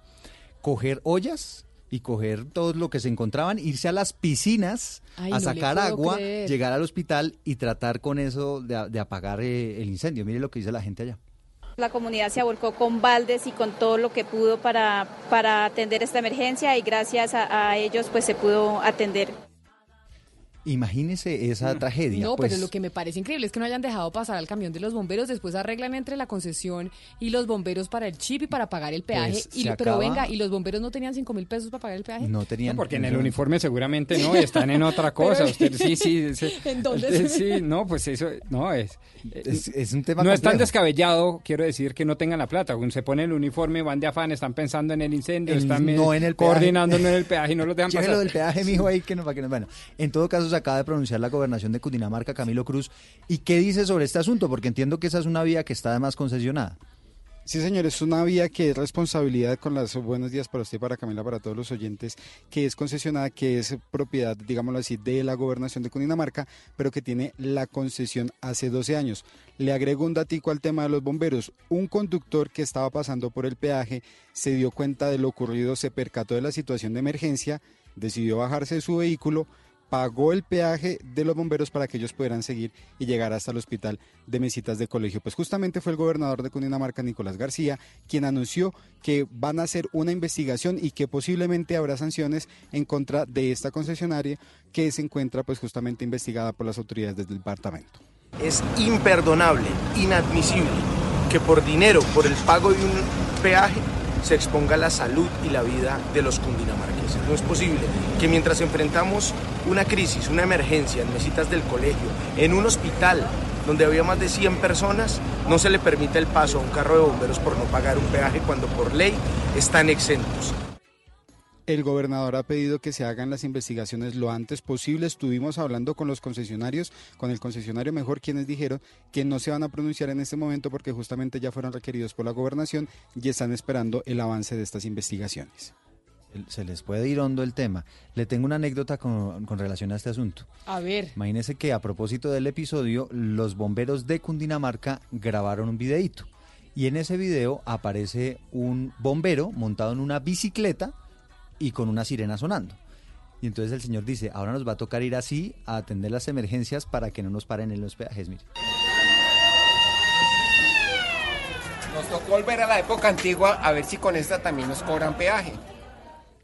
[SPEAKER 27] Coger ollas y coger todo lo que se encontraban, irse a las piscinas
[SPEAKER 10] Ay,
[SPEAKER 27] a
[SPEAKER 10] no
[SPEAKER 27] sacar agua,
[SPEAKER 10] creer.
[SPEAKER 27] llegar al hospital y tratar con eso de apagar eh, el incendio. Mire lo que dice la gente allá.
[SPEAKER 28] La comunidad se volcó con baldes y con todo lo que pudo para, para atender esta emergencia y gracias a, a ellos pues se pudo atender.
[SPEAKER 27] Imagínese esa tragedia.
[SPEAKER 10] No,
[SPEAKER 27] pues,
[SPEAKER 10] pero lo que me parece increíble es que no hayan dejado pasar al camión de los bomberos, después arreglan entre la concesión y los bomberos para el chip y para pagar el peaje.
[SPEAKER 27] Pues,
[SPEAKER 10] y, pero venga, ¿y los bomberos no tenían cinco mil pesos para pagar el peaje?
[SPEAKER 27] no tenían...
[SPEAKER 11] No, porque en el uniforme seguramente no, están en otra cosa.
[SPEAKER 10] Pero-
[SPEAKER 11] Usted, sí, sí. sí.
[SPEAKER 10] ¿En dónde se-
[SPEAKER 11] Sí, no, pues eso, no es.
[SPEAKER 27] Es, es un tema
[SPEAKER 11] No es tan
[SPEAKER 27] complejo.
[SPEAKER 11] descabellado, quiero decir, que no tengan la plata. Cuando se pone el uniforme, van de afán, están pensando en el incendio,
[SPEAKER 27] En-
[SPEAKER 11] están
[SPEAKER 27] no en el peaje.
[SPEAKER 11] coordinando no en el peaje y no lo dejan pasar.
[SPEAKER 27] del peaje, mijo, ahí que no, para que no. Bueno, en todo caso acaba de pronunciar la gobernación de Cundinamarca, Camilo Cruz. ¿Y qué dice sobre este asunto? Porque entiendo que esa es una vía que está además concesionada.
[SPEAKER 29] Sí, señor, es una vía que es responsabilidad con las buenos días para usted, para Camila, para todos los oyentes, que es concesionada, que es propiedad, digámoslo así, de la gobernación de Cundinamarca, pero que tiene la concesión hace 12 años. Le agrego un datico al tema de los bomberos. Un conductor que estaba pasando por el peaje se dio cuenta de lo ocurrido, se percató de la situación de emergencia, decidió bajarse de su vehículo, pagó el peaje de los bomberos para que ellos pudieran seguir y llegar hasta el hospital de Mesitas de Colegio. Pues justamente fue el gobernador de Cundinamarca, Nicolás García, quien anunció que van a hacer una investigación y que posiblemente habrá sanciones en contra de esta concesionaria que se encuentra pues justamente investigada por las autoridades del departamento.
[SPEAKER 30] Es imperdonable, inadmisible que por dinero, por el pago de un peaje, se exponga la salud y la vida de los cundinamarqueses. No es posible que mientras enfrentamos una crisis, una emergencia en mesitas del colegio, en un hospital donde había más de 100 personas, no se le permita el paso a un carro de bomberos por no pagar un peaje cuando por ley están exentos.
[SPEAKER 29] El gobernador ha pedido que se hagan las investigaciones lo antes posible. Estuvimos hablando con los concesionarios, con el concesionario mejor, quienes dijeron que no se van a pronunciar en este momento porque justamente ya fueron requeridos por la gobernación y están esperando el avance de estas investigaciones.
[SPEAKER 27] Se les puede ir hondo el tema. Le tengo una anécdota con, con relación a este asunto.
[SPEAKER 10] A ver.
[SPEAKER 27] Imagínese que a propósito del episodio, los bomberos de Cundinamarca grabaron un videíto. Y en ese video aparece un bombero montado en una bicicleta y con una sirena sonando. Y entonces el señor dice, ahora nos va a tocar ir así a atender las emergencias para que no nos paren en los peajes. Mire.
[SPEAKER 31] Nos tocó volver a la época antigua a ver si con esta también nos cobran peaje.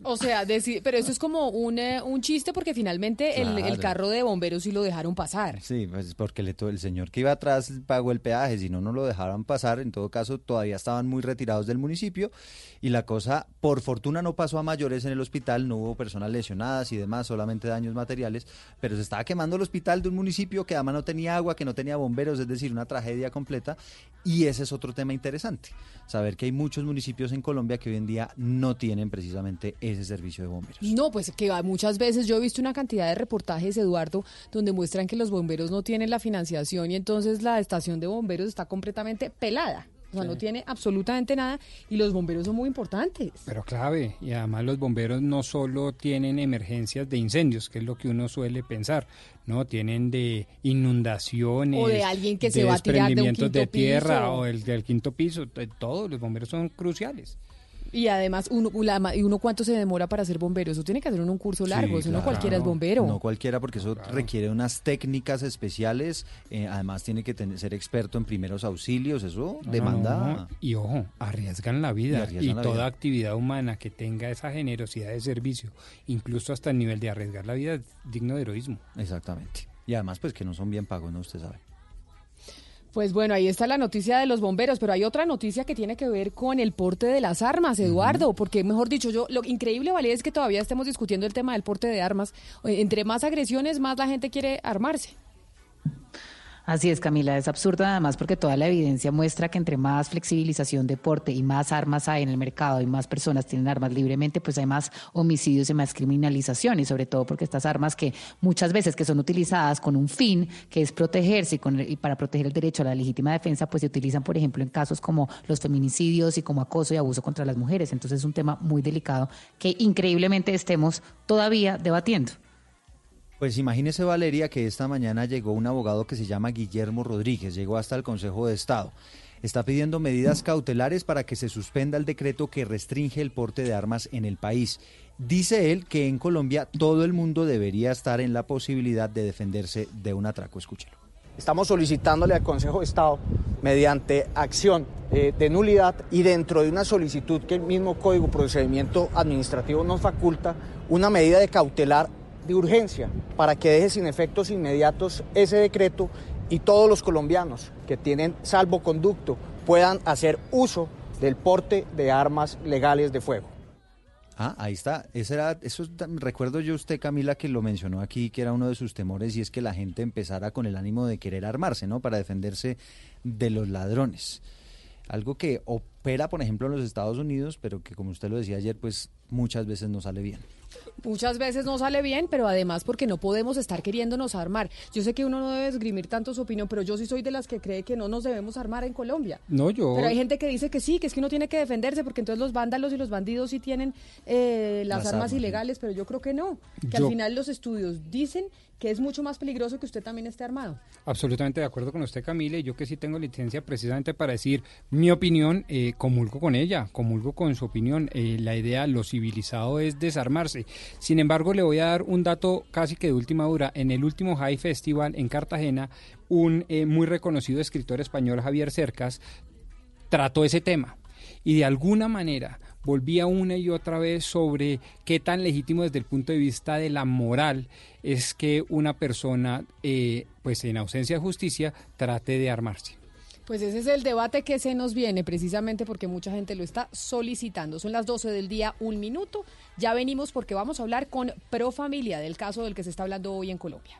[SPEAKER 10] O sea, deci- pero eso es como un, eh, un chiste porque finalmente el, el carro de bomberos sí lo dejaron pasar.
[SPEAKER 27] Sí, pues porque le el señor que iba atrás pagó el peaje, si no, no lo dejaron pasar. En todo caso, todavía estaban muy retirados del municipio y la cosa, por fortuna, no pasó a mayores en el hospital, no hubo personas lesionadas y demás, solamente daños materiales, pero se estaba quemando el hospital de un municipio que además no tenía agua, que no tenía bomberos, es decir, una tragedia completa. Y ese es otro tema interesante, saber que hay muchos municipios en Colombia que hoy en día no tienen precisamente ese servicio de bomberos.
[SPEAKER 10] No, pues que muchas veces yo he visto una cantidad de reportajes, Eduardo, donde muestran que los bomberos no tienen la financiación y entonces la estación de bomberos está completamente pelada. O sea, no tiene absolutamente nada y los bomberos son muy importantes.
[SPEAKER 11] Pero clave, y además los bomberos no solo tienen emergencias de incendios, que es lo que uno suele pensar, no, tienen de inundaciones,
[SPEAKER 10] O de alguien que se va a tirar de un
[SPEAKER 11] de tierra
[SPEAKER 10] piso.
[SPEAKER 11] o el del quinto piso, de todo, los bomberos son cruciales.
[SPEAKER 10] Y además, uno, la ¿y uno cuánto se demora para ser bombero? Eso tiene que hacer uno un curso largo, eso no cualquiera es bombero.
[SPEAKER 27] No cualquiera, porque eso requiere unas técnicas especiales. eh, además, tiene que tener- ser experto en primeros auxilios. Eso
[SPEAKER 11] No,
[SPEAKER 27] demanda.
[SPEAKER 11] no, no. Y ojo, arriesgan la vida. Y,
[SPEAKER 27] arriesgan la
[SPEAKER 11] toda
[SPEAKER 27] vida.
[SPEAKER 11] actividad humana que tenga esa generosidad de servicio, incluso hasta el nivel de arriesgar la vida, es digno de heroísmo.
[SPEAKER 27] Exactamente. Y además, pues que no son bien pagos, ¿no? Usted sabe.
[SPEAKER 10] Pues bueno, ahí está la noticia de los bomberos, pero hay otra noticia que tiene que ver con el porte de las armas, Eduardo, porque mejor dicho, yo lo increíble, vale, es que todavía estemos discutiendo el tema del porte de armas. Eh, Entre más agresiones, más la gente quiere armarse.
[SPEAKER 8] Así es, Camila, es absurdo además porque toda la evidencia muestra que entre más flexibilización de porte y más armas hay en el mercado y más personas tienen armas libremente, pues hay más homicidios y más criminalización y sobre todo porque estas armas que muchas veces que son utilizadas con un fin que es protegerse y, con, y para proteger el derecho a la legítima defensa, pues se utilizan, por ejemplo, en casos como los feminicidios y como acoso y abuso contra las mujeres. Entonces es un tema muy delicado que increíblemente estemos todavía debatiendo.
[SPEAKER 27] Pues imagínese, Valeria, que esta mañana llegó un abogado que se llama Guillermo Rodríguez, llegó hasta el Consejo de Estado. Está pidiendo medidas cautelares para que se suspenda el decreto que restringe el porte de armas en el país. Dice él que en Colombia todo el mundo debería estar en la posibilidad de defenderse de un atraco. Escúchelo.
[SPEAKER 30] Estamos solicitándole al Consejo de Estado, mediante acción eh, de nulidad y dentro de una solicitud que el mismo Código Procedimiento Administrativo nos faculta, una medida de cautelar de urgencia para que deje sin efectos inmediatos ese decreto y todos los colombianos que tienen salvoconducto puedan hacer uso del porte de armas legales de fuego.
[SPEAKER 27] Ah, ahí está. Ese era, eso es- recuerdo yo usted, Camila, que lo mencionó aquí, que era uno de sus temores, y es que la gente empezara con el ánimo de querer armarse, ¿no? Para defenderse de los ladrones. Algo que opera, por ejemplo, en los Estados Unidos, pero que, como usted lo decía ayer, pues muchas veces no sale bien.
[SPEAKER 10] Muchas veces no sale bien, pero además porque no podemos estar queriéndonos armar. Yo sé que uno no debe esgrimir tanto su opinión, pero yo sí soy de las que cree que no nos debemos armar en Colombia.
[SPEAKER 11] No, yo...
[SPEAKER 10] Pero hay gente que dice que sí, que es que uno tiene que defenderse, porque entonces los vándalos y los bandidos sí tienen eh, las,
[SPEAKER 11] Las
[SPEAKER 10] armas,
[SPEAKER 11] armas,
[SPEAKER 10] ilegales, pero yo creo que no. Que
[SPEAKER 11] Yo-
[SPEAKER 10] al final los estudios dicen que es mucho más peligroso que usted también esté armado.
[SPEAKER 11] Absolutamente de acuerdo con usted, Camila, y yo que sí tengo licencia precisamente para decir mi opinión, eh, comulgo con ella, comulgo con su opinión. Eh, la idea, lo civilizado es desarmarse. Sin embargo, le voy a dar un dato casi que de última hora. En el último High Festival en Cartagena, un eh, muy reconocido escritor español, Javier Cercas, trató ese tema y de alguna manera volvía una y otra vez sobre qué tan legítimo desde el punto de vista de la moral es que una persona, eh, pues en ausencia de justicia, trate de armarse.
[SPEAKER 10] Pues ese es el debate que se nos viene, precisamente porque mucha gente lo está solicitando. Son las 12 del día, un minuto. Ya venimos porque vamos a hablar con Pro Familia, del caso del que se está hablando hoy en Colombia.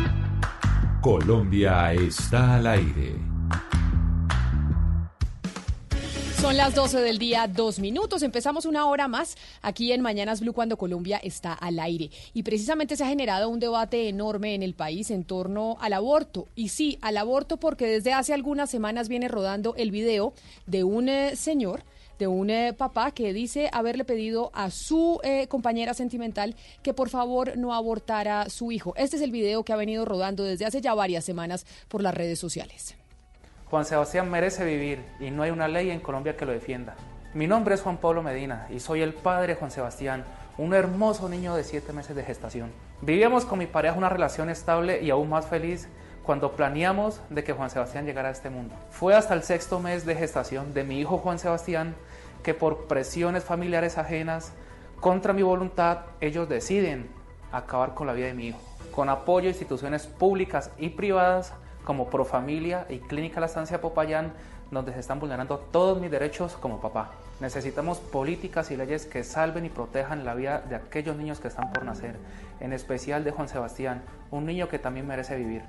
[SPEAKER 32] Colombia está al aire.
[SPEAKER 10] Son las 12 del día, dos minutos. Empezamos una hora más aquí en Mañanas Blue cuando Colombia está al aire. Y precisamente se ha generado un debate enorme en el país en torno al aborto. Y sí, al aborto porque desde hace algunas semanas viene rodando el video de un eh, señor de un eh, papá que dice haberle pedido a su eh, compañera sentimental que por favor no abortara su hijo. Este es el video que ha venido rodando desde hace ya varias semanas por las redes sociales.
[SPEAKER 33] Juan Sebastián merece vivir y no hay una ley en Colombia que lo defienda. Mi nombre es Juan Pablo Medina y soy el padre de Juan Sebastián, un hermoso niño de siete meses de gestación. Vivíamos con mi pareja una relación estable y aún más feliz cuando planeamos de que Juan Sebastián llegara a este mundo. Fue hasta el sexto mes de gestación de mi hijo Juan Sebastián que por presiones familiares ajenas, contra mi voluntad, ellos deciden acabar con la vida de mi hijo. Con apoyo de instituciones públicas y privadas como Profamilia y Clínica La Estancia Popayán, donde se están vulnerando todos mis derechos como papá. Necesitamos políticas y leyes que salven y protejan la vida de aquellos niños que están por nacer, en especial de Juan Sebastián, un niño que también merece vivir.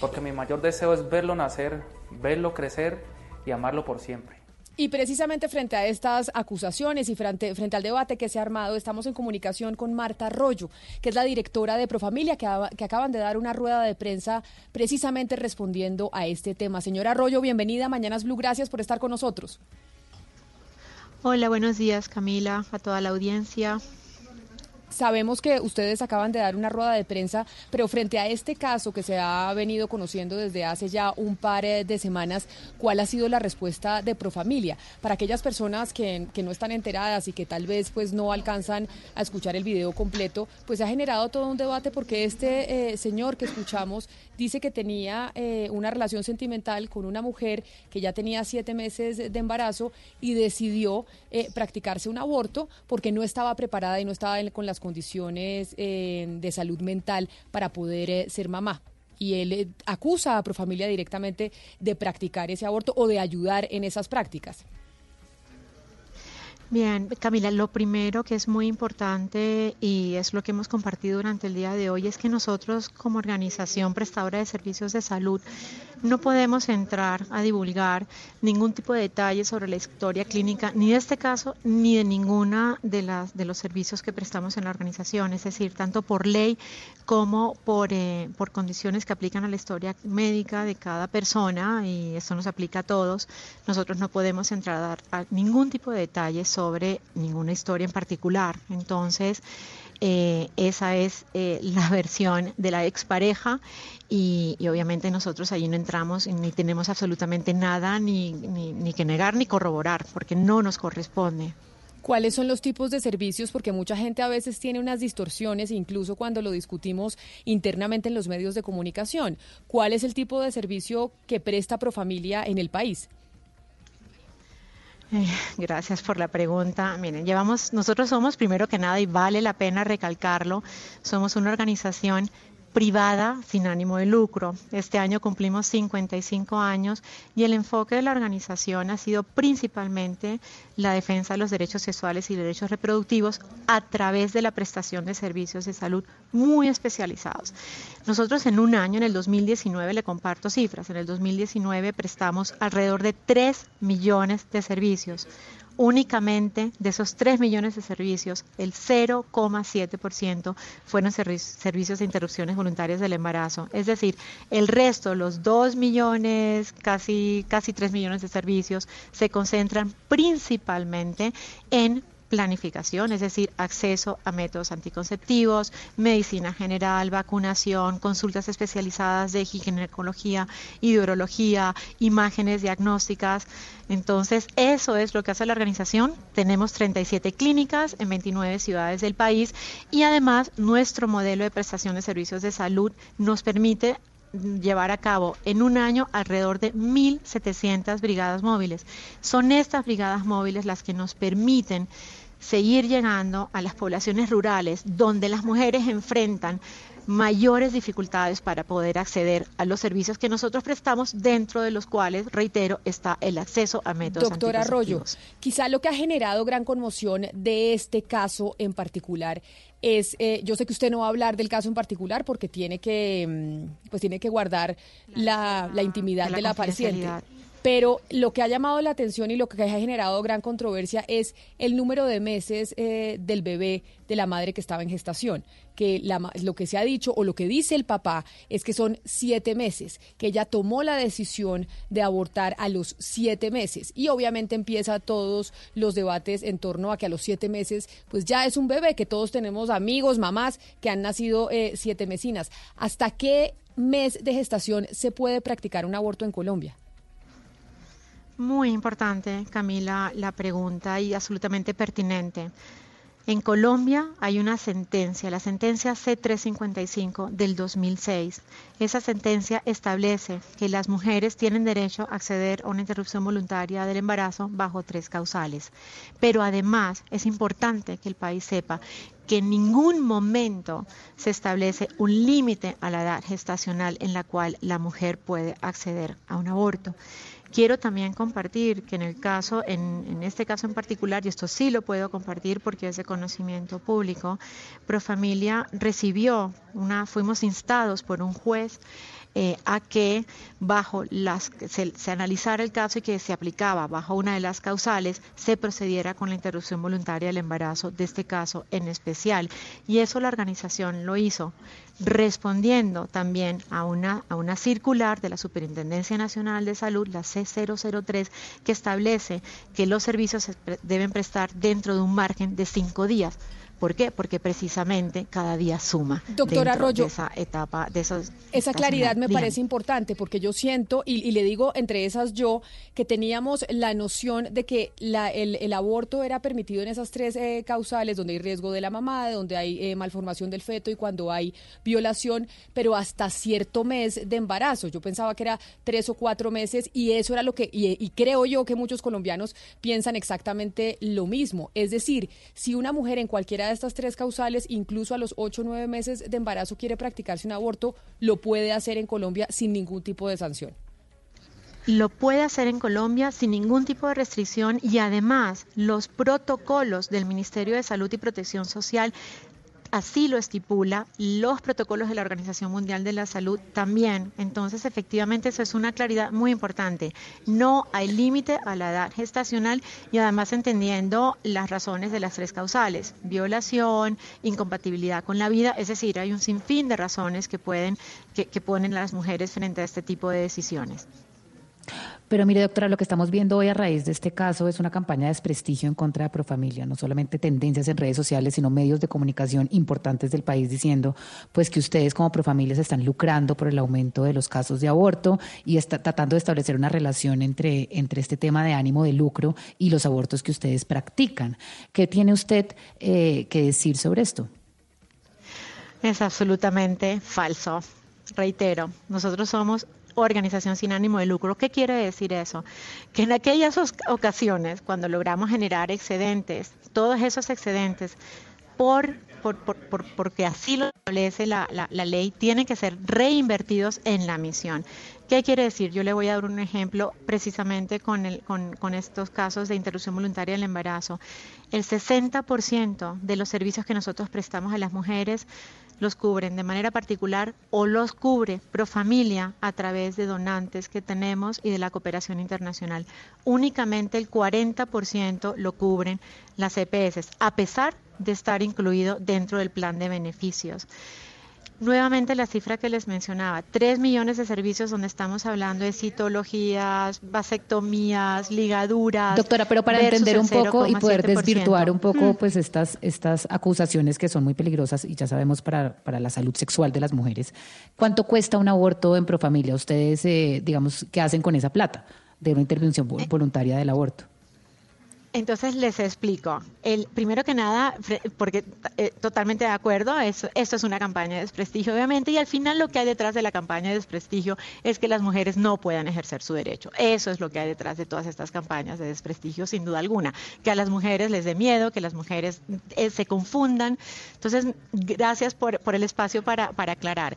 [SPEAKER 33] Porque mi mayor deseo es verlo nacer, verlo crecer y amarlo por siempre.
[SPEAKER 10] Y precisamente frente a estas acusaciones y frente, al debate que se ha armado, estamos en comunicación con Marta Arroyo, que es la directora de Profamilia, que, que acaban de dar una rueda de prensa precisamente respondiendo a este tema. Señora Arroyo, bienvenida a Mañanas Blue, gracias por estar con nosotros.
[SPEAKER 34] Hola, buenos días Camila, a toda la audiencia.
[SPEAKER 10] Sabemos que ustedes acaban de dar una rueda de prensa, pero frente a este caso que se ha venido conociendo desde hace ya un par eh, de semanas, ¿cuál ha sido la respuesta de Profamilia? Para aquellas personas que, no están enteradas y que tal vez pues no alcanzan a escuchar el video completo, pues ha generado todo un debate porque este eh, señor que escuchamos dice que tenía eh, una relación sentimental con una mujer que ya tenía siete meses de embarazo y decidió practicarse un aborto porque no estaba preparada y no estaba con las condiciones eh, de salud mental para poder eh, ser mamá. Y él eh, acusa a Profamilia directamente de practicar ese aborto o de ayudar en esas prácticas.
[SPEAKER 34] Bien, Camila, lo primero que es muy importante y es lo que hemos compartido durante el día de hoy es que nosotros como organización prestadora de servicios de salud no podemos entrar a divulgar ningún tipo de detalle sobre la historia clínica ni de este caso ni de ninguna de las de los servicios que prestamos en la organización, es decir, tanto por ley como por eh, por condiciones que aplican a la historia médica de cada persona y esto nos aplica a todos. Nosotros no podemos entrar a dar a ningún tipo de detalles sobre ninguna historia en particular. Entonces, eh, esa es eh, la versión de la expareja y, y obviamente nosotros allí no entramos ni tenemos absolutamente nada ni, ni, ni que negar ni corroborar porque no nos corresponde.
[SPEAKER 10] ¿Cuáles son los tipos de servicios? Porque mucha gente a veces tiene unas distorsiones, incluso cuando lo discutimos internamente en los medios de comunicación. ¿Cuál es el tipo de servicio que presta Profamilia en el país?
[SPEAKER 34] Gracias por la pregunta. Miren, llevamos, nosotros somos primero que nada, y vale la pena recalcarlo, somos una organización privada sin ánimo de lucro. Este año cumplimos 55 años y el enfoque de la organización ha sido principalmente la defensa de los derechos sexuales y derechos reproductivos a través de la prestación de servicios de salud muy especializados. Nosotros en un año, en el 2019, le comparto cifras, en el 2019 prestamos alrededor de 3 millones de servicios únicamente de esos 3 millones de servicios, el 0,7% fueron servi- servicios de interrupciones voluntarias del embarazo. Es decir, el resto, los 2 millones, casi, casi 3 millones de servicios, se concentran principalmente en planificación, es decir, acceso a métodos anticonceptivos, medicina general, vacunación, consultas especializadas de ginecología y de urología, imágenes diagnósticas. Entonces, eso es lo que hace la organización. Tenemos 37 clínicas en 29 ciudades del país y además nuestro modelo de prestación de servicios de salud nos permite llevar a cabo en un año alrededor de 1.700 brigadas móviles. Son estas brigadas móviles las que nos permiten seguir llegando a las poblaciones rurales donde las mujeres enfrentan mayores dificultades para poder acceder a los servicios que nosotros prestamos, dentro de los cuales, reitero, está el acceso a métodos
[SPEAKER 10] Doctor Arroyo, quizá lo que ha generado gran conmoción de este caso en particular es, eh, yo sé que usted no va a hablar del caso en particular porque tiene que, mm, pues tiene que guardar la, la intimidad
[SPEAKER 34] de la
[SPEAKER 10] de la paciente. Pero lo que ha llamado la atención y lo que ha generado gran controversia es el número de meses eh, del bebé de la madre que estaba en gestación. Que la lo que se ha dicho o lo que dice el papá es que son siete meses, que ella tomó la decisión de abortar a los siete meses. Y obviamente empieza todos los debates en torno a que a los siete meses, pues ya es un bebé, que todos tenemos amigos, mamás que han nacido eh, siete mesinas. ¿Hasta qué mes de gestación se puede practicar un aborto en Colombia?
[SPEAKER 34] Muy importante, Camila, la pregunta y absolutamente pertinente. En Colombia hay una sentencia, la sentencia C355 del 2006. Esa sentencia establece que las mujeres tienen derecho a acceder a una interrupción voluntaria del embarazo bajo tres causales. Pero además es importante que el país sepa que en ningún momento se establece un límite a la edad gestacional en la cual la mujer puede acceder a un aborto. Quiero también compartir que en el caso, en, en este caso en particular, y esto sí lo puedo compartir porque es de conocimiento público, Profamilia recibió una, fuimos instados por un juez eh, a que bajo las se, analizara el caso y que se aplicaba bajo una de las causales se procediera con la interrupción voluntaria del embarazo de este caso en especial. Y eso la organización lo hizo respondiendo también a una a una circular de la Superintendencia Nacional de Salud la C003 que establece que los servicios deben prestar dentro de un margen de cinco días ¿Por qué? Porque precisamente cada día suma.
[SPEAKER 10] Doctor Arroyo,
[SPEAKER 34] de esa etapa, de esos.
[SPEAKER 10] Esa claridad me parece importante porque yo siento, y, y le digo entre esas yo, que teníamos la noción de que la- el, el aborto era permitido en esas tres eh, causales, donde hay riesgo de la mamá, donde hay eh, malformación del feto y cuando hay violación, pero hasta cierto mes de embarazo. Yo pensaba que era tres o cuatro meses y eso era lo que, y, y creo yo que muchos colombianos piensan exactamente lo mismo. Es decir, si una mujer en cualquiera estas tres causales, incluso a los ocho o nueve meses de embarazo, quiere practicarse un aborto, lo puede hacer en Colombia sin ningún tipo de sanción.
[SPEAKER 34] Lo puede hacer en Colombia sin ningún tipo de restricción y además los protocolos del Ministerio de Salud y Protección Social así lo estipula, los protocolos de la Organización Mundial de la Salud también. Entonces, efectivamente, eso es una claridad muy importante. No hay límite a la edad gestacional y además entendiendo las razones de las tres causales, violación, incompatibilidad con la vida, es decir, hay un sinfín de razones que pueden, que, que ponen las mujeres frente a este tipo de decisiones.
[SPEAKER 8] Pero mire, doctora, lo que estamos viendo hoy a raíz de este caso es una campaña de desprestigio en contra de Profamilia, no solamente tendencias en redes sociales, sino medios de comunicación importantes del país diciendo pues que ustedes como Profamilia se están lucrando por el aumento de los casos de aborto y está tratando de establecer una relación entre, entre este tema de ánimo de lucro y los abortos que ustedes practican. ¿Qué tiene usted eh, que decir sobre esto?
[SPEAKER 34] Es absolutamente falso. Reitero, nosotros somos organización sin ánimo de lucro. ¿Qué quiere decir eso? Que en aquellas ocasiones, cuando logramos generar excedentes, todos esos excedentes por, por, por- por- porque así lo establece la, ley, tienen que ser reinvertidos en la misión. ¿Qué quiere decir? Yo le voy a dar un ejemplo precisamente con, el, con estos casos de interrupción voluntaria del embarazo. El 60% de los servicios que nosotros prestamos a las mujeres los cubren de manera particular o los cubre Profamilia a través de donantes que tenemos y de la cooperación internacional. Únicamente el 40% lo cubren las EPS, a pesar de estar incluido dentro del plan de beneficios. Nuevamente la cifra que les mencionaba, 3 millones de servicios donde estamos hablando de citologías, vasectomías, ligaduras.
[SPEAKER 8] Doctora, pero para entender un poco y poder
[SPEAKER 34] 0,7%.
[SPEAKER 8] desvirtuar un poco
[SPEAKER 34] Mm.
[SPEAKER 8] pues estas, estas acusaciones que son muy peligrosas y ya sabemos para, para la salud sexual de las mujeres, ¿cuánto cuesta un aborto en Profamilia? Ustedes, eh, digamos, ¿qué hacen con esa plata de una intervención
[SPEAKER 34] Eh,
[SPEAKER 8] vo- voluntaria del aborto?
[SPEAKER 34] Entonces les explico. El, primero que nada, porque eh, totalmente de acuerdo, eso, esto es una campaña de desprestigio, obviamente, y al final lo que hay detrás de la campaña de desprestigio es que las mujeres no puedan ejercer su derecho. Eso es lo que hay detrás de todas estas campañas de desprestigio, sin duda alguna. Que a las mujeres les dé miedo, que las mujeres eh, se confundan. Entonces, gracias por, por el espacio para, para aclarar.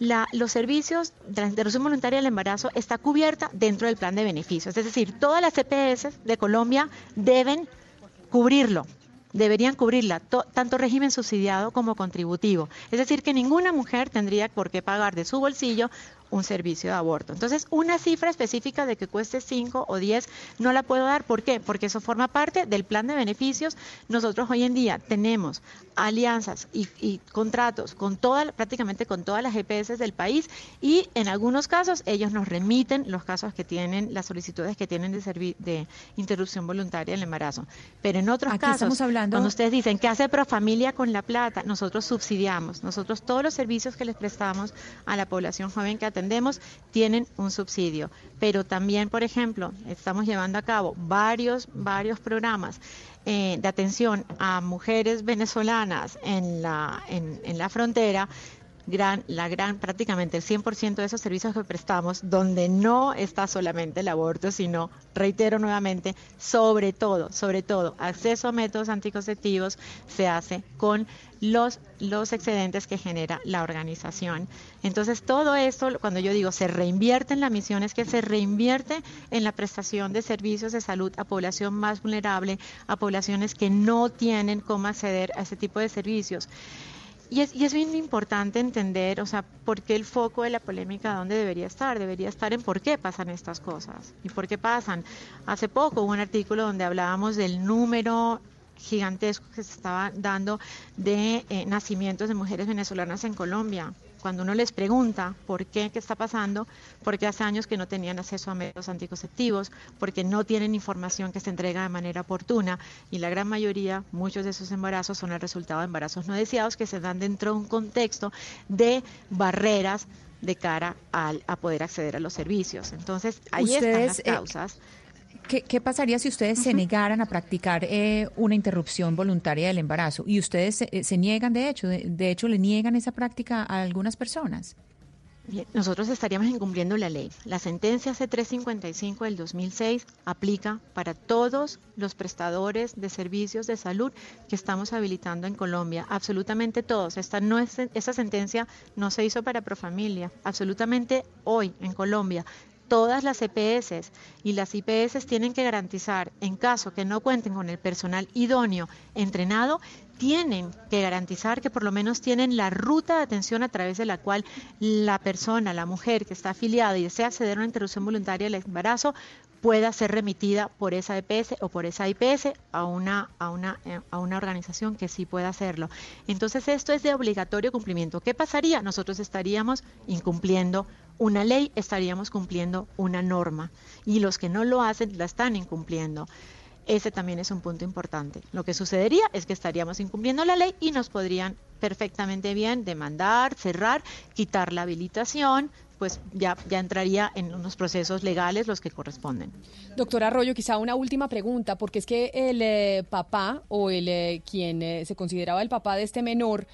[SPEAKER 34] La- los servicios de la interrupción voluntaria del embarazo está cubierta dentro del plan de beneficios. Es decir, todas las CPS de Colombia deben cubrirlo, deberían cubrirla, to- tanto régimen subsidiado como contributivo. Es decir, que ninguna mujer tendría por qué pagar de su bolsillo un servicio de aborto. Entonces, una cifra específica de que cueste 5 o 10 no la puedo dar. ¿Por qué? Porque eso forma parte del plan de beneficios. Nosotros hoy en día tenemos alianzas y, y contratos con toda, prácticamente con todas las GPS del país y en algunos casos ellos nos remiten los casos que tienen, las solicitudes que tienen de, de interrupción voluntaria del embarazo. Pero en otros
[SPEAKER 6] Aquí
[SPEAKER 34] casos,
[SPEAKER 6] estamos hablando-
[SPEAKER 34] cuando ustedes dicen que hace Profamilia con la plata, nosotros subsidiamos. Nosotros todos los servicios que les prestamos a la población joven que atendemos tienen un subsidio. Pero también, por ejemplo, estamos llevando a cabo varios, varios programas eh, de atención a mujeres venezolanas en la, en, en la frontera gran, la gran, prácticamente el 100% de esos servicios que prestamos, donde no está solamente el aborto, sino, reitero nuevamente, sobre todo, sobre todo, acceso a métodos anticonceptivos se hace con los, los excedentes que genera la organización. Entonces, todo esto, cuando yo digo se reinvierte en la misión, es que se reinvierte en la prestación de servicios de salud a población más vulnerable, a poblaciones que no tienen cómo acceder a ese tipo de servicios. Y es, y es bien importante entender, o sea, por qué el foco de la polémica, dónde debería estar. Debería estar en por qué pasan estas cosas y por qué pasan. Hace poco hubo un artículo donde hablábamos del número gigantesco que se estaba dando de eh, nacimientos de mujeres venezolanas en Colombia. Cuando uno les pregunta por qué, qué está pasando, porque hace años que no tenían acceso a métodos anticonceptivos, porque no tienen información que se entrega de manera oportuna y la gran mayoría, muchos de esos embarazos son el resultado de embarazos no deseados que se dan dentro de un contexto de barreras de cara al, a poder acceder a los servicios. Entonces, ahí están las
[SPEAKER 6] eh,
[SPEAKER 34] causas.
[SPEAKER 6] ¿Qué, qué pasaría si ustedes se negaran a practicar eh, una interrupción voluntaria del embarazo? Y ustedes se, eh, se niegan, de hecho, de, de hecho, le niegan esa práctica a algunas personas.
[SPEAKER 34] Bien, Nosotros estaríamos incumpliendo la ley. La sentencia C355 del 2006 aplica para todos los prestadores de servicios de salud que estamos habilitando en Colombia, absolutamente todos. Esta no es esta sentencia no se hizo para Profamilia, absolutamente hoy en Colombia todas las EPS y las IPS tienen que garantizar, en caso que no cuenten con el personal idóneo entrenado, tienen que garantizar que por lo menos tienen la ruta de atención a través de la cual la persona, la mujer que está afiliada y desea acceder a una interrupción voluntaria del embarazo pueda ser remitida por esa EPS o por esa IPS a una, a una, eh, a una organización que sí pueda hacerlo. Entonces esto es de obligatorio cumplimiento. ¿Qué pasaría? Nosotros estaríamos incumpliendo una ley, estaríamos cumpliendo una norma y los que no lo hacen la están incumpliendo. Ese también es un punto importante. Lo que sucedería es que estaríamos incumpliendo la ley y nos podrían perfectamente bien demandar, cerrar, quitar la habilitación, pues ya, ya entraría en unos procesos legales los que corresponden.
[SPEAKER 10] Doctor Arroyo, quizá una última pregunta, porque es que el eh, papá o el eh, quien eh, se consideraba el papá de este menor,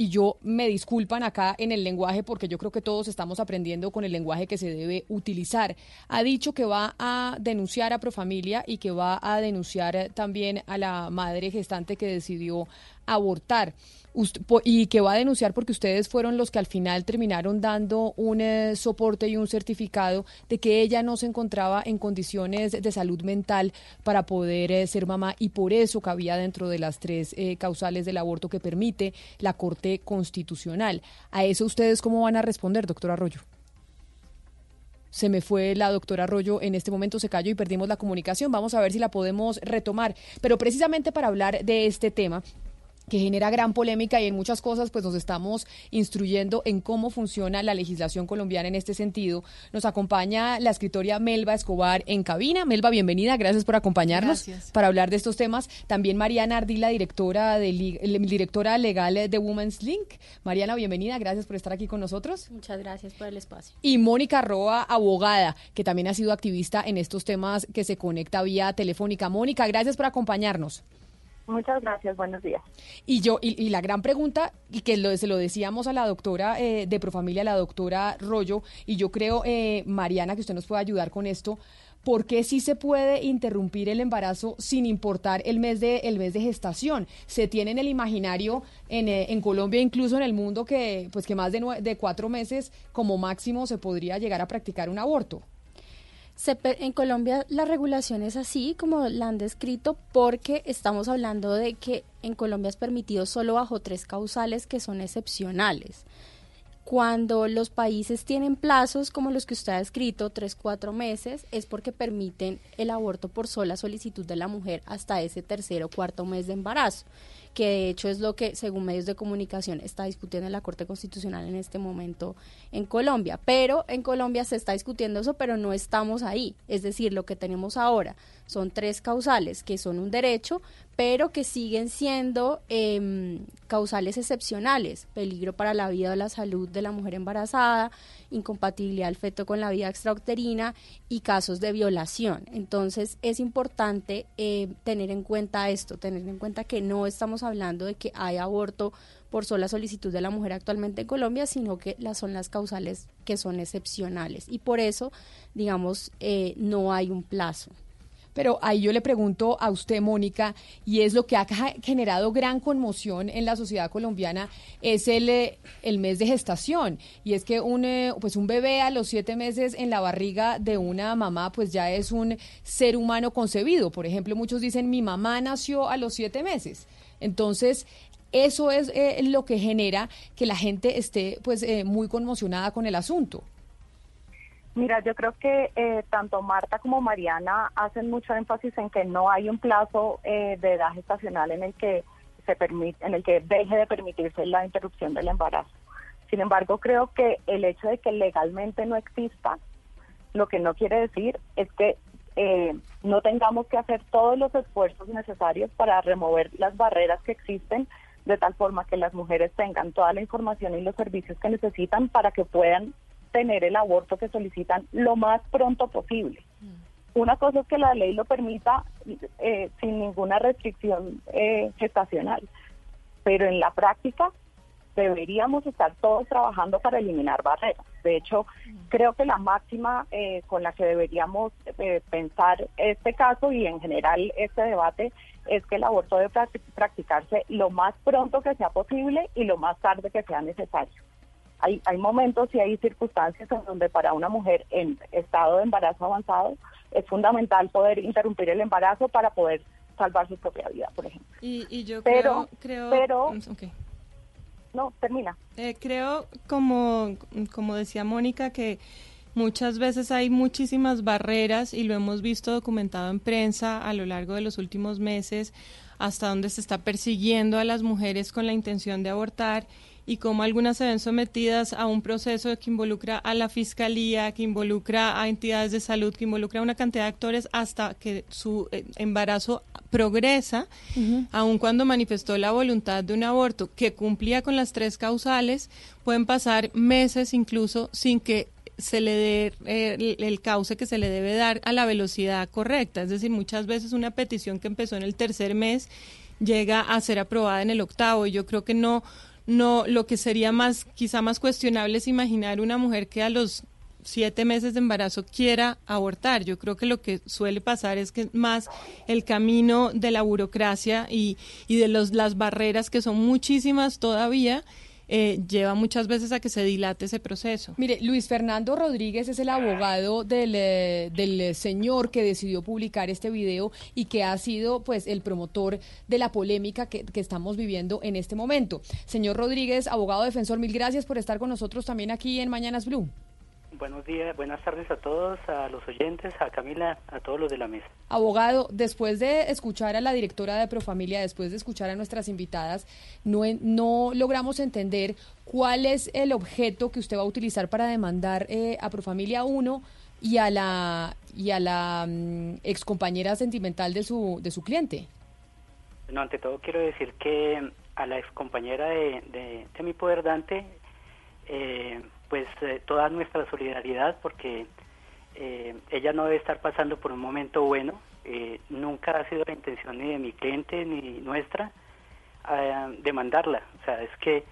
[SPEAKER 10] y yo me disculpan acá en el lenguaje porque yo creo que todos estamos aprendiendo con el lenguaje que se debe utilizar. Ha dicho que va a denunciar a Profamilia y que va a denunciar también a la madre gestante que decidió abortar. Y que va a denunciar porque ustedes fueron los que al final terminaron dando un eh, soporte y un certificado de que ella no se encontraba en condiciones de salud mental para poder eh, ser mamá y por eso cabía dentro de las tres eh, causales del aborto que permite la Corte Constitucional. ¿A eso ustedes cómo van a responder, doctor Arroyo? Se me fue la doctora Arroyo, en este momento se cayó y perdimos la comunicación. Vamos a ver si la podemos retomar. Pero precisamente para hablar de este tema, que genera gran polémica y en muchas cosas pues nos estamos instruyendo en cómo funciona la legislación colombiana en este sentido. Nos acompaña la escritora Melba Escobar en cabina. Melba, bienvenida, gracias por acompañarnos
[SPEAKER 35] Gracias.
[SPEAKER 10] para hablar de estos temas. También Mariana Ardila, directora, de, directora legal de Women's Link. Mariana, bienvenida, gracias por estar aquí con nosotros.
[SPEAKER 17] Muchas gracias por el espacio.
[SPEAKER 10] Y Mónica Roa, abogada, que también ha sido activista en estos temas que se conecta vía telefónica. Mónica, gracias por acompañarnos.
[SPEAKER 35] Muchas gracias, buenos días.
[SPEAKER 10] Y yo, y, y la gran pregunta, y que lo, se lo decíamos a la doctora eh, de Profamilia, la doctora Rollo, y yo creo, eh, Mariana, que usted nos puede ayudar con esto, ¿por qué sí se puede interrumpir el embarazo sin importar el mes de, el mes de gestación? Se tiene en el imaginario en, eh, en Colombia, incluso en el mundo, que, pues que más de, cuatro meses como máximo se podría llegar a practicar un aborto.
[SPEAKER 36] Se en Colombia la regulación es así como la han descrito porque estamos hablando de que en Colombia es permitido solo bajo tres causales que son excepcionales. Cuando los países tienen plazos como los que usted ha escrito, tres, cuatro meses, es porque permiten el aborto por sola solicitud de la mujer hasta ese tercer o cuarto mes de embarazo, que de hecho es lo que, según medios de comunicación, está discutiendo en la Corte Constitucional en este momento en Colombia. Pero en Colombia se está discutiendo eso, pero no estamos ahí. Es decir, lo que tenemos ahora son tres causales que son un derecho, pero que siguen siendo em, causales excepcionales, peligro para la vida o la salud de la mujer embarazada, incompatibilidad del feto con la vida extrauterina y casos de violación. Entonces es importante eh, tener en cuenta esto, tener en cuenta que no estamos hablando de que hay aborto por sola solicitud de la mujer actualmente en Colombia, sino que las son las causales que son excepcionales y por eso, digamos, eh, no hay un plazo.
[SPEAKER 10] Pero ahí yo le pregunto a usted, Mónica, y es lo que ha generado gran conmoción en la sociedad colombiana, es el, eh, el mes de gestación. Y es que un, eh, pues un bebé a los siete meses en la barriga de una mamá, pues ya es un ser humano concebido. Por ejemplo, muchos dicen, mi mamá nació a los siete meses. Entonces, eso es eh, lo que genera que la gente esté pues eh, muy conmocionada con el asunto.
[SPEAKER 35] Mira, yo creo que eh, tanto Marta como Mariana hacen mucho énfasis en que no hay un plazo eh, de edad gestacional en el que se permite, en el que deje de permitirse la interrupción del embarazo. Sin embargo, creo que el hecho de que legalmente no exista, lo que no quiere decir es que eh, no tengamos que hacer todos los esfuerzos necesarios para remover las barreras que existen de tal forma que las mujeres tengan toda la información y los servicios que necesitan para que puedan tener el aborto que solicitan lo más pronto posible. Una cosa es que la ley lo permita eh, sin ninguna restricción eh, gestacional, pero en la práctica deberíamos estar todos trabajando para eliminar barreras. De hecho, creo que la máxima eh, con la que deberíamos eh, pensar este caso y en general este debate es que el aborto debe practi- practicarse lo más pronto que sea posible y lo más tarde que sea necesario. Hay, hay momentos y hay circunstancias en donde para una mujer en estado de embarazo avanzado es fundamental poder interrumpir el embarazo para poder salvar su propia vida, por ejemplo.
[SPEAKER 37] Y, y yo
[SPEAKER 35] Pero-
[SPEAKER 37] creo, creo
[SPEAKER 35] pero-
[SPEAKER 37] Mm.
[SPEAKER 35] No, termina.
[SPEAKER 37] Eh, creo, como, como decía Mónica, que muchas veces hay muchísimas barreras y lo hemos visto documentado en prensa a lo largo de los últimos meses, hasta donde se está persiguiendo a las mujeres con la intención de abortar y cómo algunas se ven sometidas a un proceso que involucra a la fiscalía, que involucra a entidades de salud, que involucra a una cantidad de actores hasta que su eh, embarazo progresa, aun cuando manifestó la voluntad de un aborto que cumplía con las tres causales, pueden pasar meses incluso sin que se le dé eh, el, el cauce que se le debe dar a la velocidad correcta. Es decir, muchas veces una petición que empezó en el tercer mes llega a ser aprobada en el octavo y yo creo que no no lo que sería más quizá más cuestionable es imaginar una mujer que a los siete meses de embarazo quiera abortar. Yo creo que lo que suele pasar es que más el camino de la burocracia y, y de los, las barreras que son muchísimas todavía eh, lleva muchas veces a que se dilate ese proceso.
[SPEAKER 10] Mire, Luis Fernando Rodríguez es el abogado del, eh, del señor que decidió publicar este video y que ha sido pues el promotor de la polémica que, que estamos viviendo en este momento. Señor Rodríguez, abogado defensor, mil gracias por estar con nosotros también aquí en Mañanas Blue.
[SPEAKER 38] Buenos días, buenas tardes a todos, a los oyentes, a Camila, a todos los de la mesa.
[SPEAKER 10] Abogado, después de escuchar a la directora de Profamilia, después de escuchar a nuestras invitadas, no, no logramos entender cuál es el objeto que usted va a utilizar para demandar eh, a Profamilia 1 y a la y a la mm, excompañera sentimental de su de su cliente.
[SPEAKER 38] No, ante todo quiero decir que a la excompañera de, de, de mi poder Dante, eh, pues eh, toda nuestra solidaridad porque eh, ella no debe estar pasando por un momento bueno. Eh, nunca ha sido la intención ni de mi cliente ni nuestra demandarla. O sea, es que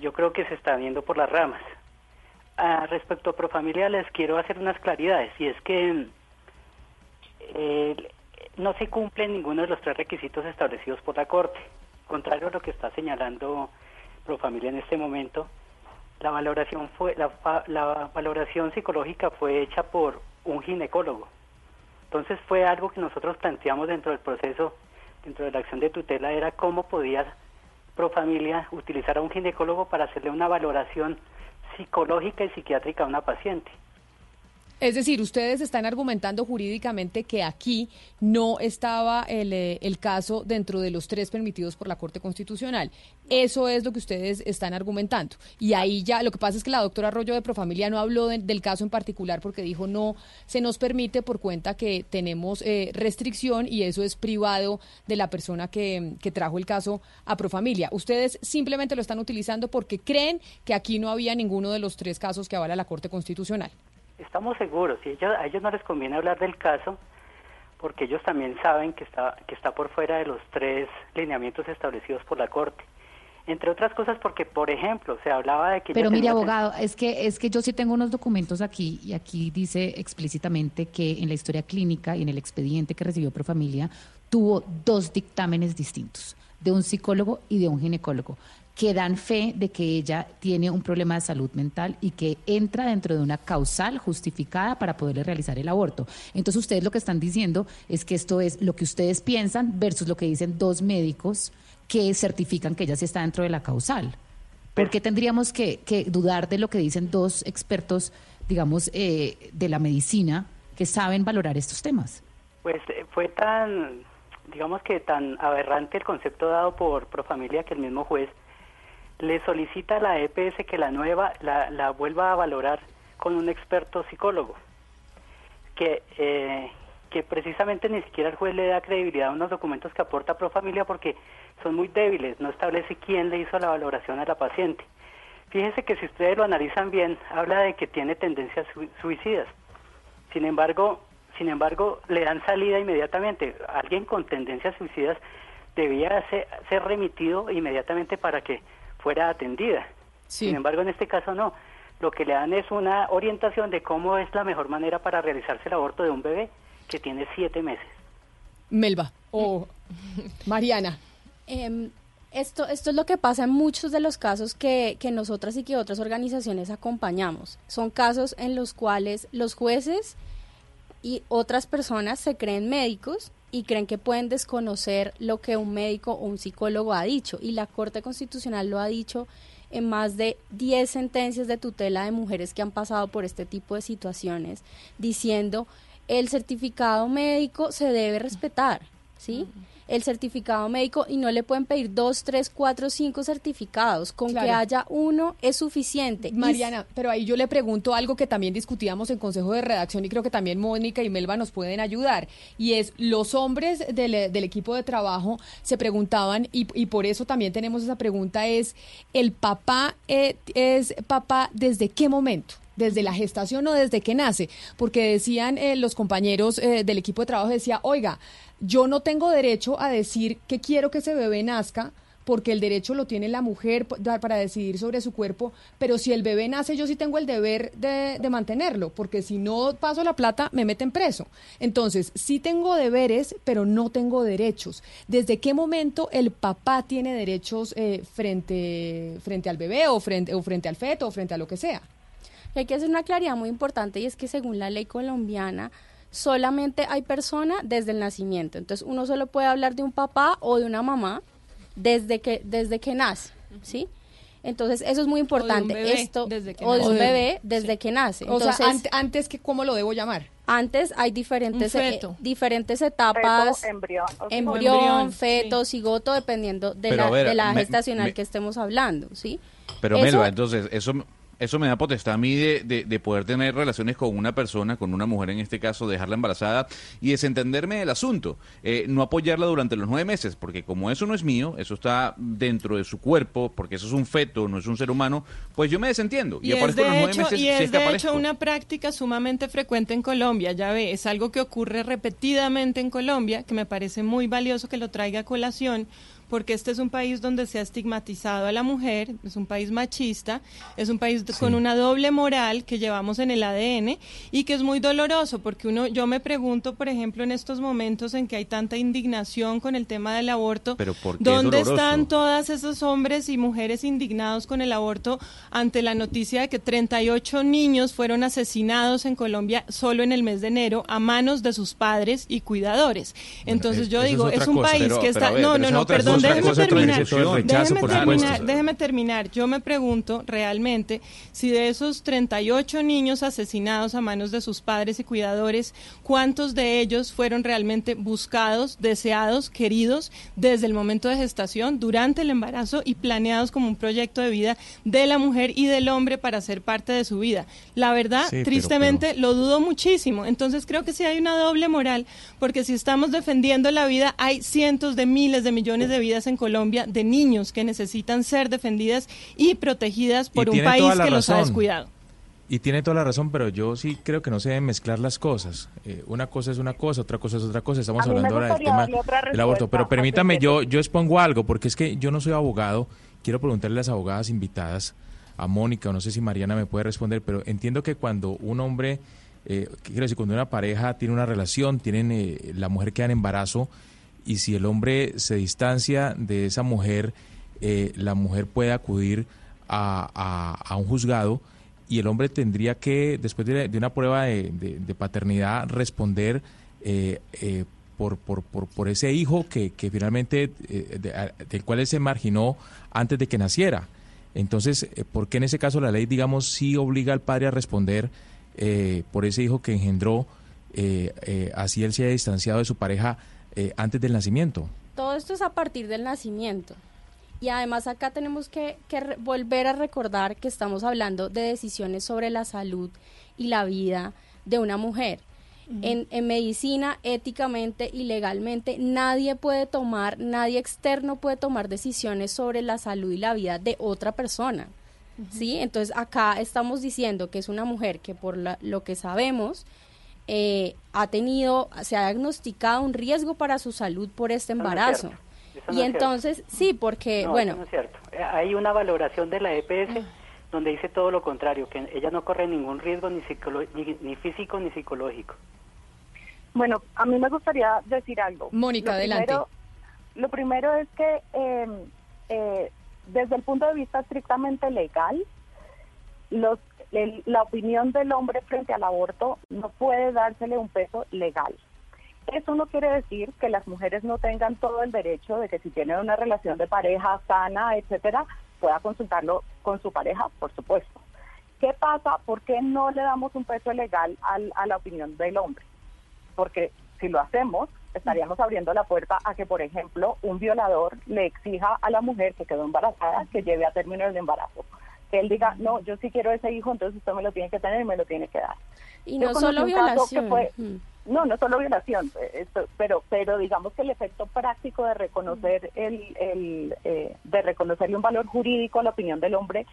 [SPEAKER 38] yo creo que se está viendo por las ramas. Ah, respecto a Profamilia les quiero hacer unas claridades y es que no se cumplen ninguno de los tres requisitos establecidos por la Corte. Contrario a lo que está señalando Profamilia en este momento, la valoración fue la, la valoración psicológica fue hecha por un ginecólogo. Entonces fue algo que nosotros planteamos dentro del proceso, dentro de la acción de tutela, era cómo podía Profamilia utilizar a un ginecólogo para hacerle una valoración psicológica y psiquiátrica a una paciente.
[SPEAKER 10] Es decir, ustedes están argumentando jurídicamente que aquí no estaba el, eh, el caso dentro de los tres permitidos por la Corte Constitucional. Eso es lo que ustedes están argumentando. Y ahí ya, lo que pasa es que la doctora Arroyo de Profamilia no habló de- del caso en particular porque dijo no se nos permite por cuenta que tenemos eh, restricción y eso es privado de la persona que, que trajo el caso a Profamilia. Ustedes simplemente lo están utilizando porque creen que aquí no había ninguno de los tres casos que avala la Corte Constitucional.
[SPEAKER 38] Estamos seguros, y ellos, a ellos no les conviene hablar del caso, porque ellos también saben que está, que está por fuera de los tres lineamientos establecidos por la Corte. Entre otras cosas porque, por ejemplo, se hablaba de que...
[SPEAKER 8] Pero mire, abogado, es que es que yo sí tengo unos documentos aquí y aquí dice explícitamente que en la historia clínica y en el expediente que recibió Profamilia tuvo dos dictámenes distintos, de un psicólogo y de un ginecólogo, que dan fe de que ella tiene un problema de salud mental y que entra dentro de una causal justificada para poderle realizar el aborto. Entonces ustedes lo que están diciendo es que esto es lo que ustedes piensan versus lo que dicen dos médicos que certifican que ella sí está dentro de la causal. ¿Por qué tendríamos que, que dudar de lo que dicen dos expertos, digamos, eh, de la medicina que saben valorar estos temas?
[SPEAKER 38] Pues eh, fue tan, digamos que tan aberrante el concepto dado por Profamilia que el mismo juez le solicita a la EPS que la nueva la, la vuelva a valorar con un experto psicólogo, que, eh, que precisamente ni siquiera el juez le da credibilidad a unos documentos que aporta Profamilia porque son muy débiles, no establece quién le hizo la valoración a la paciente. Fíjense que si ustedes lo analizan bien, habla de que tiene tendencias sui- suicidas. Sin embargo, sin embargo, le dan salida inmediatamente. Alguien con tendencias suicidas debía ser, ser remitido inmediatamente para que fuera atendida. Sin embargo, en este caso no. Lo que le dan es una orientación de cómo es la mejor manera para realizarse el aborto de un bebé que tiene siete meses.
[SPEAKER 10] Melba o Mariana.
[SPEAKER 36] Em, esto, esto es lo que pasa en muchos de los casos que, que nosotras y que otras organizaciones acompañamos. Son casos en los cuales los jueces y otras personas se creen médicos y creen que pueden desconocer lo que un médico o un psicólogo ha dicho. Y la Corte Constitucional lo ha dicho en más de 10 sentencias de tutela de mujeres que han pasado por este tipo de situaciones, diciendo el certificado médico se debe respetar, ¿sí? El certificado médico y no le pueden pedir dos, tres, cuatro, cinco certificados. Con que haya uno es suficiente.
[SPEAKER 10] Mariana, pero ahí yo le pregunto algo que también discutíamos en Consejo de Redacción y creo que también Mónica y Melba nos pueden ayudar. Y es, los hombres del, del equipo de trabajo se preguntaban, y, y por eso también tenemos esa pregunta, es, ¿el papá eh, es papá desde qué momento? ¿Desde la gestación o desde que nace? Porque decían eh, los compañeros eh, del equipo de trabajo, decía, oiga, yo no tengo derecho a decir que quiero que ese bebé nazca porque el derecho lo tiene la mujer para decidir sobre su cuerpo, pero si el bebé nace yo sí tengo el deber de, de mantenerlo, porque si no paso la plata me meten preso. Entonces, sí tengo deberes, pero no tengo derechos. ¿Desde qué momento el papá tiene derechos eh, frente, frente al bebé o frente, o frente al feto o frente a lo que sea?
[SPEAKER 36] Hay que hacer una claridad muy importante y es que según la ley colombiana solamente hay persona desde el nacimiento. Entonces uno solo puede hablar de un papá o de una mamá desde que desde que nace, ¿sí? Entonces eso es muy importante.
[SPEAKER 10] bebé
[SPEAKER 36] Esto
[SPEAKER 10] desde que
[SPEAKER 36] o de
[SPEAKER 10] nace.
[SPEAKER 36] un
[SPEAKER 10] O de-
[SPEAKER 36] bebé desde que nace.
[SPEAKER 10] O sea,
[SPEAKER 36] Entonces,
[SPEAKER 10] ante- antes que cómo lo debo llamar.
[SPEAKER 36] antes hay diferentes
[SPEAKER 10] Un
[SPEAKER 36] eh, diferentes etapas,
[SPEAKER 35] Feto, embrión, o sea,
[SPEAKER 36] embrión,
[SPEAKER 35] embrión,
[SPEAKER 36] feto, cigoto, dependiendo de
[SPEAKER 9] Pero
[SPEAKER 36] la,
[SPEAKER 9] ver,
[SPEAKER 36] de la
[SPEAKER 9] me-
[SPEAKER 36] gestacional
[SPEAKER 9] me-
[SPEAKER 36] que estemos hablando, ¿sí?
[SPEAKER 9] Pero
[SPEAKER 36] Eso-
[SPEAKER 9] Melba, entonces, eso, eso me da potestad a mí de, de- de poder tener relaciones con una persona, con una mujer en este caso, dejarla embarazada y desentenderme del asunto. Eh, no apoyarla durante los nueve meses, porque como eso no es mío, eso está dentro de su cuerpo, porque eso es un feto, no es un ser humano, pues yo me desentiendo. Y,
[SPEAKER 37] Y
[SPEAKER 9] aparezco
[SPEAKER 37] de
[SPEAKER 9] los nueve
[SPEAKER 37] hecho,
[SPEAKER 9] meses
[SPEAKER 37] y
[SPEAKER 9] si
[SPEAKER 37] es
[SPEAKER 9] es que
[SPEAKER 37] de
[SPEAKER 9] aparezco.
[SPEAKER 37] hecho una práctica sumamente frecuente en Colombia, ya ve, es algo que ocurre repetidamente en Colombia, que me parece muy valioso que lo traiga a colación, porque este es un país donde se ha estigmatizado a la mujer, es un país machista, es un país con una doble moral que llevamos en el ADN y que es muy doloroso, porque uno, yo me pregunto, por ejemplo, en estos momentos en que hay tanta indignación con el tema del aborto,
[SPEAKER 9] Pero ¿por qué es
[SPEAKER 37] ¿dónde están todos esos hombres y mujeres indignados con el aborto ante la noticia de que 38 niños fueron asesinados en Colombia solo en el mes de enero a manos de sus padres y cuidadores? Entonces
[SPEAKER 39] es-
[SPEAKER 37] yo
[SPEAKER 39] es
[SPEAKER 37] digo, es, un
[SPEAKER 39] cosa.
[SPEAKER 37] país
[SPEAKER 39] Pero-
[SPEAKER 37] que está...
[SPEAKER 39] ver,
[SPEAKER 37] no, no, no, perdón, déjeme terminar. Déjeme
[SPEAKER 39] por
[SPEAKER 37] terminar,
[SPEAKER 39] supuesto.
[SPEAKER 37] déjeme terminar. Yo me pregunto realmente si de esos 38 niños asesinados a manos de sus padres y cuidadores, ¿cuántos de ellos fueron realmente buscados, deseados, queridos desde el momento de gestación, durante el embarazo y planeados como un proyecto de vida de la mujer y del hombre para ser parte de su vida? La verdad,
[SPEAKER 39] Sí, pero-
[SPEAKER 37] tristemente, lo dudo muchísimo. Entonces creo que sí hay una doble moral, porque si estamos defendiendo la vida, hay cientos de miles de millones de vidas en Colombia de niños que necesitan ser defendidas y protegidas por un país que los ha descuidado.
[SPEAKER 7] Y tiene toda la razón, pero yo sí creo que no se deben mezclar las cosas. Eh, una cosa es una cosa, otra cosa es otra cosa. Estamos hablando ahora del tema del aborto. Pero permítame, yo, yo expongo algo, porque es que yo no soy abogado. Quiero preguntarle a las abogadas invitadas, a Mónica, o no sé si Mariana me puede responder, pero entiendo que cuando un hombre, eh, quiero decir, cuando una pareja tiene una relación, tienen eh, la mujer queda en embarazo, y si el hombre se distancia de esa mujer, eh, la mujer puede acudir a, a- un juzgado y el hombre tendría que, después de, una prueba de, de- paternidad, responder eh, eh, por, por, por, por ese hijo que, que finalmente, del cual él se marginó antes de que naciera. Entonces, ¿por qué en ese caso la ley, digamos, sí obliga al padre a responder por ese hijo que engendró, así él se haya distanciado de su pareja eh, antes del nacimiento?
[SPEAKER 36] Todo esto es a partir del nacimiento. Y además acá tenemos que, volver a recordar que estamos hablando de decisiones sobre la salud y la vida de una mujer. En, en medicina, éticamente y legalmente, nadie puede tomar, nadie externo puede tomar decisiones sobre la salud y la vida de otra persona. ¿Sí? Entonces acá estamos diciendo que es una mujer que por la- lo que sabemos eh, ha tenido, se ha diagnosticado un riesgo para su salud por este
[SPEAKER 38] no es
[SPEAKER 36] embarazo. y
[SPEAKER 38] es cierto.
[SPEAKER 36] entonces, sí, porque,
[SPEAKER 38] No,
[SPEAKER 36] bueno,
[SPEAKER 38] eso no es cierto. Eh, Hay una valoración de la EPS donde dice todo lo contrario, que ella no corre ningún riesgo ni, psicolo- ni, ni físico ni psicológico.
[SPEAKER 35] Bueno, a mí me gustaría decir algo.
[SPEAKER 10] Mónica,
[SPEAKER 35] Lo
[SPEAKER 10] adelante.
[SPEAKER 35] primero- lo primero es que eh, eh, desde el punto de vista estrictamente legal, los, la opinión del hombre frente al aborto no puede dársele un peso legal. Eso no quiere decir que las mujeres no tengan todo el derecho de que si tienen una relación de pareja sana, etcétera, pueda consultarlo con su pareja, por supuesto. ¿Qué pasa? ¿Por qué no le damos un peso legal al- a la opinión del hombre? porque si lo hacemos, estaríamos abriendo la puerta a que, por ejemplo, un violador le exija a la mujer que quedó embarazada que lleve a término el embarazo. Que él diga, no, yo sí quiero ese hijo, entonces usted me lo tiene que tener y me lo tiene que dar.
[SPEAKER 36] y
[SPEAKER 35] Yo
[SPEAKER 36] no solo violación.
[SPEAKER 35] fue-
[SPEAKER 36] mm.
[SPEAKER 35] no, no solo violación, eh, esto- pero pero digamos que el efecto práctico de reconocer el, el eh, de reconocerle un valor jurídico a la opinión del hombre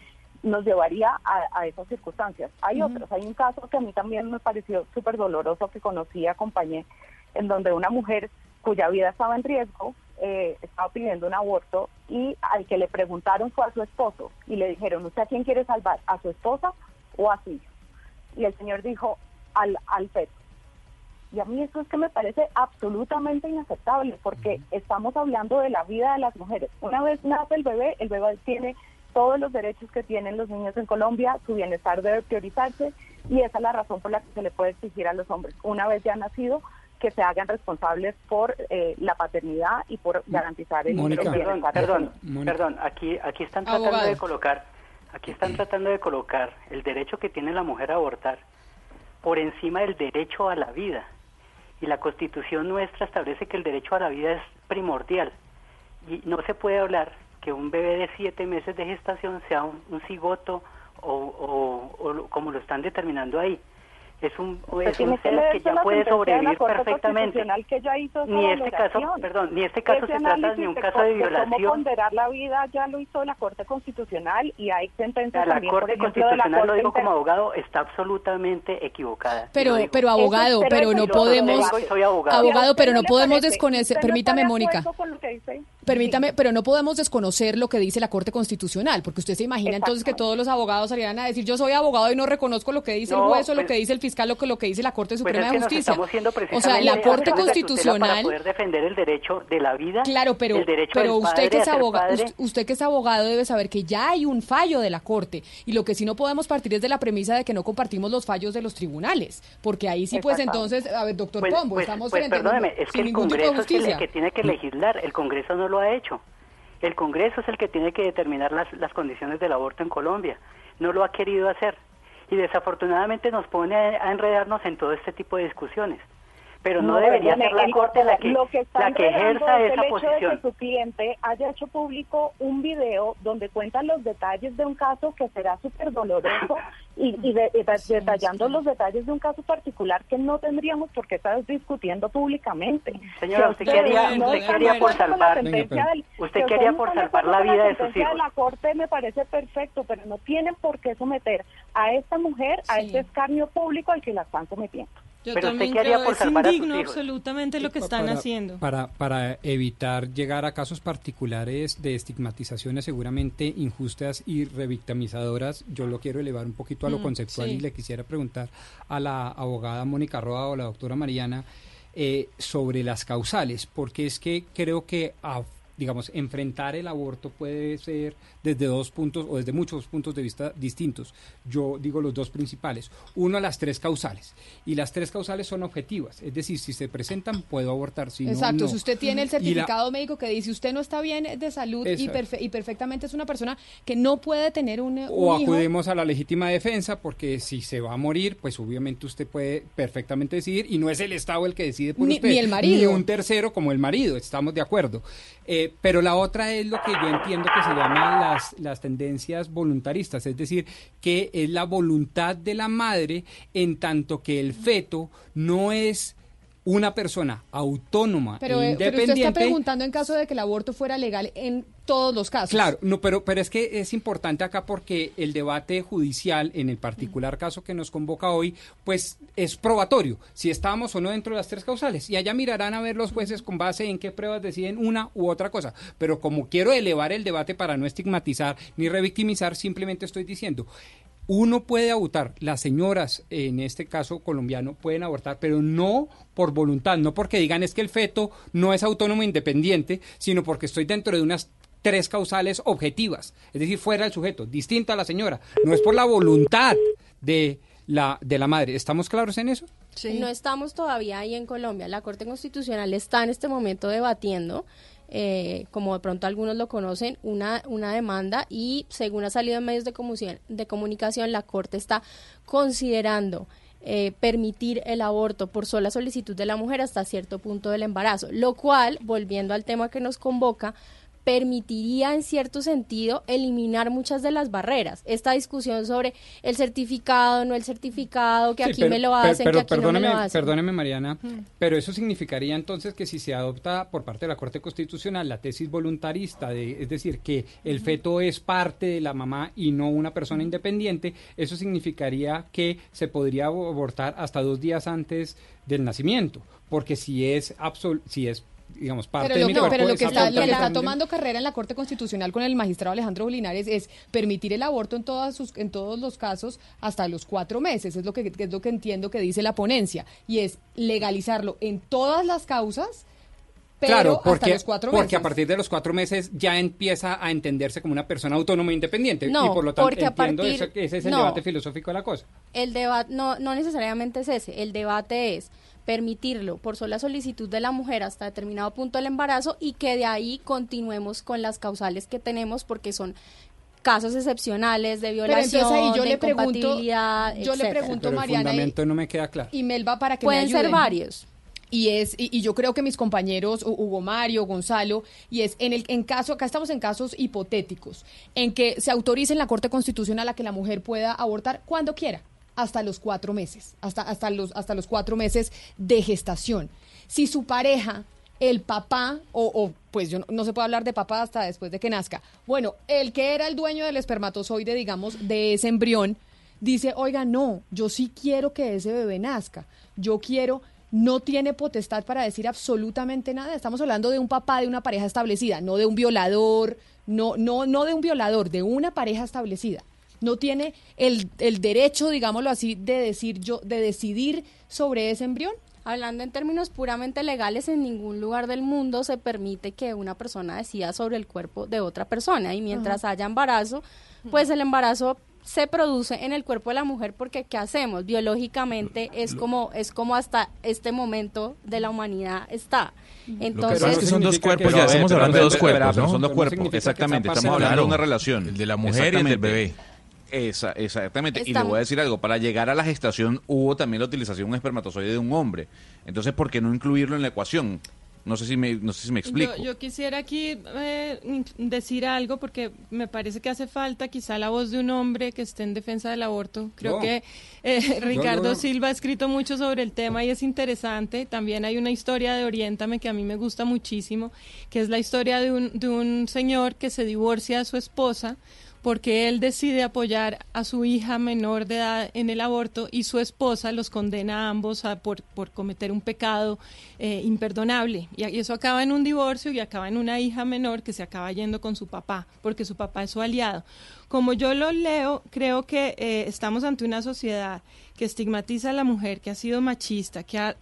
[SPEAKER 35] nos llevaría a, a esas circunstancias. Hay otros, hay un caso que a mí también me pareció súper doloroso que conocí, acompañé, en donde una mujer cuya vida estaba en riesgo eh, estaba pidiendo un aborto y al que le preguntaron fue a su esposo y le dijeron, ¿usted a quién quiere salvar? ¿A su esposa o a su hijo? Y el señor dijo, al, al feto. Y a mí eso es que me parece absolutamente inaceptable porque estamos hablando de la vida de las mujeres. Una vez nace el bebé, el bebé tiene todos los derechos que tienen los niños en Colombia, su bienestar debe priorizarse y esa es la razón por la que se le puede exigir a los hombres, una vez ya nacido, que se hagan responsables por eh, la paternidad y por garantizar el
[SPEAKER 38] Mónica. Perdón,
[SPEAKER 35] bienestar.
[SPEAKER 38] perdón,
[SPEAKER 35] Mónica.
[SPEAKER 38] perdón, aquí, aquí están tratando
[SPEAKER 35] Abogado.
[SPEAKER 38] de colocar, aquí están tratando de colocar el derecho que tiene la mujer a abortar por encima del derecho a la vida. Y la constitución nuestra establece que el derecho a la vida es primordial. Y no se puede hablar que un bebé de siete meses de gestación sea un, un cigoto o, o- o lo- como lo están determinando ahí. Es un,
[SPEAKER 35] Usted
[SPEAKER 38] es un ser que ya puede sobrevivir perfectamente.
[SPEAKER 35] Constitucional que ya hizo
[SPEAKER 38] Ni este caso, perdón, ni este caso
[SPEAKER 35] Ese
[SPEAKER 38] se trata ni un caso de
[SPEAKER 35] Cómo
[SPEAKER 38] violación.
[SPEAKER 35] ponderar la vida ya lo hizo la Corte Constitucional y hay sentencias
[SPEAKER 38] La
[SPEAKER 35] también, por
[SPEAKER 38] Corte
[SPEAKER 35] ejemplo, de la
[SPEAKER 38] Constitucional, lo digo como abogado, está absolutamente equivocada.
[SPEAKER 36] Pero, pero abogado, pero no podemos,
[SPEAKER 38] abogado.
[SPEAKER 36] abogado, pero
[SPEAKER 35] ¿A
[SPEAKER 36] no podemos desconocer,
[SPEAKER 35] ¿Usted no
[SPEAKER 36] permítame, Mónica.
[SPEAKER 35] con lo que dice?
[SPEAKER 36] Permítame, pero no podemos desconocer lo que dice la Corte Constitucional, porque usted se imagina entonces que todos los abogados salieran a decir yo soy abogado y no reconozco lo que dice el juez o lo
[SPEAKER 38] pues-
[SPEAKER 36] que dice el fiscal o lo que dice la Corte
[SPEAKER 38] Pues
[SPEAKER 36] Suprema
[SPEAKER 38] es que
[SPEAKER 36] de Justicia.
[SPEAKER 38] estamos siendo
[SPEAKER 36] O sea, la Corte Constitucional
[SPEAKER 38] para poder defender el derecho de la vida.
[SPEAKER 36] Claro, pero,
[SPEAKER 38] el derecho
[SPEAKER 36] pero
[SPEAKER 38] del
[SPEAKER 36] usted que es abogado, usted, que es abogado debe saber que ya hay un fallo de la Corte y lo que sí no podemos partir es de la premisa de que no compartimos los fallos de los tribunales, porque ahí sí pues entonces, a ver, doctor
[SPEAKER 38] Pues,
[SPEAKER 36] Pombo,
[SPEAKER 38] pues-
[SPEAKER 36] estamos
[SPEAKER 38] pues
[SPEAKER 36] frente a
[SPEAKER 38] perdóneme, es que
[SPEAKER 36] sin
[SPEAKER 38] el
[SPEAKER 36] ningún tipo de
[SPEAKER 38] Congreso es el
[SPEAKER 36] justicia.
[SPEAKER 38] que tiene que legislar, el Congreso no lo ha hecho. El Congreso es el que tiene que determinar las, las condiciones del aborto en Colombia. No lo ha querido hacer. Y desafortunadamente nos pone a, a enredarnos en todo este tipo de discusiones. Pero no, debería ser la
[SPEAKER 35] el-
[SPEAKER 38] Corte la que,
[SPEAKER 35] lo que está
[SPEAKER 38] la que ejerza
[SPEAKER 35] es
[SPEAKER 38] esa
[SPEAKER 35] el hecho de
[SPEAKER 38] posición.
[SPEAKER 35] que su cliente haya hecho público un video donde cuenta los detalles de un caso que será súper doloroso y, y de- y de- detallando los detalles de un caso particular que no tendríamos por qué estar discutiendo públicamente.
[SPEAKER 38] Señora, usted quería-
[SPEAKER 35] no
[SPEAKER 38] usted quería por salvar-
[SPEAKER 35] sentencia
[SPEAKER 38] Venga,
[SPEAKER 35] del-
[SPEAKER 38] usted
[SPEAKER 35] que
[SPEAKER 38] quería por salvar la vida de sus
[SPEAKER 35] sentencia
[SPEAKER 38] hijos.
[SPEAKER 35] de la Corte me parece perfecto, pero no tienen por qué someter a esta mujer a este escarnio público al que la están sometiendo.
[SPEAKER 37] Yo
[SPEAKER 38] Pero usted
[SPEAKER 37] también
[SPEAKER 38] qué haría
[SPEAKER 37] creo
[SPEAKER 38] por
[SPEAKER 37] es
[SPEAKER 38] salvar a sus
[SPEAKER 37] indigno
[SPEAKER 38] hijos.
[SPEAKER 37] absolutamente lo que están
[SPEAKER 11] para-
[SPEAKER 37] haciendo.
[SPEAKER 11] Para, para evitar llegar a casos particulares de estigmatizaciones seguramente injustas y revictimizadoras, yo lo quiero elevar un poquito a lo
[SPEAKER 37] Mm,
[SPEAKER 11] conceptual
[SPEAKER 37] sí.
[SPEAKER 11] y le quisiera preguntar a la abogada Mónica Roa o la doctora Mariana eh, sobre las causales, porque es que creo que a- digamos, enfrentar el aborto puede ser desde dos puntos o desde muchos puntos de vista distintos. Yo digo los dos principales. Uno, las tres causales. Y las tres causales son objetivas. Es decir, si se presentan, puedo abortar. Si no,
[SPEAKER 36] Exacto,
[SPEAKER 11] no.
[SPEAKER 36] si usted tiene el
[SPEAKER 11] la-
[SPEAKER 36] certificado médico que dice usted no está bien de salud y, perfe- y perfectamente es una persona que no puede tener un,
[SPEAKER 11] o
[SPEAKER 36] hijo.
[SPEAKER 11] acudimos a la legítima defensa porque si se va a morir, pues obviamente usted puede perfectamente decidir y no es el Estado el que decide por
[SPEAKER 36] Ni-
[SPEAKER 11] usted.
[SPEAKER 36] ni el marido.
[SPEAKER 11] Ni un tercero como el marido, estamos de acuerdo. Eh, pero la otra es lo que yo entiendo que se llaman las, las tendencias voluntaristas, es decir, que es la voluntad de la madre en tanto que el feto no es una persona autónoma
[SPEAKER 36] Pero,
[SPEAKER 11] e
[SPEAKER 36] eh, pero
[SPEAKER 11] independiente.
[SPEAKER 36] usted está preguntando en caso de que el aborto fuera legal en todos los casos.
[SPEAKER 11] Claro, no, pero, pero es que es importante acá porque el debate judicial, en el particular caso que nos convoca hoy, pues es probatorio, si estamos o no dentro de las tres causales. Y allá mirarán a ver los jueces con base en qué pruebas deciden una u otra cosa. Pero como quiero elevar el debate para no estigmatizar ni revictimizar, simplemente estoy diciendo, uno puede abortar, las señoras, en este caso colombiano, pueden abortar, pero no por voluntad, no porque digan es que el feto no es autónomo e independiente, sino porque estoy dentro de unas tres causales objetivas, es decir, fuera del sujeto, distinto a la señora, no es por la voluntad de la, de la madre. ¿Estamos claros en eso?
[SPEAKER 36] No estamos todavía ahí en Colombia. La Corte Constitucional está en este momento debatiendo, eh, como de pronto algunos lo conocen, una, una demanda y según ha salido en medios de comunicación, de comunicación la Corte está considerando eh, permitir el aborto por sola solicitud de la mujer hasta cierto punto del embarazo, lo cual, volviendo al tema que nos convoca, permitiría en cierto sentido eliminar muchas de las barreras. Esta discusión sobre el certificado, no el certificado, que
[SPEAKER 11] Sí,
[SPEAKER 36] aquí
[SPEAKER 11] pero-
[SPEAKER 36] me lo
[SPEAKER 11] pero-
[SPEAKER 36] hacen,
[SPEAKER 11] pero
[SPEAKER 36] que aquí
[SPEAKER 11] perdóneme,
[SPEAKER 36] no me lo hacen.
[SPEAKER 11] Perdóneme, Mariana,
[SPEAKER 36] Mm.
[SPEAKER 11] pero eso significaría entonces que si se adopta por parte de la Corte Constitucional la tesis voluntarista, de, es decir, que el feto es parte de la mamá y no una persona independiente, eso significaría que se podría abortar hasta dos días antes del nacimiento, porque si es absol si es digamos, parte
[SPEAKER 10] pero
[SPEAKER 11] de
[SPEAKER 10] lo,
[SPEAKER 11] mi
[SPEAKER 10] que-
[SPEAKER 11] cuerpo
[SPEAKER 10] pero lo que está, lo que está tomando carrera en la Corte Constitucional con el magistrado Alejandro Linares es permitir el aborto en todas sus, en todos los casos hasta los cuatro meses, es lo que es lo que entiendo que dice la ponencia, y es legalizarlo en todas las causas, pero
[SPEAKER 11] claro,
[SPEAKER 10] hasta
[SPEAKER 11] porque,
[SPEAKER 10] los cuatro
[SPEAKER 11] porque
[SPEAKER 10] meses.
[SPEAKER 11] a partir de los cuatro meses ya empieza a entenderse como una persona autónoma e independiente.
[SPEAKER 36] No,
[SPEAKER 11] y por lo tanto
[SPEAKER 36] porque a
[SPEAKER 11] entiendo
[SPEAKER 36] partir-
[SPEAKER 11] eso- ese es el
[SPEAKER 36] no.
[SPEAKER 11] debate filosófico de la cosa.
[SPEAKER 36] El debate no, no necesariamente es ese, el debate es permitirlo por sola solicitud de la mujer hasta determinado punto del embarazo y que de ahí continuemos con las causales que tenemos porque son casos excepcionales de violación,
[SPEAKER 10] entonces ahí yo
[SPEAKER 36] de
[SPEAKER 10] le pregunto, yo le pregunto,
[SPEAKER 11] Pero el
[SPEAKER 10] Mariana, y-
[SPEAKER 11] fundamento no me queda claro.
[SPEAKER 10] y Melba para que
[SPEAKER 36] Pueden
[SPEAKER 10] me
[SPEAKER 36] ser varios.
[SPEAKER 10] Y es y, y yo creo que mis compañeros Hu- Hugo Mario, Gonzalo, y es en el en caso acá estamos en casos hipotéticos en que se autorice en la Corte Constitucional a que la mujer pueda abortar cuando quiera, hasta los cuatro meses, hasta hasta los hasta los cuatro meses de gestación. Si su pareja el papá, o, o, pues yo no, no se puede hablar de papá hasta después de que nazca. Bueno, el que era el dueño del espermatozoide, digamos, de ese embrión, dice, oiga, no, yo sí quiero que ese bebé nazca. Yo quiero, no tiene potestad para decir absolutamente nada. Estamos hablando de un papá de una pareja establecida, no de un violador, no, no, no de un violador, de una pareja establecida. No tiene el, el derecho, digámoslo así, de decir yo, de decidir sobre ese embrión.
[SPEAKER 36] Hablando en términos puramente legales, en ningún lugar del mundo se permite que una persona decida sobre el cuerpo de otra persona. Y mientras haya embarazo, pues el embarazo se produce en el cuerpo de la mujer porque ¿qué hacemos? Biológicamente es como es como hasta este momento de la humanidad está. Entonces,
[SPEAKER 40] es que son dos cuerpos, ya estamos hablando de dos cuerpos, ¿no?
[SPEAKER 9] Son dos cuerpos, exactamente. Estamos hablando de una relación.
[SPEAKER 40] el de la mujer y el del bebé.
[SPEAKER 9] Esa- exactamente. Y le voy a decir algo. Para llegar a la gestación hubo también la utilización de un espermatozoide de un hombre. Entonces, ¿por qué no incluirlo en la ecuación? No sé si me, no sé si me explico.
[SPEAKER 37] Yo, yo quisiera aquí eh, decir algo porque me parece que hace falta quizá la voz de un hombre que esté en defensa del aborto. Creo
[SPEAKER 11] No.
[SPEAKER 37] que eh, Ricardo
[SPEAKER 11] no, no.
[SPEAKER 37] Silva ha escrito mucho sobre el tema y es interesante. También hay una historia de Oriéntame que a mí me gusta muchísimo, que es la historia de un, de un señor que se divorcia a su esposa porque él decide apoyar a su hija menor de edad en el aborto y su esposa los condena a ambos a- por, por cometer un pecado eh, imperdonable. Y, eso acaba en un divorcio y acaba en una hija menor que se acaba yendo con su papá, porque su papá es su aliado. Como yo lo leo, creo que eh, estamos ante una sociedad que estigmatiza a la mujer, que ha sido machista, que ha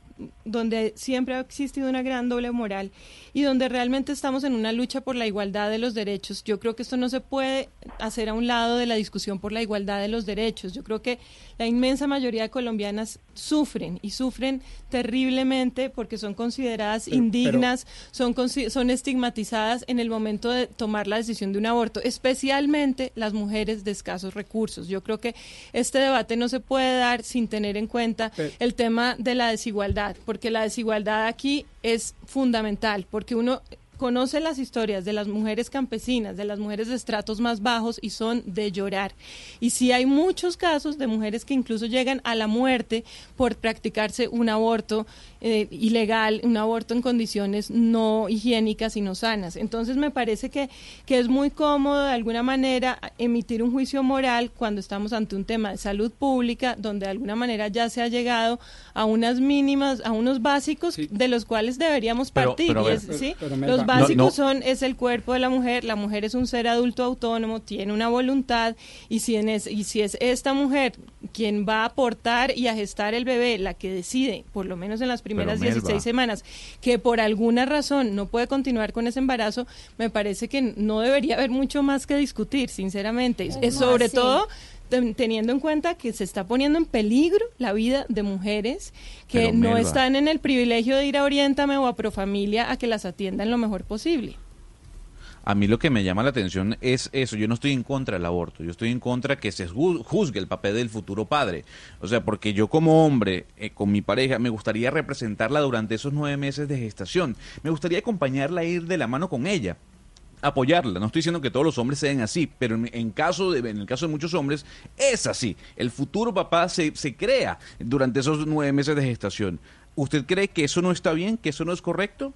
[SPEAKER 37] donde siempre ha existido una gran doble moral y donde realmente estamos en una lucha por la igualdad de los derechos. Yo creo que esto no se puede hacer a un lado de la discusión por la igualdad de los derechos. Yo creo que la inmensa mayoría de colombianas sufren y sufren terriblemente porque son consideradas
[SPEAKER 11] Pero-
[SPEAKER 37] indignas, son, son estigmatizadas en el momento de tomar la decisión de un aborto, especialmente las mujeres de escasos recursos. Yo creo que este debate no se puede dar sin tener en cuenta
[SPEAKER 11] Pero-
[SPEAKER 37] el tema de la desigualdad, porque la desigualdad aquí es fundamental, porque uno conoce las historias de las mujeres campesinas, de las mujeres de estratos más bajos y son de llorar. Y sí hay muchos casos de mujeres que incluso llegan a la muerte por practicarse un aborto eh, ilegal, un aborto en condiciones no higiénicas y no sanas. Entonces me parece que, que es muy cómodo de alguna manera emitir un juicio moral cuando estamos ante un tema de salud pública, donde de alguna manera ya se ha llegado a unas mínimas, a unos básicos de los cuales deberíamos
[SPEAKER 9] Pero-
[SPEAKER 37] partir. Los
[SPEAKER 11] No,
[SPEAKER 37] básicos
[SPEAKER 9] no.
[SPEAKER 37] son es el cuerpo de la mujer, la mujer es un ser adulto autónomo, tiene una voluntad y si, en es- y si es esta mujer quien va a aportar y a gestar el bebé, la que decide, por lo menos en las primeras
[SPEAKER 9] Melba.
[SPEAKER 37] 16 semanas, que por alguna razón no puede continuar con ese embarazo, me parece que no debería haber mucho más que discutir, sinceramente. Es sobre
[SPEAKER 36] así?
[SPEAKER 37] todo ten- teniendo en cuenta que se está poniendo en peligro la vida de mujeres que
[SPEAKER 9] Pero,
[SPEAKER 37] no
[SPEAKER 9] Melba.
[SPEAKER 37] están en el privilegio de ir a Oriéntame o a Profamilia a que las atiendan lo mejor posible.
[SPEAKER 9] A mí lo que me llama la atención es eso. Yo no estoy en contra del aborto. Yo estoy en contra que se ju- juzgue el papel del futuro padre. O sea, porque yo como hombre, eh, con mi pareja, me gustaría representarla durante esos nueve meses de gestación. Me gustaría acompañarla ir de la mano con ella apoyarla. No estoy diciendo que todos los hombres sean así, pero en, en caso de, en el caso de muchos hombres es así. El futuro papá se, se crea durante esos nueve meses de gestación. ¿Usted cree que eso no está bien, que eso no es correcto?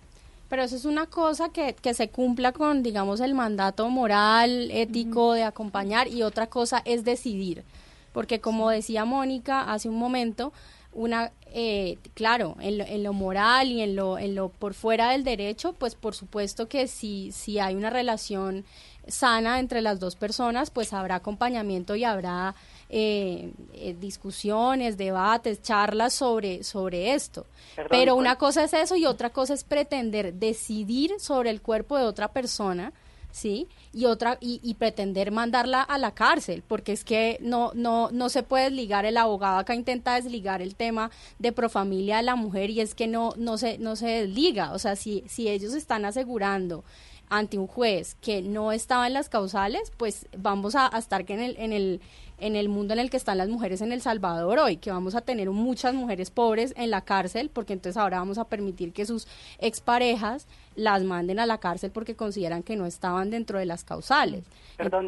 [SPEAKER 36] Pero eso es una cosa que, que se cumpla con, digamos, el mandato moral, ético de acompañar y otra cosa es decidir. Porque como decía Mónica hace un momento, una, eh, claro, en lo, en lo, moral y en lo, en lo por fuera del derecho, pues por supuesto que si, si hay una relación sana entre las dos personas, pues habrá acompañamiento y habrá eh, eh, discusiones, debates, charlas sobre, sobre esto. Pero una cosa es eso y otra cosa es pretender decidir sobre el cuerpo de otra persona ¿sí? Y otra y, pretender mandarla a la cárcel, porque es que no no no se puede desligar el abogado acá intenta desligar el tema de profamilia de la mujer y es que no no se no se desliga, o sea, si si ellos están asegurando ante un juez que no estaba en las causales, pues vamos a, a estar que en el en el en el mundo en el que están las mujeres en El Salvador hoy, que vamos a tener muchas mujeres pobres en la cárcel, porque entonces ahora vamos a permitir que sus exparejas las manden a la cárcel porque consideran que no estaban dentro de las causales.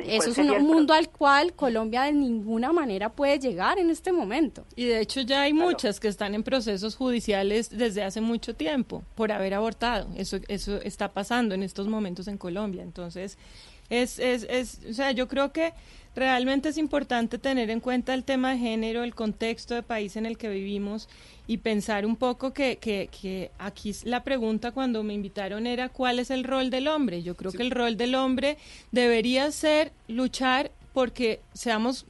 [SPEAKER 36] Eso es un mundo al cual Colombia de ninguna manera puede llegar en este momento.
[SPEAKER 37] Y de hecho ya hay muchas que están en procesos judiciales desde hace mucho tiempo por haber abortado. Eso, eso está pasando en estos momentos en Colombia. Entonces, es, es, es, o sea, yo creo que realmente es importante tener en cuenta el tema de género, el contexto de país en el que vivimos y pensar un poco que, que, que aquí la pregunta cuando me invitaron era cuál es el rol del hombre. Yo creo que el rol del hombre debería ser luchar porque seamos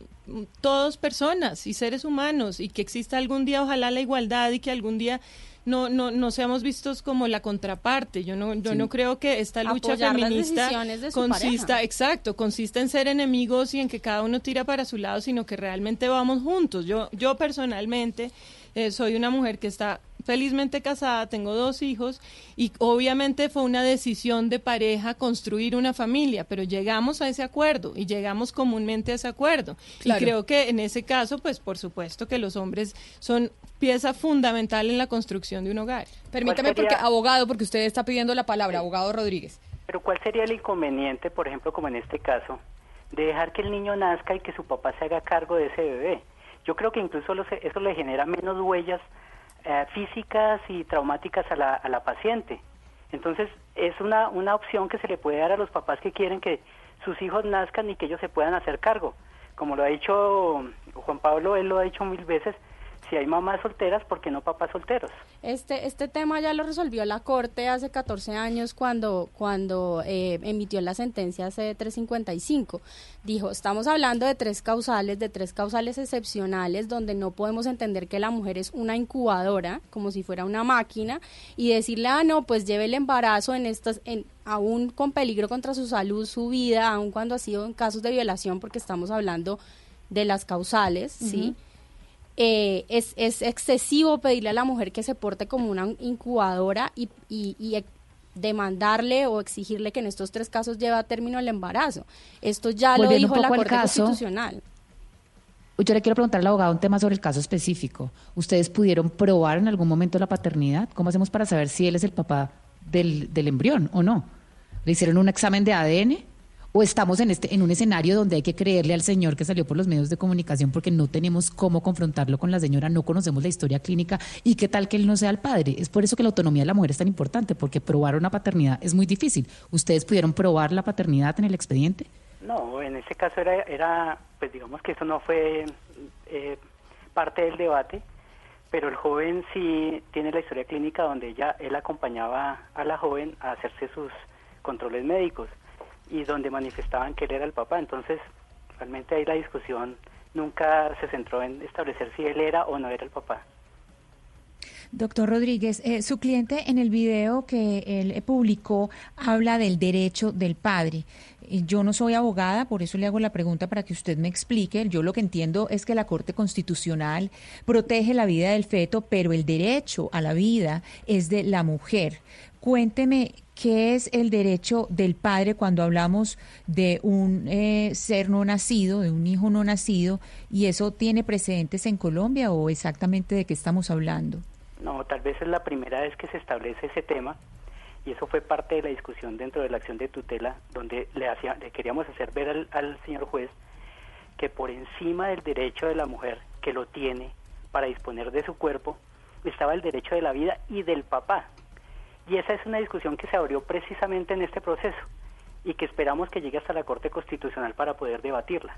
[SPEAKER 37] todos personas y seres humanos y que exista algún día ojalá la igualdad y que algún día no, no, no seamos vistos como la contraparte. Yo no, yo no creo que esta lucha feminista consista, exacto, consista en ser enemigos y en que cada uno tira para su lado, sino que realmente vamos juntos. Yo, yo personalmente eh, soy una mujer que está felizmente casada, tengo dos hijos y obviamente fue una decisión de pareja construir una familia, pero llegamos a ese acuerdo y llegamos comúnmente a ese acuerdo. Y creo que en ese caso, pues por supuesto que los hombres son pieza fundamental en la construcción de un hogar.
[SPEAKER 10] Permítame, porque abogado, porque usted está pidiendo la palabra, abogado Rodríguez.
[SPEAKER 38] Pero ¿cuál sería el inconveniente, por ejemplo, como en este caso, de dejar que el niño nazca y que su papá se haga cargo de ese bebé? Yo creo que incluso eso le genera menos huellas eh, físicas y traumáticas a la, a la paciente. Entonces, es una, una opción que se le puede dar a los papás que quieren que sus hijos nazcan y que ellos se puedan hacer cargo. Como lo ha dicho Juan Pablo, él lo ha dicho mil veces, si hay mamás solteras, ¿por qué no papás solteros?
[SPEAKER 36] Este, este tema ya lo resolvió la Corte hace 14 años cuando, cuando eh, emitió la sentencia C355. Dijo, estamos hablando de tres causales, de tres causales excepcionales donde no podemos entender que la mujer es una incubadora, como si fuera una máquina, y decirle, ah, no, pues lleve el embarazo en estas, en, aún con peligro contra su salud, su vida, aún cuando ha sido en casos de violación, porque estamos hablando de las causales, ¿sí? Eh, es, es, excesivo pedirle a la mujer que se porte como una incubadora y, y, demandarle o exigirle que en estos tres casos lleve a término el embarazo. Esto ya lo dijo la Corte Constitucional.
[SPEAKER 8] Yo le quiero preguntar al abogado un tema sobre el caso específico. ¿Ustedes pudieron probar en algún momento la paternidad? ¿Cómo hacemos para saber si él es el papá del, del embrión o no? ¿Le hicieron un examen de ADN? O estamos en este en un escenario donde hay que creerle al señor que salió por los medios de comunicación porque no tenemos cómo confrontarlo con la señora, no conocemos la historia clínica y qué tal que él no sea el padre. Es por eso que la autonomía de la mujer es tan importante, porque probar una paternidad es muy difícil. ¿Ustedes pudieron probar la paternidad en el expediente?
[SPEAKER 38] No, en ese caso era, era pues digamos que eso no fue eh, parte del debate, pero el joven sí tiene la historia clínica donde ella, él acompañaba a la joven a hacerse sus controles médicos y donde manifestaban que él era el papá. Entonces, realmente ahí la discusión nunca se centró en establecer si él era o no era el papá.
[SPEAKER 6] Doctor Rodríguez, eh, su cliente en el video que él publicó habla del derecho del padre. Eh, yo no soy abogada, por eso le hago la pregunta para que usted me explique. Yo lo que entiendo es que la Corte Constitucional protege la vida del feto, pero el derecho a la vida es de la mujer. Cuénteme ¿Qué es el derecho del padre cuando hablamos de un eh, ser no nacido, de un hijo no nacido? ¿Y eso tiene precedentes en Colombia o exactamente de qué estamos hablando?
[SPEAKER 38] No, tal vez es la primera vez que se establece ese tema y eso fue parte de la discusión dentro de la acción de tutela donde le, hacía, le queríamos hacer ver al, al señor juez que por encima del derecho de la mujer que lo tiene para disponer de su cuerpo estaba el derecho de la vida y del papá, y esa es una discusión que se abrió precisamente en este proceso y que esperamos que llegue hasta la Corte Constitucional para poder debatirla.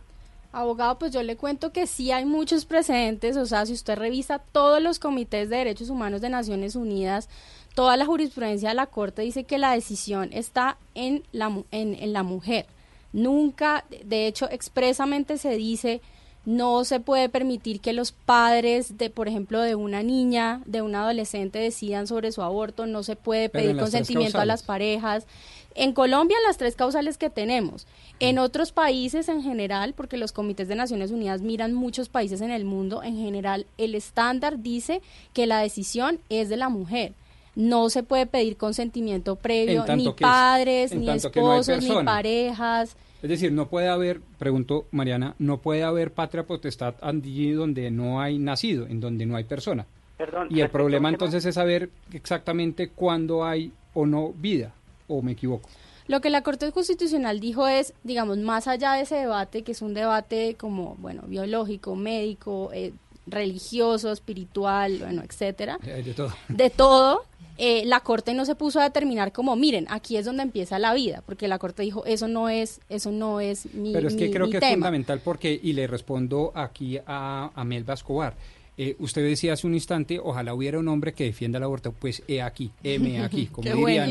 [SPEAKER 36] Abogado, pues yo le cuento que sí hay muchos precedentes, o sea, si usted revisa todos los comités de derechos humanos de Naciones Unidas, toda la jurisprudencia de la Corte dice que la decisión está en la, en, en la mujer. Nunca, de hecho, expresamente se dice no se puede permitir que los padres de, por ejemplo, de una niña, de un adolescente decidan sobre su aborto, no se puede pedir consentimiento a las parejas. En Colombia, las tres causales que tenemos. En otros países en general, porque los comités de Naciones Unidas miran muchos países en el mundo, en general, el estándar dice que la decisión es de la mujer. No se puede pedir consentimiento previo, ni padres, ni esposos, ni parejas.
[SPEAKER 11] Es decir, no puede haber, pregunto Mariana, no puede haber patria potestad allí donde no hay nacido, en donde no hay persona.
[SPEAKER 38] Perdón,
[SPEAKER 11] y el problema entonces es saber exactamente cuándo hay o no vida, o me equivoco.
[SPEAKER 36] Lo que la Corte Constitucional dijo es, digamos, más allá de ese debate, que es un debate como, bueno, biológico, médico, eh, religioso, espiritual, bueno, etcétera.
[SPEAKER 11] De todo.
[SPEAKER 36] De todo eh, la corte no se puso a determinar como miren aquí es donde empieza la vida porque la corte dijo eso no es eso no es mi
[SPEAKER 11] pero es que creo que
[SPEAKER 36] es
[SPEAKER 11] fundamental porque y le respondo aquí a, a Melba Escobar eh, usted decía hace un instante, ojalá hubiera un hombre que defienda el aborto. Pues he aquí, heme aquí, como dirían.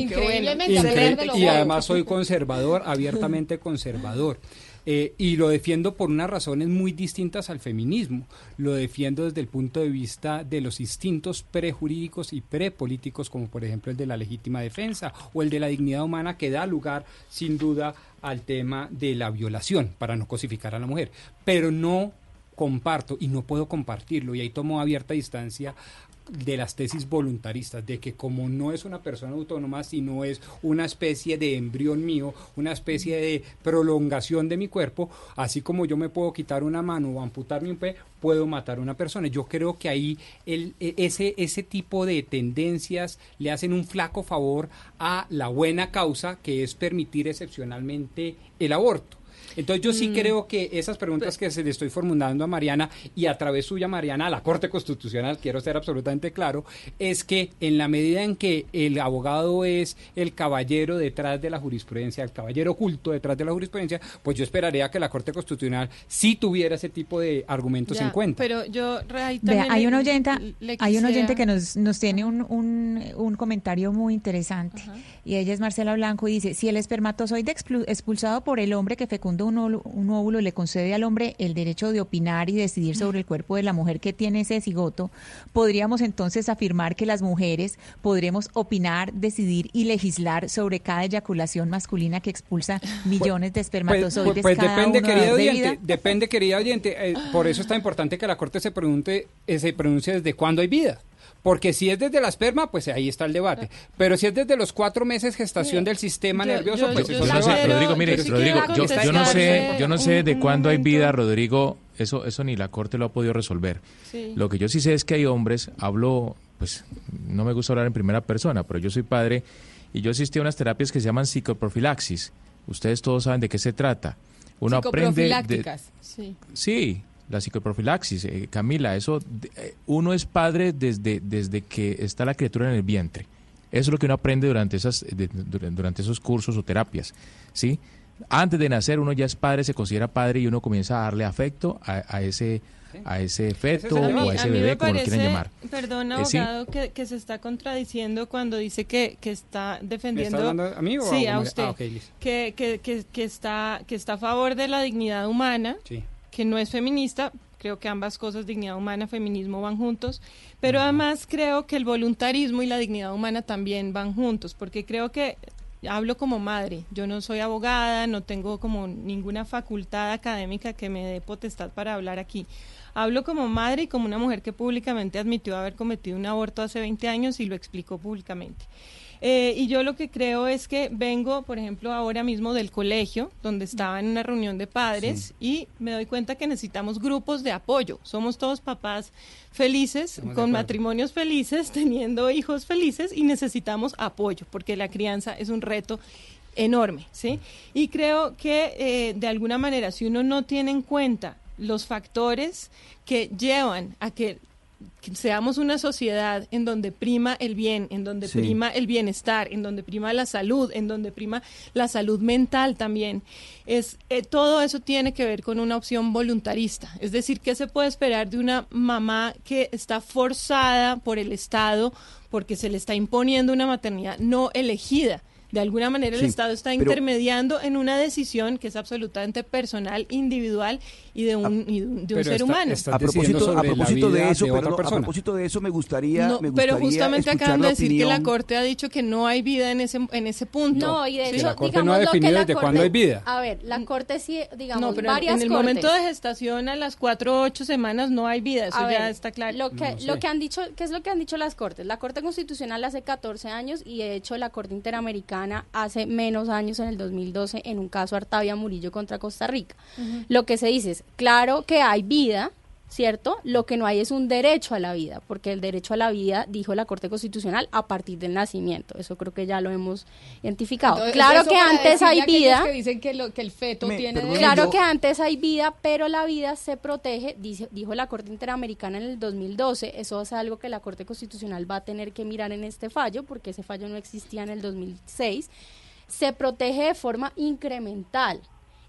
[SPEAKER 11] y además soy conservador, abiertamente conservador. Eh, y lo defiendo por unas razones muy distintas al feminismo. Lo defiendo desde el punto de vista de los instintos prejurídicos y prepolíticos, como por ejemplo el de la legítima defensa o el de la dignidad humana, que da lugar, sin duda, al tema de la violación, para no cosificar a la mujer. Pero no comparto y no puedo compartirlo y ahí tomo abierta distancia de las tesis voluntaristas, de que como no es una persona autónoma, sino es una especie de embrión mío, una especie de prolongación de mi cuerpo, así como yo me puedo quitar una mano o amputarme un pie, puedo matar a una persona. Yo creo que ahí el, e, ese, ese tipo de tendencias le hacen un flaco favor a la buena causa, que es permitir excepcionalmente el aborto. Entonces yo sí mm. creo que esas preguntas que se le estoy formulando a Mariana y a través suya Mariana a la Corte Constitucional, quiero ser absolutamente claro, es que en la medida en que el abogado es el caballero detrás de la jurisprudencia, el caballero oculto detrás de la jurisprudencia, pues yo esperaría que la Corte Constitucional sí tuviera ese tipo de argumentos en cuenta.
[SPEAKER 37] Pero yo
[SPEAKER 6] hay un oyente, hay un oyente que nos, nos tiene un, un, comentario muy interesante y ella es Marcela Blanco y dice, si el espermatozoide expulsado por el hombre que fecundó un óvulo, le concede al hombre el derecho de opinar y decidir sobre el cuerpo de la mujer que tiene ese cigoto, podríamos entonces afirmar que las mujeres podremos opinar, decidir y legislar sobre cada eyaculación masculina que expulsa pues, millones de pues, espermatozoides.
[SPEAKER 11] Pues, pues depende, querida oyente, depende, querida oyente. Eh, por eso está importante que la Corte se, pregunte, eh, se pronuncie desde cuándo hay vida. Porque si es desde la esperma, pues ahí está el debate. Pero si es desde los cuatro meses gestación del sistema nervioso, pues eso
[SPEAKER 40] no sé, Rodrigo, mire, Rodrigo, yo, no sé, yo no sé de cuándo hay vida, Rodrigo. Eso, eso ni la corte lo ha podido resolver. Lo que yo sí sé es que hay hombres, hablo, pues no me gusta hablar en primera persona, pero yo soy padre y yo asistí a unas terapias que se llaman psicoprofilaxis. Ustedes todos saben de qué se trata. Uno aprende. De, sí. Sí, la psicoprofilaxis, eh, Camila, eso eh, uno es padre desde, desde que está la criatura en el vientre. Eso es lo que uno aprende durante esas durante esos cursos o terapias, ¿sí? Antes de nacer uno ya es padre, se considera padre y uno comienza a darle afecto a, ese a ese feto o a ese bebé, como lo quieran llamar.
[SPEAKER 37] Perdón, eh, abogado, que, se está contradiciendo cuando dice que, que está defendiendo...
[SPEAKER 11] ¿Está a mí o
[SPEAKER 37] sí, a, usted. Ah, que, que, que, está, que está a favor de la dignidad humana. Sí que no es feminista, creo que ambas cosas, dignidad humana, feminismo, van juntos, pero además creo que el voluntarismo y la dignidad humana también van juntos, porque creo que hablo como madre, yo no soy abogada, no tengo como ninguna facultad académica que me dé potestad para hablar aquí. Hablo como madre y como una mujer que públicamente admitió haber cometido un aborto hace 20 años y lo explicó públicamente. Eh, y yo lo que creo es que vengo, por ejemplo, ahora mismo del colegio, donde estaba en una reunión de padres, y me doy cuenta que necesitamos grupos de apoyo. Somos todos papás felices, con matrimonios felices, teniendo hijos felices, y necesitamos apoyo, porque la crianza es un reto enorme, ¿sí? Y creo que eh, de alguna manera, si uno no tiene en cuenta los factores que llevan a que que seamos una sociedad en donde prima el bien, en donde
[SPEAKER 41] Sí.
[SPEAKER 37] prima el bienestar, en donde prima la salud, en donde prima la salud mental también. Es eh, todo eso tiene que ver con una opción voluntarista. Es decir, ¿qué se puede esperar de una mamá que está forzada por el Estado porque se le está imponiendo una maternidad no elegida? De alguna manera el
[SPEAKER 41] Sí,
[SPEAKER 37] Estado está intermediando en una decisión que es absolutamente personal, individual y de un, y de un- de un ser humano.
[SPEAKER 41] a propósito, a propósito de eso, perdón, a propósito de eso me gustaría,
[SPEAKER 37] No,
[SPEAKER 41] me
[SPEAKER 37] pero justamente acaban de decir que la Corte ha dicho que no hay vida en ese en ese punto.
[SPEAKER 36] No, y de
[SPEAKER 37] ¿Sí?
[SPEAKER 36] hecho, digamos lo que la corte- A ver, la corte sí, digamos,
[SPEAKER 37] No, pero
[SPEAKER 36] varias
[SPEAKER 37] en el
[SPEAKER 36] cortes.
[SPEAKER 37] momento de gestación a las cuatro o ocho semanas no hay vida, eso
[SPEAKER 36] A
[SPEAKER 37] ya
[SPEAKER 36] ver,
[SPEAKER 37] está claro.
[SPEAKER 36] Lo que, lo que han dicho, ¿qué es lo que han dicho las cortes? La Corte Constitucional hace 14 años y de hecho la Corte Interamericana hace menos años, en el 2012, en un caso Artavia Murillo contra Costa Rica. Lo que se dice es, claro que hay vida, ¿cierto? Lo que no hay es un derecho a la vida, porque el derecho a la vida, dijo la Corte Constitucional, a partir del nacimiento. Eso creo que ya lo hemos identificado.
[SPEAKER 10] Entonces,
[SPEAKER 36] claro que antes hay vida.
[SPEAKER 10] que dicen que, lo- que el feto
[SPEAKER 41] Me-
[SPEAKER 10] tiene
[SPEAKER 41] perdón,
[SPEAKER 36] Claro
[SPEAKER 41] yo-
[SPEAKER 36] que antes hay vida, pero la vida se protege, dice, dijo la Corte Interamericana en el 2012. Eso es algo que la Corte Constitucional va a tener que mirar en este fallo, porque ese fallo no existía en el 2006. Se protege de forma incremental.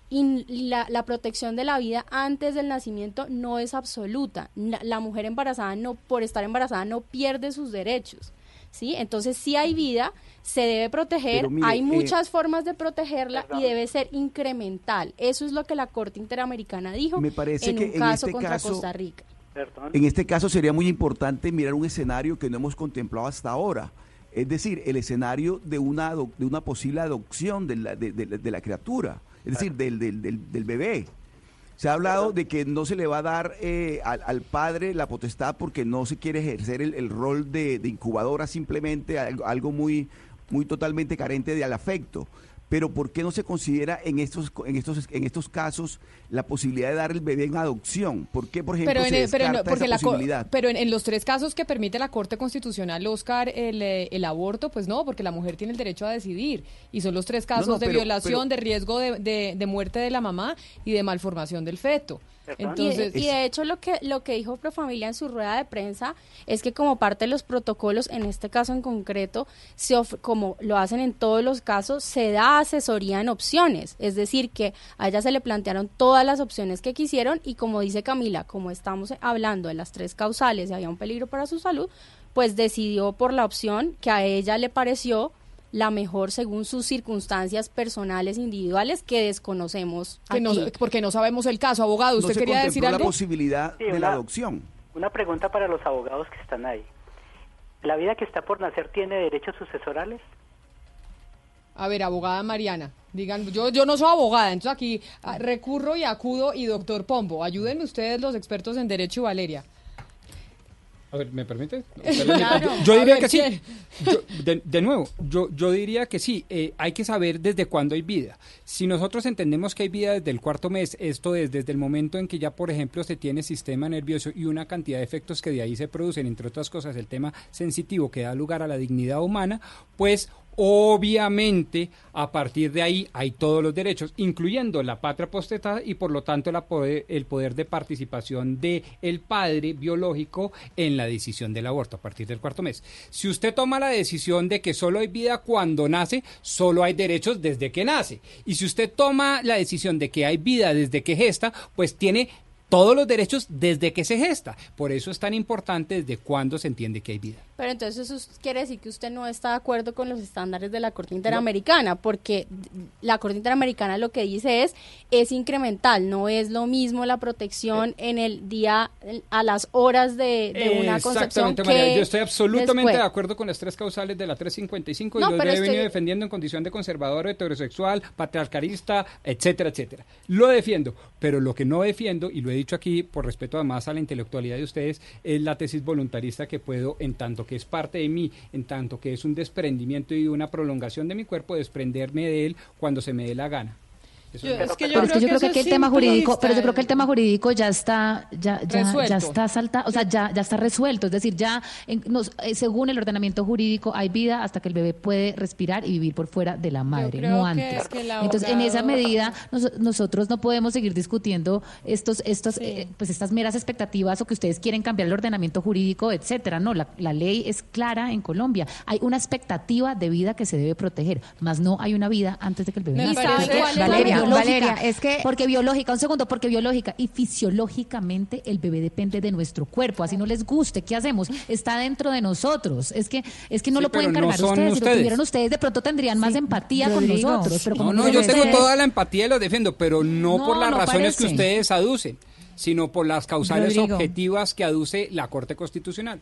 [SPEAKER 36] Y la, la protección de la vida antes del nacimiento no es absoluta. La mujer embarazada no, por estar embarazada, no pierde sus derechos. ¿Sí? Entonces, si hay vida, se debe proteger.
[SPEAKER 41] Mire,
[SPEAKER 36] hay
[SPEAKER 41] eh,
[SPEAKER 36] muchas formas de protegerla y debe ser incremental. Eso es lo que la Corte Interamericana dijo
[SPEAKER 41] Me parece
[SPEAKER 36] en
[SPEAKER 41] que
[SPEAKER 36] un
[SPEAKER 41] en
[SPEAKER 36] caso
[SPEAKER 41] este
[SPEAKER 36] contra
[SPEAKER 41] caso-
[SPEAKER 36] Costa Rica.
[SPEAKER 41] En este caso sería muy importante mirar un escenario que no hemos contemplado hasta ahora. Es decir, el escenario de una, de una posible adopción de la, de, de- de la criatura, es decir, del, del, del- del bebé. Se ha hablado de que no se le va a dar eh, al, al padre la potestad porque no se quiere ejercer el, el rol de, de incubadora, simplemente algo, algo muy, muy totalmente carente de al afecto. Pero ¿por qué no se considera en estos, en estos, en estos casos la posibilidad de dar el bebé en adopción? ¿Por qué, por ejemplo,
[SPEAKER 10] pero en,
[SPEAKER 41] se
[SPEAKER 10] pero porque
[SPEAKER 41] esa
[SPEAKER 10] la
[SPEAKER 41] posibilidad?
[SPEAKER 10] pero en, en los tres casos que permite la Corte Constitucional, Oscar, el, eh, el aborto, pues no, porque la mujer tiene el derecho a decidir. Y son los tres casos
[SPEAKER 41] No, no,
[SPEAKER 10] de
[SPEAKER 41] pero-
[SPEAKER 10] violación,
[SPEAKER 41] pero-
[SPEAKER 10] de riesgo de, de- de muerte de la mamá y de malformación del feto. Entonces,
[SPEAKER 36] y, de, y de hecho lo que lo que dijo Profamilia en su rueda de prensa es que como parte de los protocolos, en este caso en concreto, se of- como lo hacen en todos los casos, se da asesoría en opciones. Es decir, que a ella se le plantearon todas las opciones que quisieron y como dice Camila, como estamos hablando de las tres causales y había un peligro para su salud, pues decidió por la opción que a ella le pareció la mejor según sus circunstancias personales individuales que desconocemos
[SPEAKER 10] que no-
[SPEAKER 36] aquí.
[SPEAKER 10] porque no sabemos el caso. Abogado,
[SPEAKER 41] no
[SPEAKER 10] ¿usted
[SPEAKER 41] se
[SPEAKER 10] quería
[SPEAKER 41] contempló
[SPEAKER 10] decir
[SPEAKER 41] la
[SPEAKER 10] algo?
[SPEAKER 41] posibilidad
[SPEAKER 38] Sí,
[SPEAKER 41] de la
[SPEAKER 38] una-
[SPEAKER 41] adopción.
[SPEAKER 38] Una pregunta para los abogados que están ahí. ¿La vida que está por nacer tiene derechos sucesorales?
[SPEAKER 10] A ver, abogada Mariana, digan, yo, yo no soy abogada, entonces aquí ah, recurro y acudo y doctor Pombo, ayúdenme ustedes los expertos en derecho y Valeria.
[SPEAKER 11] A ver, ¿me permite?
[SPEAKER 10] Claro.
[SPEAKER 11] Yo diría
[SPEAKER 10] ver,
[SPEAKER 11] que sí. Yo- de, de nuevo, yo, yo diría que sí. eh, hay que saber desde cuándo hay vida. Si nosotros entendemos que hay vida desde el cuarto mes, esto es desde el momento en que ya, por ejemplo, se tiene sistema nervioso y una cantidad de efectos que de ahí se producen, entre otras cosas, el tema sensitivo que da lugar a la dignidad humana, pues obviamente a partir de ahí hay todos los derechos, incluyendo la patria potestad y por lo tanto el poder de participación de el padre biológico en la decisión del aborto a partir del cuarto mes. Si usted toma la decisión de que solo hay vida cuando nace, solo hay derechos desde que nace. Y si usted toma la decisión de que hay vida desde que gesta, pues tiene todos los derechos desde que se gesta. Por eso es tan importante desde cuándo se entiende que hay vida.
[SPEAKER 36] Pero entonces eso quiere decir que usted no está de acuerdo con los estándares de la Corte Interamericana, porque la Corte Interamericana lo que dice es es incremental, no es lo mismo la protección en el día a las horas de, de una concepción
[SPEAKER 11] Exactamente,
[SPEAKER 36] que
[SPEAKER 11] María. Yo estoy absolutamente
[SPEAKER 36] después.
[SPEAKER 11] de acuerdo con las tres causales de la 355
[SPEAKER 36] No,
[SPEAKER 11] y los
[SPEAKER 36] pero
[SPEAKER 11] he venido defendiendo en condición de conservador, heterosexual, patriarcalista, etcétera, etcétera. Lo defiendo, pero lo que no defiendo, y lo he dicho aquí por respeto además a la intelectualidad de ustedes, es la tesis voluntarista que puedo, en tanto que es parte de mí, en tanto que es un desprendimiento y una prolongación de mi cuerpo, desprenderme de él cuando se me dé la gana.
[SPEAKER 8] Yo-
[SPEAKER 11] es-
[SPEAKER 8] es que yo, creo, que, el tema jurídico, pero yo creo que el tema jurídico ya está, ya, ya,
[SPEAKER 10] Resuelto.
[SPEAKER 8] ya está salta, o sea, ya, ya está resuelto. Es decir, ya en- eh, según el ordenamiento jurídico hay vida hasta que el bebé puede respirar y vivir por fuera de la madre, no
[SPEAKER 36] que
[SPEAKER 8] antes.
[SPEAKER 36] es que el
[SPEAKER 8] Entonces, en esa medida nos- nosotros no podemos seguir discutiendo estos, estos, eh, pues estas meras expectativas o que ustedes quieren cambiar el ordenamiento jurídico, etcétera. No, la, la ley es clara en Colombia. Hay una expectativa de vida que se debe proteger, más no hay una vida antes de que el bebé nazca.
[SPEAKER 36] Parece-
[SPEAKER 8] Porque
[SPEAKER 36] ¿cuál es la
[SPEAKER 8] Valeria,
[SPEAKER 36] biológica?
[SPEAKER 8] Valeria, es que porque biológica, un segundo, porque biológica y fisiológicamente el bebé depende de nuestro cuerpo, así no les guste, ¿qué hacemos? Está dentro de nosotros. Es que es que no
[SPEAKER 11] Sí,
[SPEAKER 8] lo pueden
[SPEAKER 11] no
[SPEAKER 8] cargar
[SPEAKER 11] son
[SPEAKER 8] ustedes, si lo
[SPEAKER 11] ustedes.
[SPEAKER 8] tuvieran ustedes de pronto tendrían más empatía con nosotros, pero como
[SPEAKER 11] No, no,
[SPEAKER 8] no
[SPEAKER 11] yo
[SPEAKER 8] ustedes-
[SPEAKER 11] tengo toda la empatía y los defiendo, pero no,
[SPEAKER 8] No,
[SPEAKER 11] por las
[SPEAKER 8] no
[SPEAKER 11] razones que ustedes aducen, sino por las causales
[SPEAKER 6] Rodrigo.
[SPEAKER 11] objetivas que aduce la Corte Constitucional.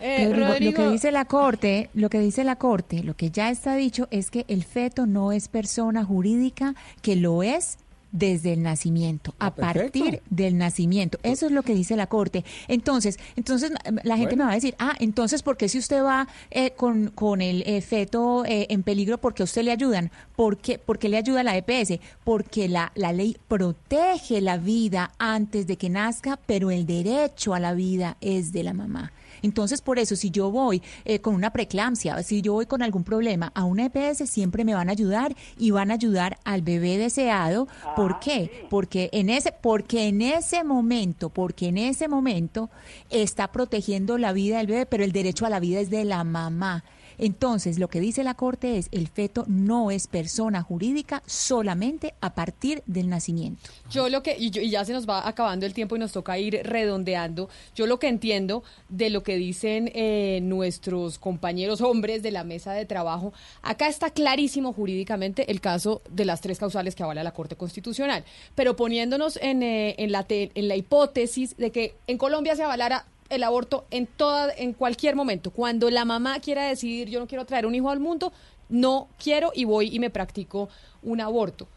[SPEAKER 6] Rodrigo, lo que dice la corte, lo que dice la corte, lo que ya está dicho es que el feto no es persona jurídica, que lo es desde el nacimiento, a
[SPEAKER 11] perfecto.
[SPEAKER 6] partir del nacimiento. Eso es lo que dice la corte. Entonces, entonces la gente me va a decir, ah, entonces ¿por qué si usted va eh, con, con el eh, feto eh, en peligro, porque a usted le ayudan? ¿Por qué, ¿Por qué le ayuda la EPS? Porque la, la ley protege la vida antes de que nazca, pero el derecho a la vida es de la mamá. Entonces, por eso, si yo voy eh, con una preeclampsia, si yo voy con algún problema a una EPS, siempre me van a ayudar y van a ayudar al bebé deseado. ¿Por qué? Porque en ese, porque en ese momento, porque en ese momento está protegiendo la vida del bebé, pero el derecho a la vida es de la mamá. Entonces, lo que dice la Corte es, el feto no es persona jurídica solamente a partir del nacimiento.
[SPEAKER 10] Yo lo que, y, yo- y ya se nos va acabando el tiempo y nos toca ir redondeando, yo lo que entiendo de lo que dicen eh, nuestros compañeros hombres de la mesa de trabajo, acá está clarísimo jurídicamente el caso de las tres causales que avala la Corte Constitucional, pero poniéndonos en, eh, en, la, en la hipótesis de que en Colombia se avalara el aborto en toda en cualquier momento. Cuando la mamá quiera decidir, yo no quiero traer un hijo al mundo, no quiero y voy y me practico un aborto.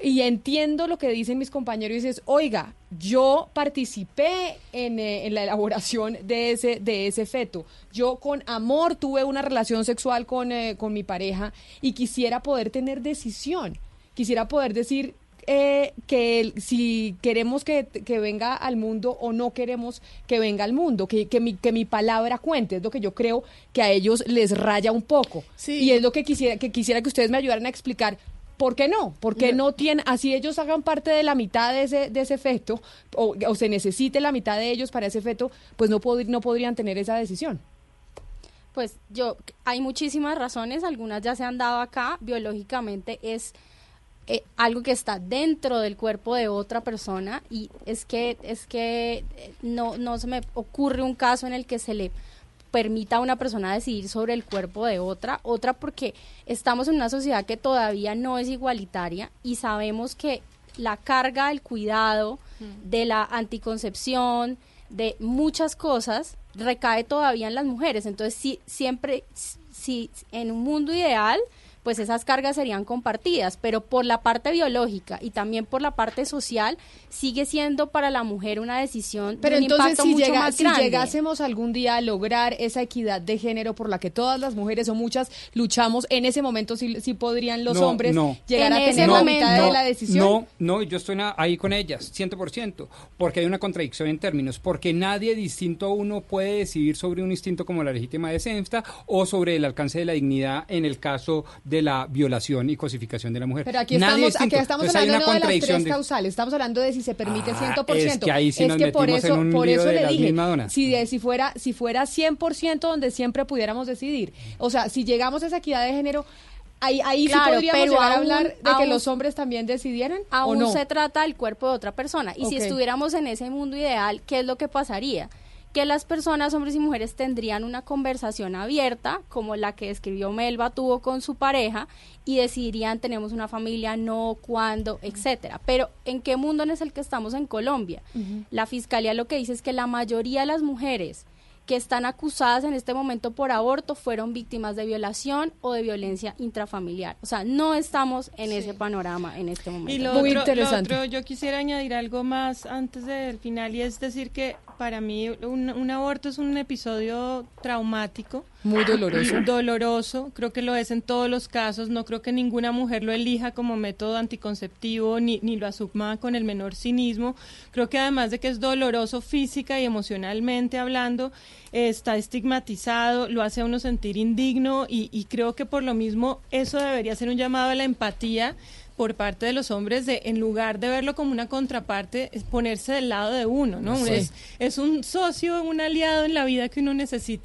[SPEAKER 10] Y entiendo lo que dicen mis compañeros y dices, oiga, yo participé en, eh, en la elaboración de ese, de ese feto. Yo con amor tuve una relación sexual con, eh, con mi pareja y quisiera poder tener decisión. Quisiera poder decir eh, que el- si queremos que, que venga al mundo o no queremos que venga al mundo, que, que, mi, que mi palabra cuente, es lo que yo creo que a ellos les raya un poco. Y es lo que quisiera, que quisiera que ustedes me ayudaran a explicar. ¿Por qué no? ¿Por qué no tienen, así ellos hagan parte de la mitad de ese, de ese feto, o, o se necesite la mitad de ellos para ese feto, pues no, pod- no podrían tener esa decisión?
[SPEAKER 36] Pues yo, hay muchísimas razones, algunas ya se han dado acá, biológicamente es eh, algo que está dentro del cuerpo de otra persona y es que es que eh, no no se me ocurre un caso en el que se le permita a una persona decidir sobre el cuerpo de otra, otra porque estamos en una sociedad que todavía no es igualitaria y sabemos que la carga del cuidado, de la anticoncepción, de muchas cosas recae todavía en las mujeres. Entonces, sí, siempre, si en un mundo ideal, pues esas cargas serían compartidas, pero por la parte biológica y también por la parte social, sigue siendo para la mujer una decisión
[SPEAKER 10] Pero
[SPEAKER 36] de un
[SPEAKER 10] entonces,
[SPEAKER 36] impacto
[SPEAKER 10] si,
[SPEAKER 36] mucho
[SPEAKER 10] llega-
[SPEAKER 36] más
[SPEAKER 10] si
[SPEAKER 36] grande.
[SPEAKER 10] llegásemos algún día a lograr esa equidad de género por la que todas las mujeres o muchas luchamos, en ese momento sí, sí podrían los
[SPEAKER 11] No,
[SPEAKER 10] hombres
[SPEAKER 11] no.
[SPEAKER 10] llegar a
[SPEAKER 36] En
[SPEAKER 10] tener la
[SPEAKER 36] momento-
[SPEAKER 10] mitad de la decisión.
[SPEAKER 11] No, no, yo estoy ahí con ellas, 100%, porque hay una contradicción en términos, porque nadie distinto a uno puede decidir sobre un instinto como la legítima defensa o sobre el alcance de la dignidad en el caso de la violación y cosificación de la mujer.
[SPEAKER 10] Pero aquí
[SPEAKER 11] Nadie
[SPEAKER 10] estamos, aquí estamos
[SPEAKER 11] Entonces,
[SPEAKER 10] hablando no de las
[SPEAKER 11] contradicción
[SPEAKER 10] tres
[SPEAKER 11] de-
[SPEAKER 10] causales, estamos hablando de si se permite
[SPEAKER 11] Ah,
[SPEAKER 10] 100%.
[SPEAKER 11] es que ahí sí nos
[SPEAKER 10] por
[SPEAKER 11] metimos
[SPEAKER 10] eso,
[SPEAKER 11] en un
[SPEAKER 10] por eso
[SPEAKER 11] de
[SPEAKER 10] le dije, si, de- si, fuera, si fuera 100% donde siempre pudiéramos decidir, o sea, si llegamos a esa equidad de género, ahí, ahí
[SPEAKER 36] Claro,
[SPEAKER 10] sí podríamos
[SPEAKER 36] pero
[SPEAKER 10] llegar a
[SPEAKER 36] aún-
[SPEAKER 10] hablar de que
[SPEAKER 36] aún-
[SPEAKER 10] los hombres también decidieran, ¿o
[SPEAKER 36] aún
[SPEAKER 10] no?
[SPEAKER 36] se trata del cuerpo de otra persona. Y si estuviéramos en ese mundo ideal, ¿qué es lo que pasaría? Que las personas, hombres y mujeres, tendrían una conversación abierta, como la que escribió Melba tuvo con su pareja, y decidirían, tenemos una familia, no, cuándo, etcétera. Pero, ¿en qué mundo es el que estamos en Colombia? La fiscalía lo que dice es que la mayoría de las mujeres que están acusadas en este momento por aborto fueron víctimas de violación o de violencia intrafamiliar. O sea, no estamos en ese panorama en este momento.
[SPEAKER 37] Y lo otro, lo otro, yo quisiera añadir algo más antes del final y es decir que para mí un, un aborto es un episodio traumático.
[SPEAKER 10] Muy doloroso.
[SPEAKER 37] Doloroso, creo que lo es en todos los casos. No creo que ninguna mujer lo elija como método anticonceptivo ni, ni lo asuma con el menor cinismo. Creo que además de que es doloroso física y emocionalmente hablando, eh, está estigmatizado, lo hace a uno sentir indigno y, y creo que por lo mismo eso debería ser un llamado a la empatía por parte de los hombres de en lugar de verlo como una contraparte es ponerse del lado de uno no
[SPEAKER 10] Sí.
[SPEAKER 37] es es un socio un aliado en la vida que uno necesita